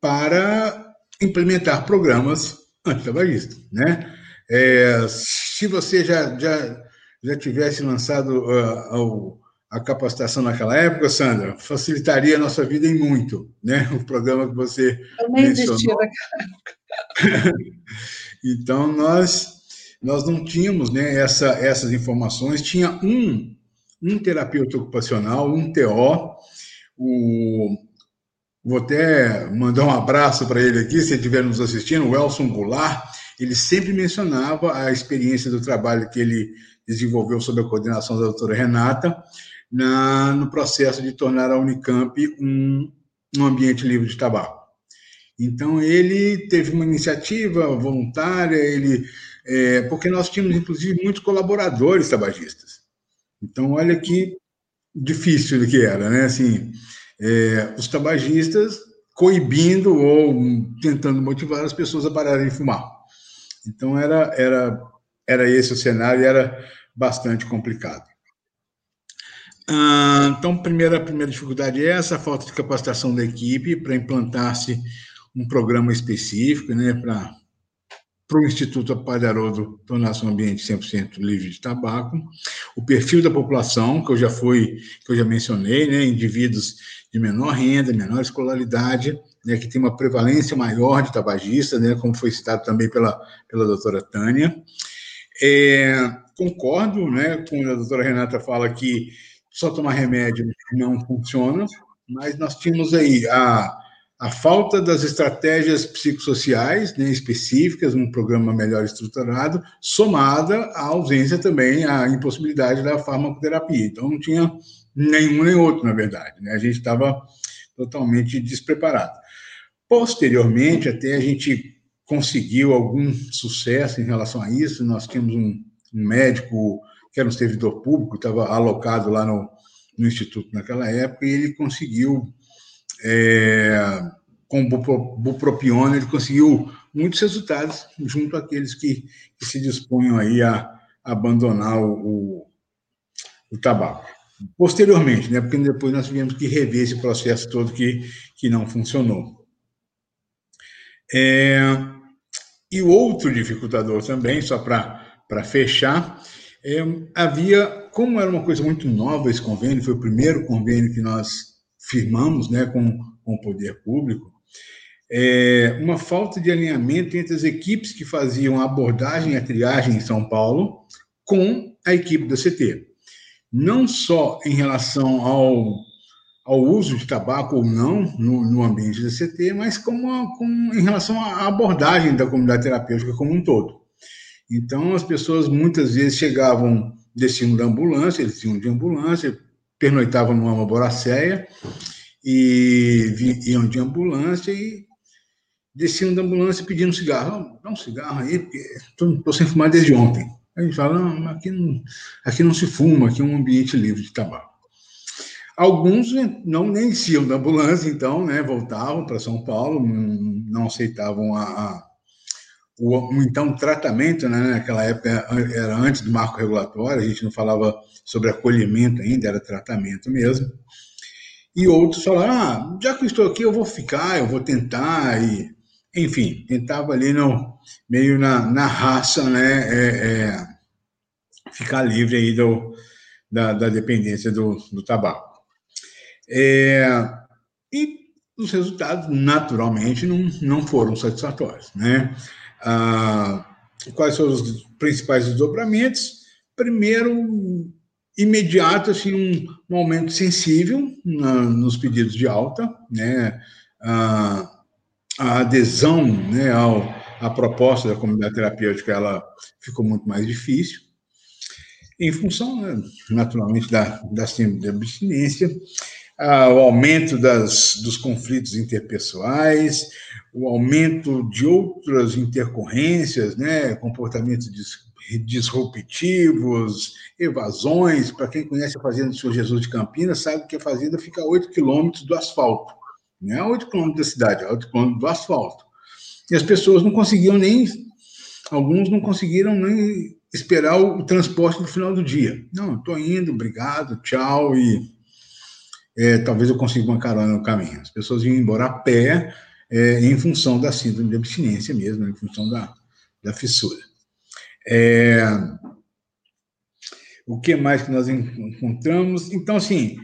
para implementar programas antitabagistas, né? É, se você já, já, já tivesse lançado uh, a capacitação naquela época, Sandra, facilitaria a nossa vida em muito, né? (laughs) O programa que você Eu nem mencionou. naquela (laughs) época. então, nós, nós não tínhamos né, essa, essas informações. Tinha um, um terapeuta ocupacional, um TO, o Vou até mandar um abraço para ele aqui, se ele estiver nos assistindo, o Elson Goulart. Ele sempre mencionava a experiência do trabalho que ele desenvolveu sob a coordenação da doutora Renata, na, no processo de tornar a Unicamp um, um ambiente livre de tabaco. Então, ele teve uma iniciativa voluntária, ele, é, porque nós tínhamos, inclusive, muitos colaboradores tabagistas. Então, olha que difícil que era, né? Assim, é, os tabagistas coibindo ou tentando motivar as pessoas a pararem de fumar. Então era era era esse o cenário, e era bastante complicado. Ah, então, primeira primeira dificuldade é essa a falta de capacitação da equipe para implantar-se um programa específico, né, para para o Instituto Apalharodo tornar-se um ambiente 100% livre de tabaco. O perfil da população, que eu já fui, que eu já mencionei, né, indivíduos de menor renda, menor escolaridade, né, que tem uma prevalência maior de tabagistas, né, como foi citado também pela, pela doutora Tânia. É, concordo né, quando a doutora Renata fala que só tomar remédio não funciona, mas nós tínhamos aí a, a falta das estratégias psicossociais né, específicas, um programa melhor estruturado, somada à ausência também, à impossibilidade da farmacoterapia. Então, não tinha nenhum nem outro, na verdade. Né? A gente estava totalmente despreparado. Posteriormente, até a gente conseguiu algum sucesso em relação a isso. Nós tínhamos um, um médico que era um servidor público, estava alocado lá no, no Instituto naquela época, e ele conseguiu, é, com bupropiona, ele conseguiu muitos resultados junto àqueles que, que se dispunham aí a, a abandonar o, o, o tabaco posteriormente, né? Porque depois nós tivemos que rever esse processo todo que, que não funcionou. É, e o outro dificultador também, só para fechar, é, havia, como era uma coisa muito nova esse convênio, foi o primeiro convênio que nós firmamos né, com, com o poder público, é, uma falta de alinhamento entre as equipes que faziam a abordagem e a triagem em São Paulo com a equipe da CT não só em relação ao, ao uso de tabaco ou não no, no ambiente da CT, mas como, a, em relação à abordagem da comunidade terapêutica como um todo. Então, as pessoas muitas vezes chegavam, desciam da ambulância, eles tinham de ambulância, pernoitavam numa boracéia e iam de ambulância e desciam da ambulância pedindo cigarro. Dá um cigarro aí, porque estou sem fumar desde ontem. A gente fala, não, aqui não, aqui não se fuma, aqui é um ambiente livre de tabaco. Alguns não nem desciam da ambulância, então, né, voltavam para São Paulo, não aceitavam a, a, o, então tratamento, né, naquela época era antes do marco regulatório, a gente não falava sobre acolhimento ainda, era tratamento mesmo. E outros falaram, ah, já que estou aqui, eu vou ficar, eu vou tentar, e, enfim, tentava ali no, meio na, na raça, né, é, é, ficar livre aí do, da, da dependência do, do tabaco. É, e os resultados, naturalmente, não, não foram satisfatórios. Né? Ah, quais foram os principais desdobramentos? Primeiro, imediato, assim, um, um aumento sensível na, nos pedidos de alta, né? Ah, a adesão né, ao, à proposta da comunidade terapêutica ela ficou muito mais difícil, em função, né, naturalmente, da, da síndrome de abstinência, o aumento das, dos conflitos interpessoais, o aumento de outras intercorrências, né, comportamentos disruptivos, evasões. Para quem conhece a Fazenda do Senhor Jesus de Campinas, sabe que a fazenda fica a 8 quilômetros do asfalto. Não é a 8 quilômetros da cidade, é a 8 quilômetros do asfalto. E as pessoas não conseguiam nem, alguns não conseguiram nem esperar o transporte no final do dia. Não, estou indo, obrigado, tchau, e é, talvez eu consiga uma carona no caminho. As pessoas iam embora a pé é, em função da síndrome de abstinência mesmo, em função da, da fissura. É, o que mais que nós encontramos? Então, assim,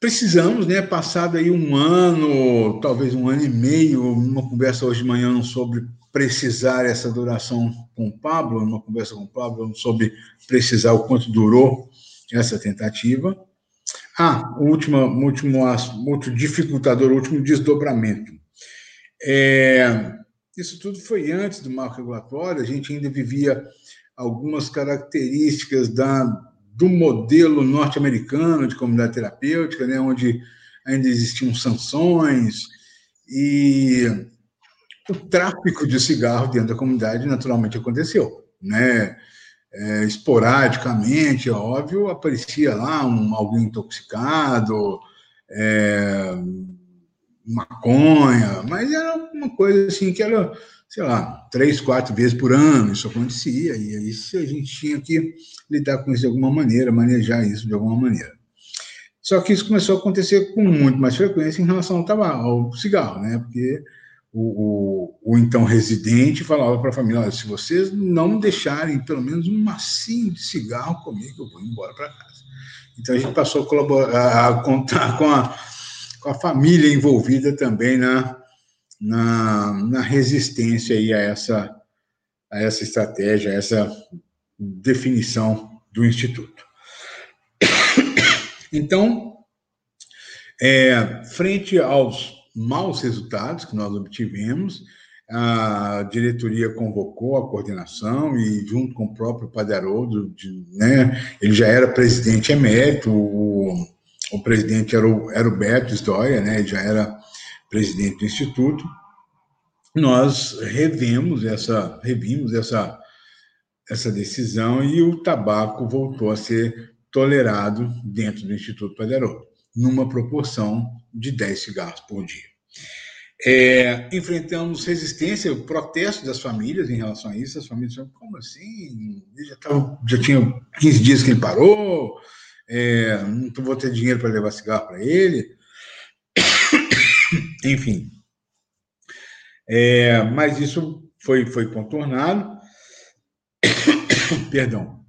precisamos, né, passado aí um ano, talvez um ano e meio, uma conversa hoje de manhã sobre precisar essa duração com o Pablo, uma conversa com o Pablo sobre precisar o quanto durou essa tentativa. Ah, o último, último, dificultador, o último desdobramento. É, isso tudo foi antes do marco regulatório, a gente ainda vivia algumas características da, do modelo norte-americano de comunidade terapêutica, né, onde ainda existiam sanções, e o tráfico de cigarro dentro da comunidade naturalmente aconteceu. Né? É, esporadicamente, é óbvio, aparecia lá um, alguém intoxicado, é, maconha, mas era uma coisa assim que era, sei lá, três, quatro vezes por ano, isso acontecia, e aí a gente tinha que lidar com isso de alguma maneira, manejar isso de alguma maneira. Só que isso começou a acontecer com muito mais frequência em relação ao tabaco, ao cigarro, né? Porque o, o, o, então residente falava para a família: se vocês não deixarem pelo menos um massinho de cigarro comigo, eu vou embora para casa. Então a gente passou a, colaborar, a contar com a, com a família envolvida também na, na, na resistência aí a essa, a essa estratégia, a essa definição do Instituto. Então, é, frente aos maus resultados que nós obtivemos. A diretoria convocou a coordenação e, junto com o próprio Padre Haroldo, né, ele já era presidente emérito, o, o presidente era o, era o Beto Stoia, né, ele já era presidente do Instituto. Nós revemos essa, revimos essa, essa decisão e o tabaco voltou a ser tolerado dentro do Instituto Padre Haroldo numa proporção de 10 cigarros por dia. É, enfrentamos resistência, protesto das famílias em relação a isso. As famílias falaram, como assim? já, tava, já tinha 15 dias que ele parou, é, não vou ter dinheiro para levar cigarro para ele. (coughs) Enfim. É, mas isso foi, foi contornado. (coughs) Perdão.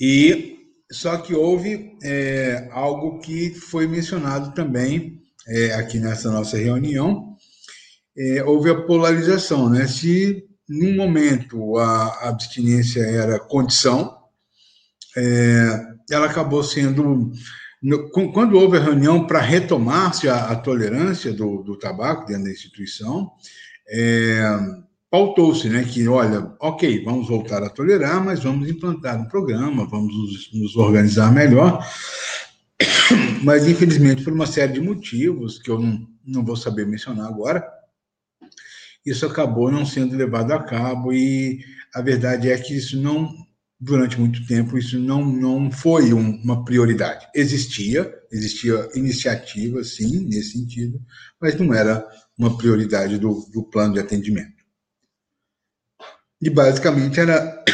E só que houve é, algo que foi mencionado também é, aqui nessa nossa reunião. É, houve a polarização, né? Se num momento a abstinência era condição, é, ela acabou sendo quando houve a reunião para retomar-se a, a, tolerância do, do, tabaco dentro da instituição, é, pautou-se, né, que, olha, ok, vamos voltar a tolerar, mas vamos implantar um programa, vamos nos, nos organizar melhor. (coughs) Mas, infelizmente, por uma série de motivos que eu não, não vou saber mencionar agora, isso acabou não sendo levado a cabo e a verdade é que isso não, durante muito tempo, isso não, não foi um, uma prioridade. Existia, existia iniciativa, sim, nesse sentido, mas não era uma prioridade do, do plano de atendimento. E basicamente era.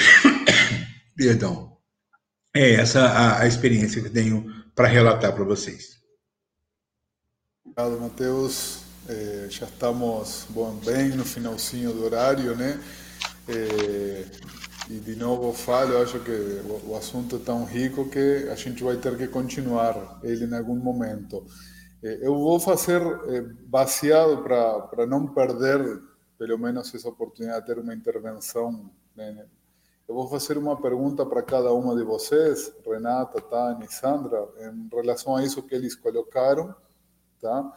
(coughs) Perdão. É essa a, a experiência que tenho para relatar para vocês. Obrigado, Matheus. É, já estamos bom, bem no finalzinho do horário, né? É, e de novo falo, acho que o, o, assunto é tão rico que a gente vai ter que continuar ele em algum momento. É, eu vou fazer é, baseado para não perder, pelo menos, essa oportunidade de ter uma intervenção. Né? Eu vou fazer uma pergunta para cada uma de vocês, Renata, Tânia e Sandra, em relação a isso que eles colocaram, tá?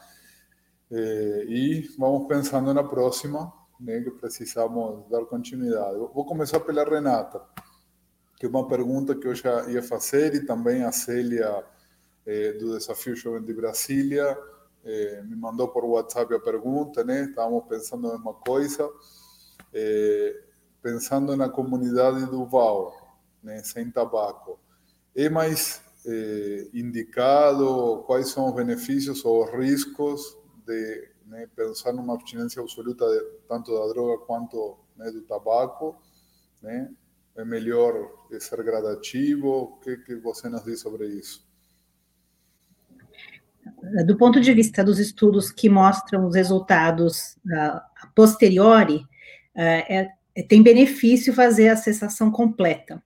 É, e vamos pensando na próxima né, que precisamos dar continuidade. vou começar pela Renata, que é uma pergunta que eu já ia fazer e também a Célia eh, do Desafio Jovem de Brasília eh, me mandou por WhatsApp a pergunta, né? Estávamos pensando a mesma coisa, eh, pensando na comunidade do Val, né, sem tabaco. É mais indicado quais são os benefícios ou os riscos de né, pensar numa abstinência absoluta de, tanto da droga quanto né, do tabaco, né? É melhor ser gradativo? O que, que você nos diz sobre isso? Do ponto de vista dos estudos que mostram os resultados uh, a posteriori, uh, é, tem benefício fazer a cessação completa.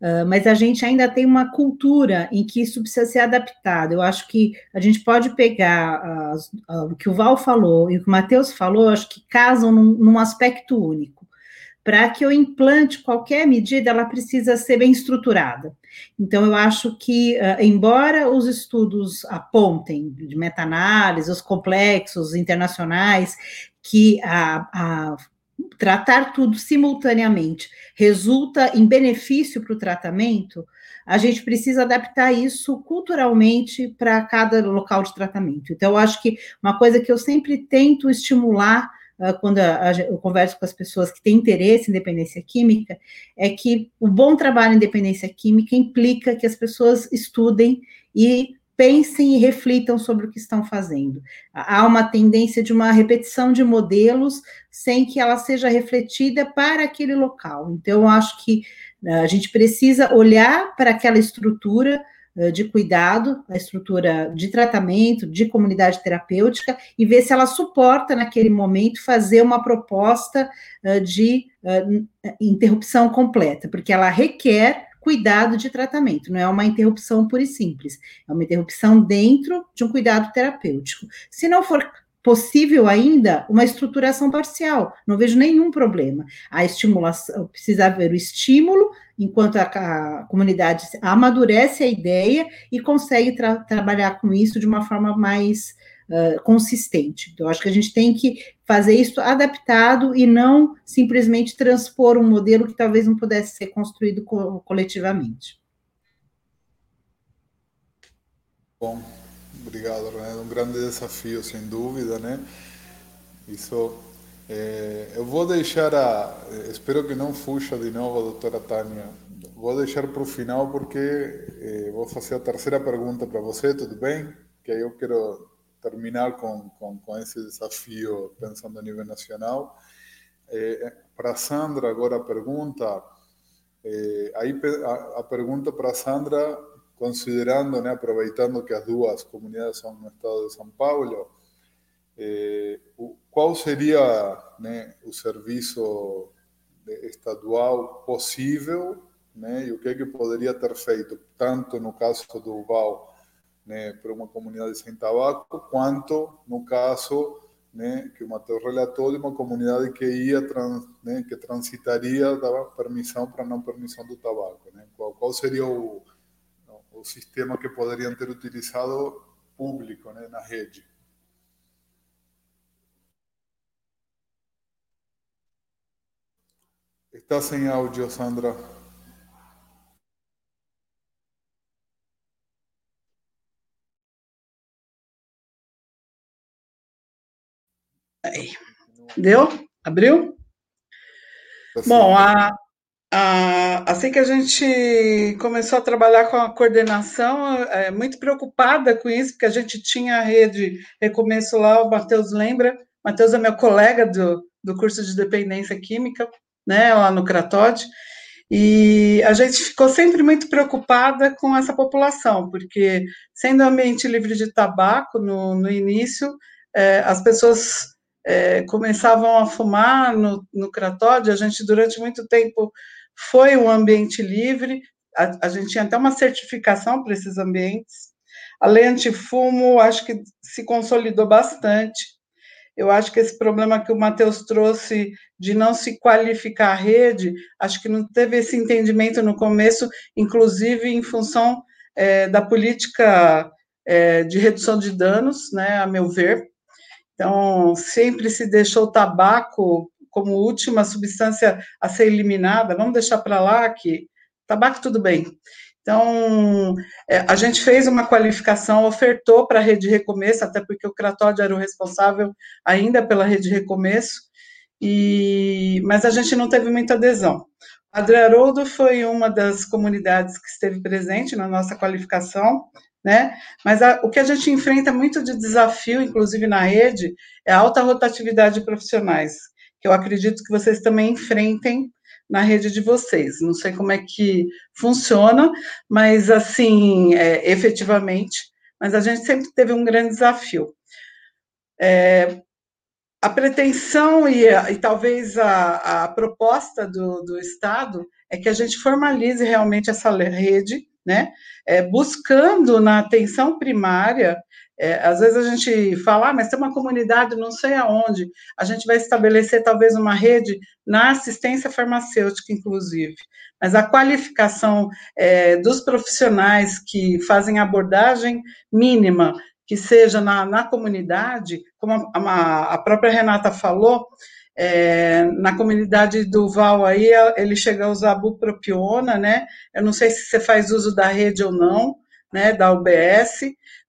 Uh, mas a gente ainda tem uma cultura em que isso precisa ser adaptado. Eu acho que a gente pode pegar uh, o que o Val falou e o que o Matheus falou, acho que casam num, num aspecto único. Para que eu implante qualquer medida, ela precisa ser bem estruturada. Então, eu acho que, embora os estudos apontem de meta-análise, os complexos internacionais, que a, a tratar tudo simultaneamente resulta em benefício para o tratamento, a gente precisa adaptar isso culturalmente para cada local de tratamento. Então, eu acho que uma coisa que eu sempre tento estimular quando a, a, eu converso com as pessoas que têm interesse em dependência química, é que o bom trabalho em dependência química implica que as pessoas estudem e pensem e reflitam sobre o que estão fazendo. Há uma tendência de uma repetição de modelos sem que ela seja refletida para aquele local. Então, eu acho que eh, a gente precisa olhar para aquela estrutura de cuidado, a estrutura de tratamento, de comunidade terapêutica, e ver se ela suporta, naquele momento, fazer uma proposta eh, de interrupção completa, porque ela requer cuidado de tratamento, não é uma interrupção pura e simples, é uma interrupção dentro de um cuidado terapêutico. Se não for possível ainda uma estruturação parcial, não vejo nenhum problema. A estimulação, precisa haver o estímulo, enquanto a, a comunidade amadurece a ideia e consegue tra trabalhar com isso de uma forma mais uh, consistente. Então, acho que a gente tem que fazer isso adaptado e não simplesmente transpor um modelo que talvez não pudesse ser construído co coletivamente. Bom, obrigado, René. Um grande desafio, sem dúvida, né? Isso. É, eu vou deixar a. Espero que não fuja de novo doutora Tânia. Vou deixar para o final porque é, vou fazer a terceira pergunta para você, tudo bem? Que aí eu quero terminar com, com, com esse desafio pensando a nível nacional. É, para Sandra, agora a pergunta, é, aí a, a pergunta para Sandra, considerando, né, aproveitando que as duas comunidades são no estado de São Paulo, o, qual seria né, o serviço estadual possível né, e o que, é que poderia ter feito, tanto no caso do VAL né, para uma comunidade sem tabaco, quanto no caso né, que o Matheus relatou de uma comunidade que ia trans, né, que transitaria da permissão para não permissão do tabaco. Né? Qual, qual seria o, o sistema que poderiam ter utilizado público né, na rede? Está sem áudio, Sandra. Aí. Deu? Abriu? Bom, a, a, assim que a gente começou a trabalhar com a coordenação, é, muito preocupada com isso, porque a gente tinha a rede Recomeço lá, o Matheus lembra, Matheus é meu colega do, do curso de dependência química, né, lá no Cratode, e a gente ficou sempre muito preocupada com essa população, porque sendo ambiente livre de tabaco no, no início, é, as pessoas é, começavam a fumar no, no Cratode, a gente durante muito tempo foi um ambiente livre, a, a gente tinha até uma certificação para esses ambientes. A lei antifumo, acho que se consolidou bastante, eu acho que esse problema que o Matheus trouxe de não se qualificar a rede, acho que não teve esse entendimento no começo, inclusive em função é, da política é, de redução de danos, né, a meu ver. Então, sempre se deixou o tabaco como última substância a ser eliminada, vamos deixar para lá que tabaco tudo bem. Então, é, a gente fez uma qualificação, ofertou para a Rede Recomeço, até porque o Cratódio era o responsável ainda pela Rede Recomeço, e, mas a gente não teve muita adesão. Padre Haroldo foi uma das comunidades que esteve presente na nossa qualificação, né? Mas a, o que a gente enfrenta muito de desafio, inclusive na rede, é a alta rotatividade de profissionais, que eu acredito que vocês também enfrentem na rede de vocês. Não sei como é que funciona, mas assim, é, efetivamente, mas a gente sempre teve um grande desafio. É, a pretensão e, e talvez a, a proposta do, do, Estado é que a gente formalize realmente essa rede, né, é, buscando na atenção primária é, às vezes a gente fala, ah, mas tem uma comunidade não sei aonde, a gente vai estabelecer talvez uma rede na assistência farmacêutica, inclusive. Mas a qualificação é, dos profissionais que fazem abordagem mínima, que seja na, na comunidade, como a, a própria Renata falou, é, na comunidade do Val aí, ele chega a usar bupropiona, né? Eu não sei se você faz uso da rede ou não, né, da UBS,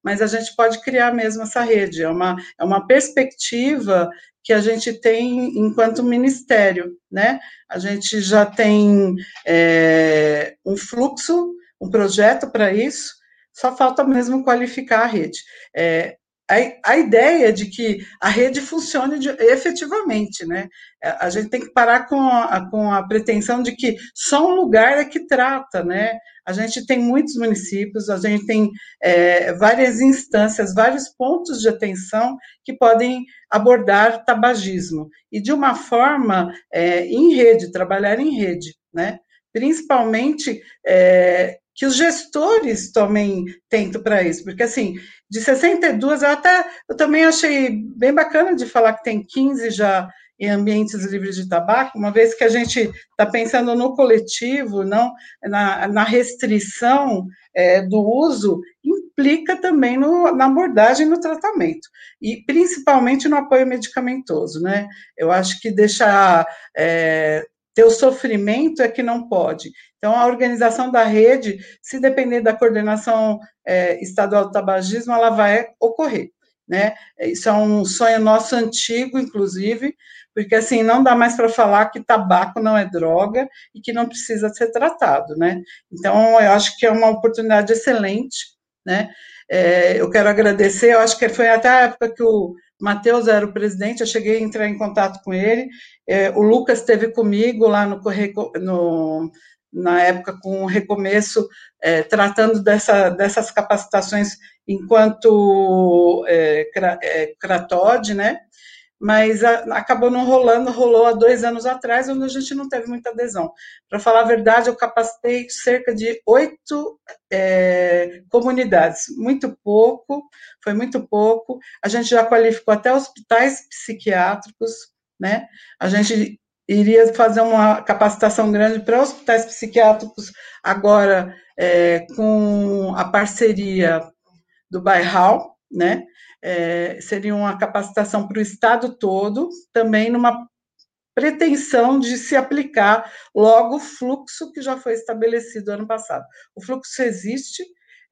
mas a gente pode criar mesmo essa rede. É uma, é uma perspectiva que a gente tem enquanto ministério, né? A gente já tem é, um fluxo, um projeto para isso, só falta mesmo qualificar a rede. É, a, a ideia de que a rede funcione de, efetivamente, né? É, a gente tem que parar com a, com a pretensão de que só um lugar é que trata, né? A gente tem muitos municípios, a gente tem é, várias instâncias, vários pontos de atenção que podem abordar tabagismo e de uma forma é, em rede, trabalhar em rede, né? Principalmente é, que os gestores tomem tento para isso, porque assim, de 62, eu até eu também achei bem bacana de falar que tem 15 já em ambientes livres de tabaco, uma vez que a gente está pensando no coletivo, não na, na restrição é, do uso, implica também no, na abordagem no tratamento, e principalmente no apoio medicamentoso, né? Eu acho que deixar é, ter o sofrimento é que não pode. Então, a organização da rede, se depender da coordenação é, estadual do tabagismo, ela vai ocorrer. Né? Isso é um sonho nosso antigo, inclusive, porque assim não dá mais para falar que tabaco não é droga e que não precisa ser tratado, né? Então eu acho que é uma oportunidade excelente, né? É, eu quero agradecer, eu acho que foi até a época que o Matheus era o presidente, eu cheguei a entrar em contato com ele, é, o Lucas esteve comigo lá no, no na época com o recomeço, é, tratando dessa, dessas capacitações enquanto é, é, Cratode, né? Mas a, acabou não rolando, rolou há dois anos atrás, onde a gente não teve muita adesão. Para falar a verdade, eu capacitei cerca de oito é, comunidades, muito pouco, foi muito pouco. A gente já qualificou até hospitais psiquiátricos, né? A gente iria fazer uma capacitação grande para hospitais psiquiátricos agora é, com a parceria do Bairral, né? É, seria uma capacitação para o Estado todo, também numa pretensão de se aplicar logo o fluxo que já foi estabelecido ano passado. O fluxo existe,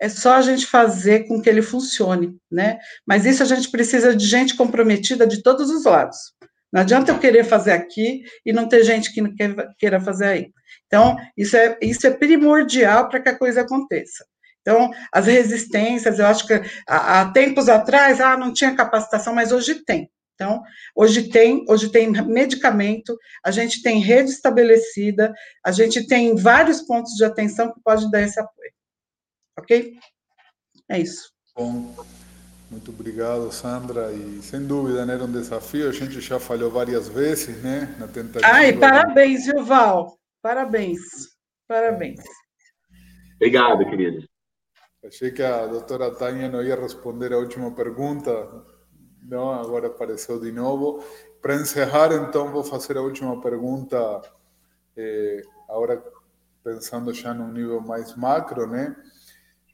é só a gente fazer com que ele funcione, né? Mas isso a gente precisa de gente comprometida de todos os lados. Não adianta eu querer fazer aqui e não ter gente que queira fazer aí. Então, isso é, isso é primordial para que a coisa aconteça. Então, as resistências, eu acho que há, tempos atrás, ah, não tinha capacitação, mas hoje tem. Então, hoje tem, hoje tem medicamento, a gente tem rede estabelecida, a gente tem vários pontos de atenção que podem dar esse apoio. Ok? É isso. Bom, muito obrigado, Sandra. E sem dúvida, né, era um desafio. A gente já falhou várias vezes, né, na tentativa. Ai, parabéns, Gilval. Parabéns. Parabéns. Obrigado, querido. Achei que a doutora Tânia não ia responder a última pergunta, não, agora apareceu de novo. Para encerrar, então, vou fazer a última pergunta, eh, agora pensando já num nível mais macro, né?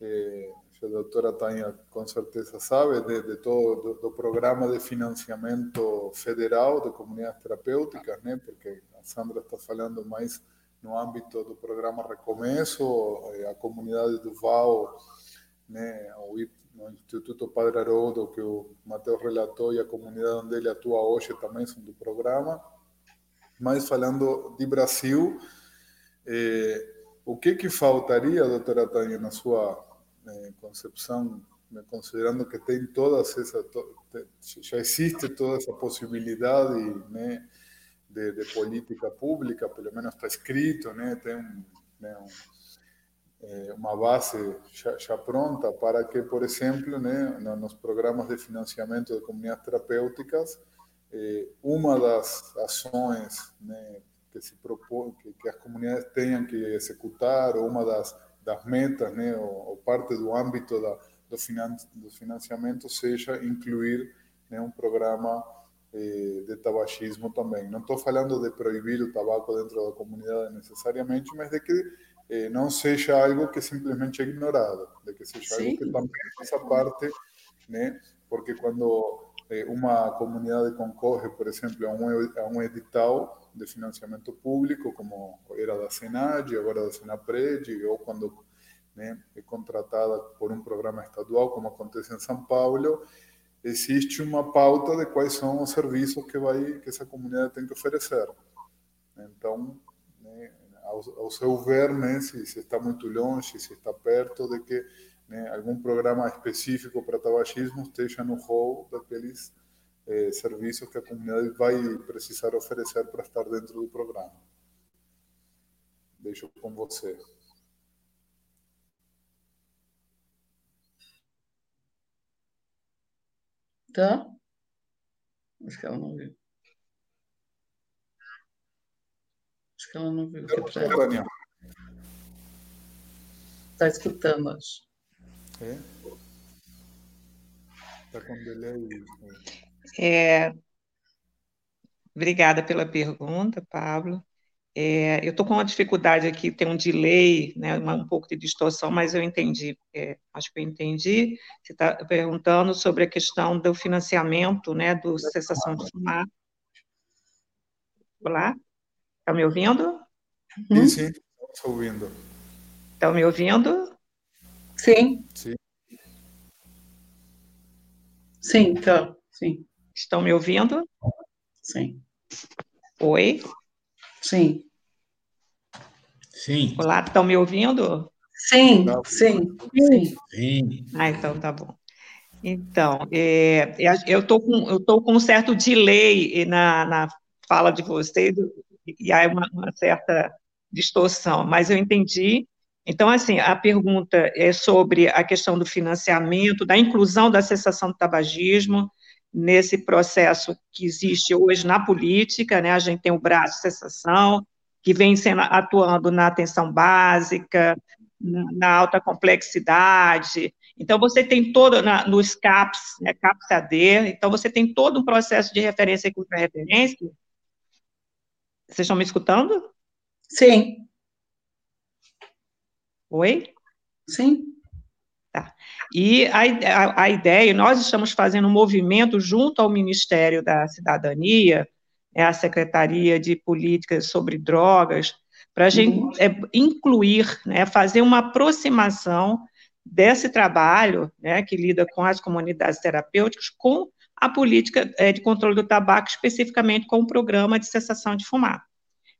Eh, a doutora Tânia com certeza sabe, de, de todo do, do, programa de financiamento federal de comunidades terapêuticas, né? Porque a Sandra está falando mais no âmbito do programa Recomeço, eh, a comunidade do VAL, né? O no Instituto Padre Haroldo, que o Matheus relatou, e a comunidade onde ele atua hoje também são do programa. Mas falando de Brasil, eh, o que, que faltaria, doutora Tânia, na sua eh, concepção, né, considerando que tem toda essa, já existe toda essa possibilidade né, de, de política pública, pelo menos está escrito, né, tem um, né, um uma base já, já, pronta para que, por exemplo, né, nos programas de financiamento de comunidades terapêuticas, eh, uma das ações né, que se propõe que, que, as comunidades tenham que executar, ou uma das, das metas, né, ou, ou parte do âmbito da, do, finan, do financiamento, seja incluir né, um programa eh, de tabagismo também. Não estou falando de proibir o tabaco dentro da comunidade necessariamente, mas de que eh, não seja algo que simplesmente é ignorado, de que seja Sim. algo que também faça parte, né? Porque quando eh, uma comunidade concorre, por exemplo, a um, a um edital de financiamento público, como era da Senad, agora da Senapred, ou quando né, é contratada por um programa estadual, como acontece em São Paulo, existe uma pauta de quais são os serviços que vai que essa comunidade tem que oferecer. Então, ao, seu ver, né, se, se, está muito longe, se está perto de que né, algum programa específico para tabagismo esteja no rol daqueles eh, serviços que a comunidade vai precisar oferecer para estar dentro do programa. Deixo com você. Tá? Acho que ela não viu. Que ela não viu. Está escutando, acho. É? Está com delay. É, obrigada pela pergunta, Pablo. É, eu estou com uma dificuldade aqui, tem um delay, né, um pouco de distorção, mas eu entendi, é, acho que eu entendi. Você está perguntando sobre a questão do financiamento, né, do cessação de fumar. Olá? Estão me ouvindo? Sim, sim, estamos ouvindo. Estão me ouvindo? Sim. Sim. Sim, tá. Sim. Estão me ouvindo? Sim. Oi? Sim. Sim. Olá, estão me ouvindo? Sim, sim, sim. Sim. Ah, então tá bom. Então, é, eu estou com, eu tô com um certo delay na, na fala de vocês, e há uma, uma certa distorção, mas eu entendi. Então, assim, a pergunta é sobre a questão do financiamento, da inclusão da cessação do tabagismo nesse processo que existe hoje na política, né? A gente tem o braço cessação, que vem sendo atuando na atenção básica, na, alta complexidade. Então, você tem todo, na, nos CAPS, né, CAPS AD, então você tem todo um processo de referência e contra-referência, vocês estão me escutando? Sim. Oi? Sim. Tá. E a, a, a, ideia, nós estamos fazendo um movimento junto ao Ministério da Cidadania, é a Secretaria de Políticas sobre Drogas, para a gente uhum. é, incluir, né, fazer uma aproximação desse trabalho, né, que lida com as comunidades terapêuticas, com a política é, de controle do tabaco, especificamente com o programa de cessação de fumar.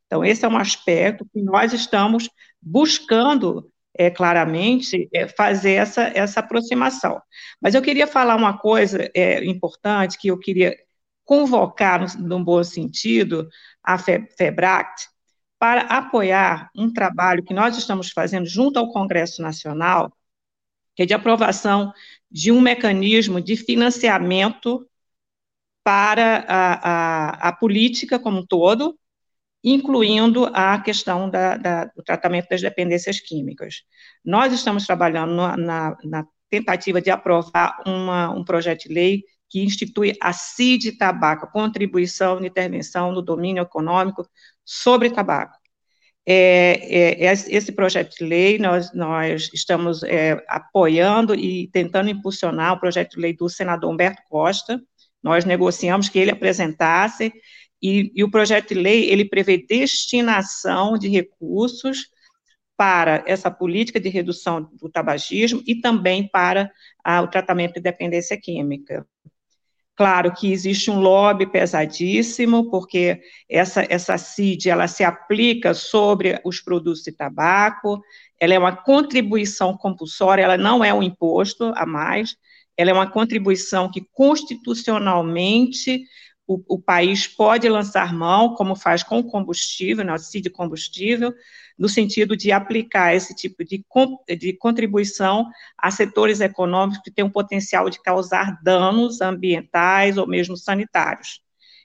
Então, esse é um aspecto que nós estamos buscando é, claramente é, fazer essa, essa aproximação. Mas eu queria falar uma coisa é, importante que eu queria convocar, num bom sentido, a FEBRACT para apoiar um trabalho que nós estamos fazendo junto ao Congresso Nacional, que é de aprovação de um mecanismo de financiamento para a, a, a política como um todo, incluindo a questão da, da, do tratamento das dependências químicas. Nós estamos trabalhando na, na tentativa de aprovar uma, um projeto de lei que institui a CID Tabaco, Contribuição de Intervenção no Domínio Econômico sobre Tabaco. É, é, esse projeto de lei, nós, nós estamos é, apoiando e tentando impulsionar o projeto de lei do senador Humberto Costa, nós negociamos que ele apresentasse, e, e o projeto de lei, ele prevê destinação de recursos para essa política de redução do tabagismo e também para o tratamento de dependência química. Claro que existe um lobby pesadíssimo, porque essa, essa CID, ela se aplica sobre os produtos de tabaco, ela é uma contribuição compulsória, ela não é um imposto a mais, ela é uma contribuição que constitucionalmente o, o país pode lançar mão, como faz com o combustível, né, CID combustível, no sentido de aplicar esse tipo de, de contribuição a setores econômicos que têm um potencial de causar danos ambientais ou mesmo sanitários.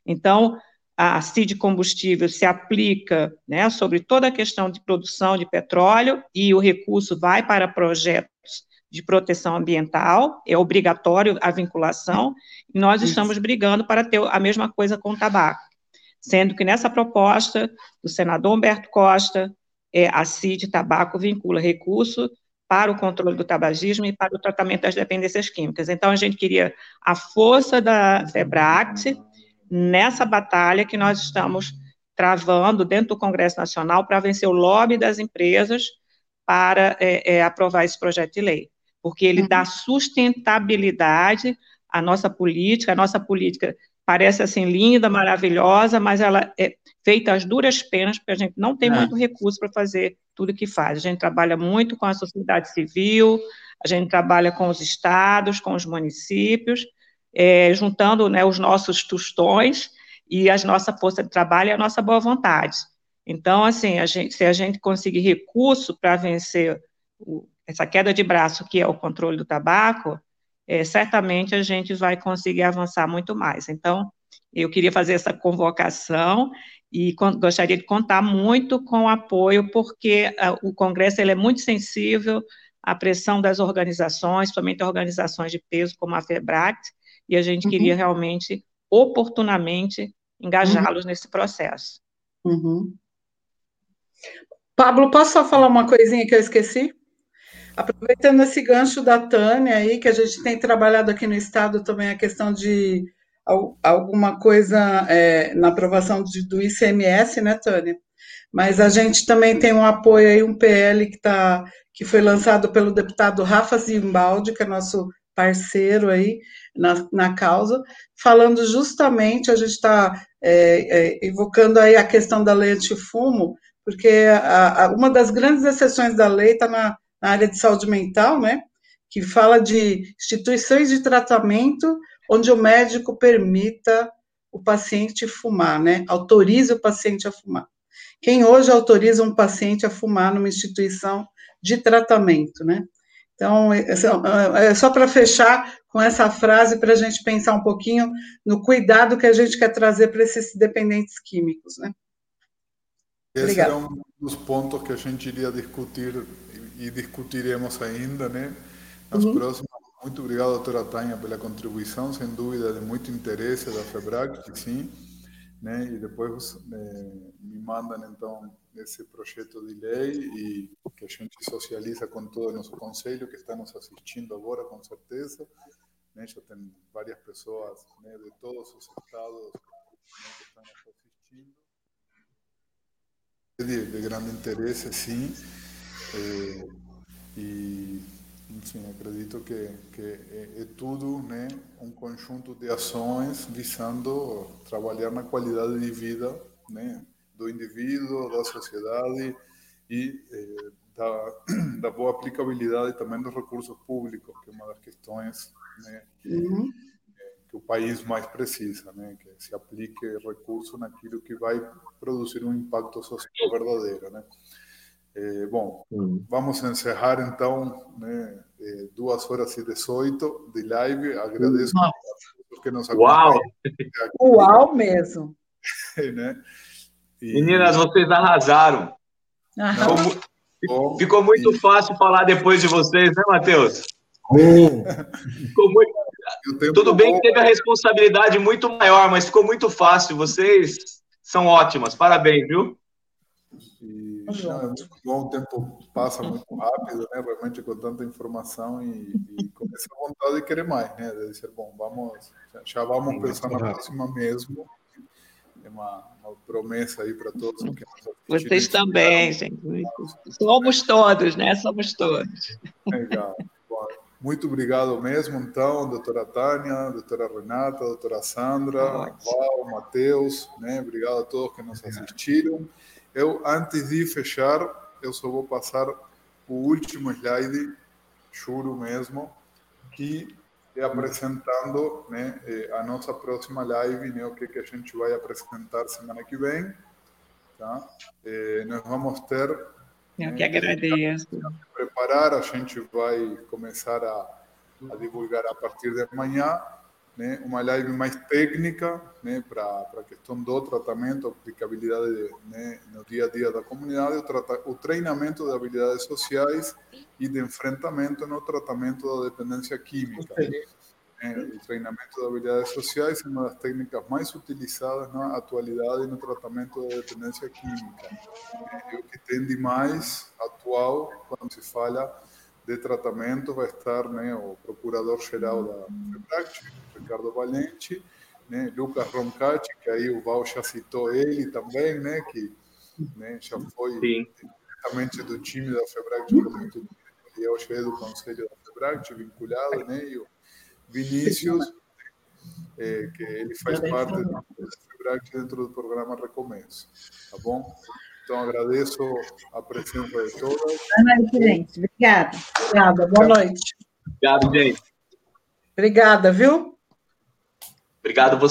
Então, a CID combustível se aplica né, sobre toda a questão de produção de petróleo e o recurso vai para projetos de proteção ambiental, é obrigatório a vinculação, e nós estamos brigando para ter a mesma coisa com o tabaco. Sendo que nessa proposta do senador Humberto Costa, é, a CID Tabaco vincula recurso para o controle do tabagismo e para o tratamento das dependências químicas. Então, a gente queria a força da FEBRACT nessa batalha que nós estamos travando dentro do Congresso Nacional para vencer o lobby das empresas para é, é, aprovar esse projeto de lei, porque ele uhum. dá sustentabilidade à nossa política, a nossa política parece assim linda, maravilhosa, mas ela é feita às duras penas, porque a gente não tem é. muito recurso para fazer tudo que faz. A gente trabalha muito com a sociedade civil, a gente trabalha com os estados, com os municípios, é, juntando né, os nossos tostões e a nossa força de trabalho e a nossa boa vontade. Então, assim, a gente, se a gente conseguir recurso para vencer o, essa queda de braço que é o controle do tabaco, é, certamente a gente vai conseguir avançar muito mais. Então, eu queria fazer essa convocação e gostaria de contar muito com o apoio, porque uh, o Congresso ele é muito sensível à pressão das organizações, principalmente organizações de peso como a FEBRACT, e a gente uhum. queria realmente, oportunamente, engajá-los uhum. nesse processo. Uhum. Pablo, posso só falar uma coisinha que eu esqueci? Aproveitando esse gancho da Tânia aí, que a gente tem trabalhado aqui no Estado também a questão de alguma coisa é, na aprovação de, do ICMS, né, Tânia? Mas a gente também tem um apoio aí, um PL que, tá, que foi lançado pelo deputado Rafa Zimbaldi, que é nosso parceiro aí na, na causa, falando justamente, a gente está é, é, evocando aí a questão da lei antifumo, porque a, a, uma das grandes exceções da lei está na, na área de saúde mental, né? Que fala de instituições de tratamento onde o médico permita o paciente fumar, né? Autorize o paciente a fumar. Quem hoje autoriza um paciente a fumar numa instituição de tratamento, né? Então, é, é, só para fechar com essa frase para a gente pensar um pouquinho no cuidado que a gente quer trazer para esses dependentes químicos, né? Esse Obrigada. é um dos pontos que a gente iria discutir e discutiremos ainda, né? Nas uhum. próximas muito obrigado, doutora Tânia, pela contribuição, sem dúvida, de muito interesse da FEBRAC, sim. Né? E depois é, me mandam, então, esse projeto de lei e que a gente socializa com todo o nosso conselho, que está nos assistindo agora, com certeza. Né? Já tem várias pessoas né, de todos os estados que estão nos assistindo. De, de grande interesse, sim. É, e enfim, acredito que, que é, é, tudo né, um conjunto de ações visando trabalhar na qualidade de vida né, do indivíduo, da sociedade e eh, da, (clears throat) da, boa aplicabilidade também dos recursos públicos, que é uma das questões né, uhum. que o país mais precisa, né? Que se aplique recurso naquilo que vai produzir um impacto social verdadeiro, né? É, bom, hum. vamos encerrar então, né? É, duas horas e 18 de live. Agradeço Nossa. a que nos acompanham. Uau! Uau mesmo! (laughs) né? E... Meninas, vocês arrasaram. Ficou, ficou, muito fácil falar depois de vocês, né, Matheus? Ficou muito tudo bem que teve a responsabilidade muito maior, mas ficou muito fácil. Vocês são ótimas. Parabéns, viu? E, não, bom, o tempo passa muito rápido, né? Realmente com tanta informação e, e com essa vontade de querer mais, né? De dizer, bom, vamos, já vamos Sim, pensar na próxima mesmo. É uma, uma promessa aí para todos. Que Vocês também, gente. Somos todos, né? Somos todos. Legal. Muito obrigado mesmo, então, doutora Tânia, doutora Renata, doutora Sandra, Val, Matheus, né? Obrigado a todos que nos assistiram. Eu, antes de fechar, eu só vou passar o último slide, juro mesmo, que é apresentando né, eh, a nossa próxima live, né, o que, que a gente vai apresentar semana que vem. Tá? Eh, nós vamos ter eu que agradeço. Preparar, a gente vai começar a, a divulgar a partir de amanhã né, uma live mais técnica né, para a questão do tratamento, aplicabilidade né, no dia a dia da comunidade, o, trata, o treinamento de habilidades sociais e de enfrentamento no tratamento da dependência química. É, o treinamento de habilidades sociais é uma das técnicas mais utilizadas na atualidade no tratamento da dependência química. É, o que tem de mais atual quando se fala de tratamento vai estar né, o procurador-geral da FEBRAC, Ricardo Valente, né, Lucas Roncati, que aí o Val já citou ele também, né, que né, já foi diretamente do time da FEBRAC, e hoje é do conselho da FEBRAC, vinculado, né, e o Vinícius, é, que ele faz parte da FEBRAC dentro do programa Recomeço, tá bom? Então, agradeço a presença de todas. Boa noite, gente. Obrigada. Obrigada. Boa noite. Obrigado, gente. Obrigada, viu? Obrigado você.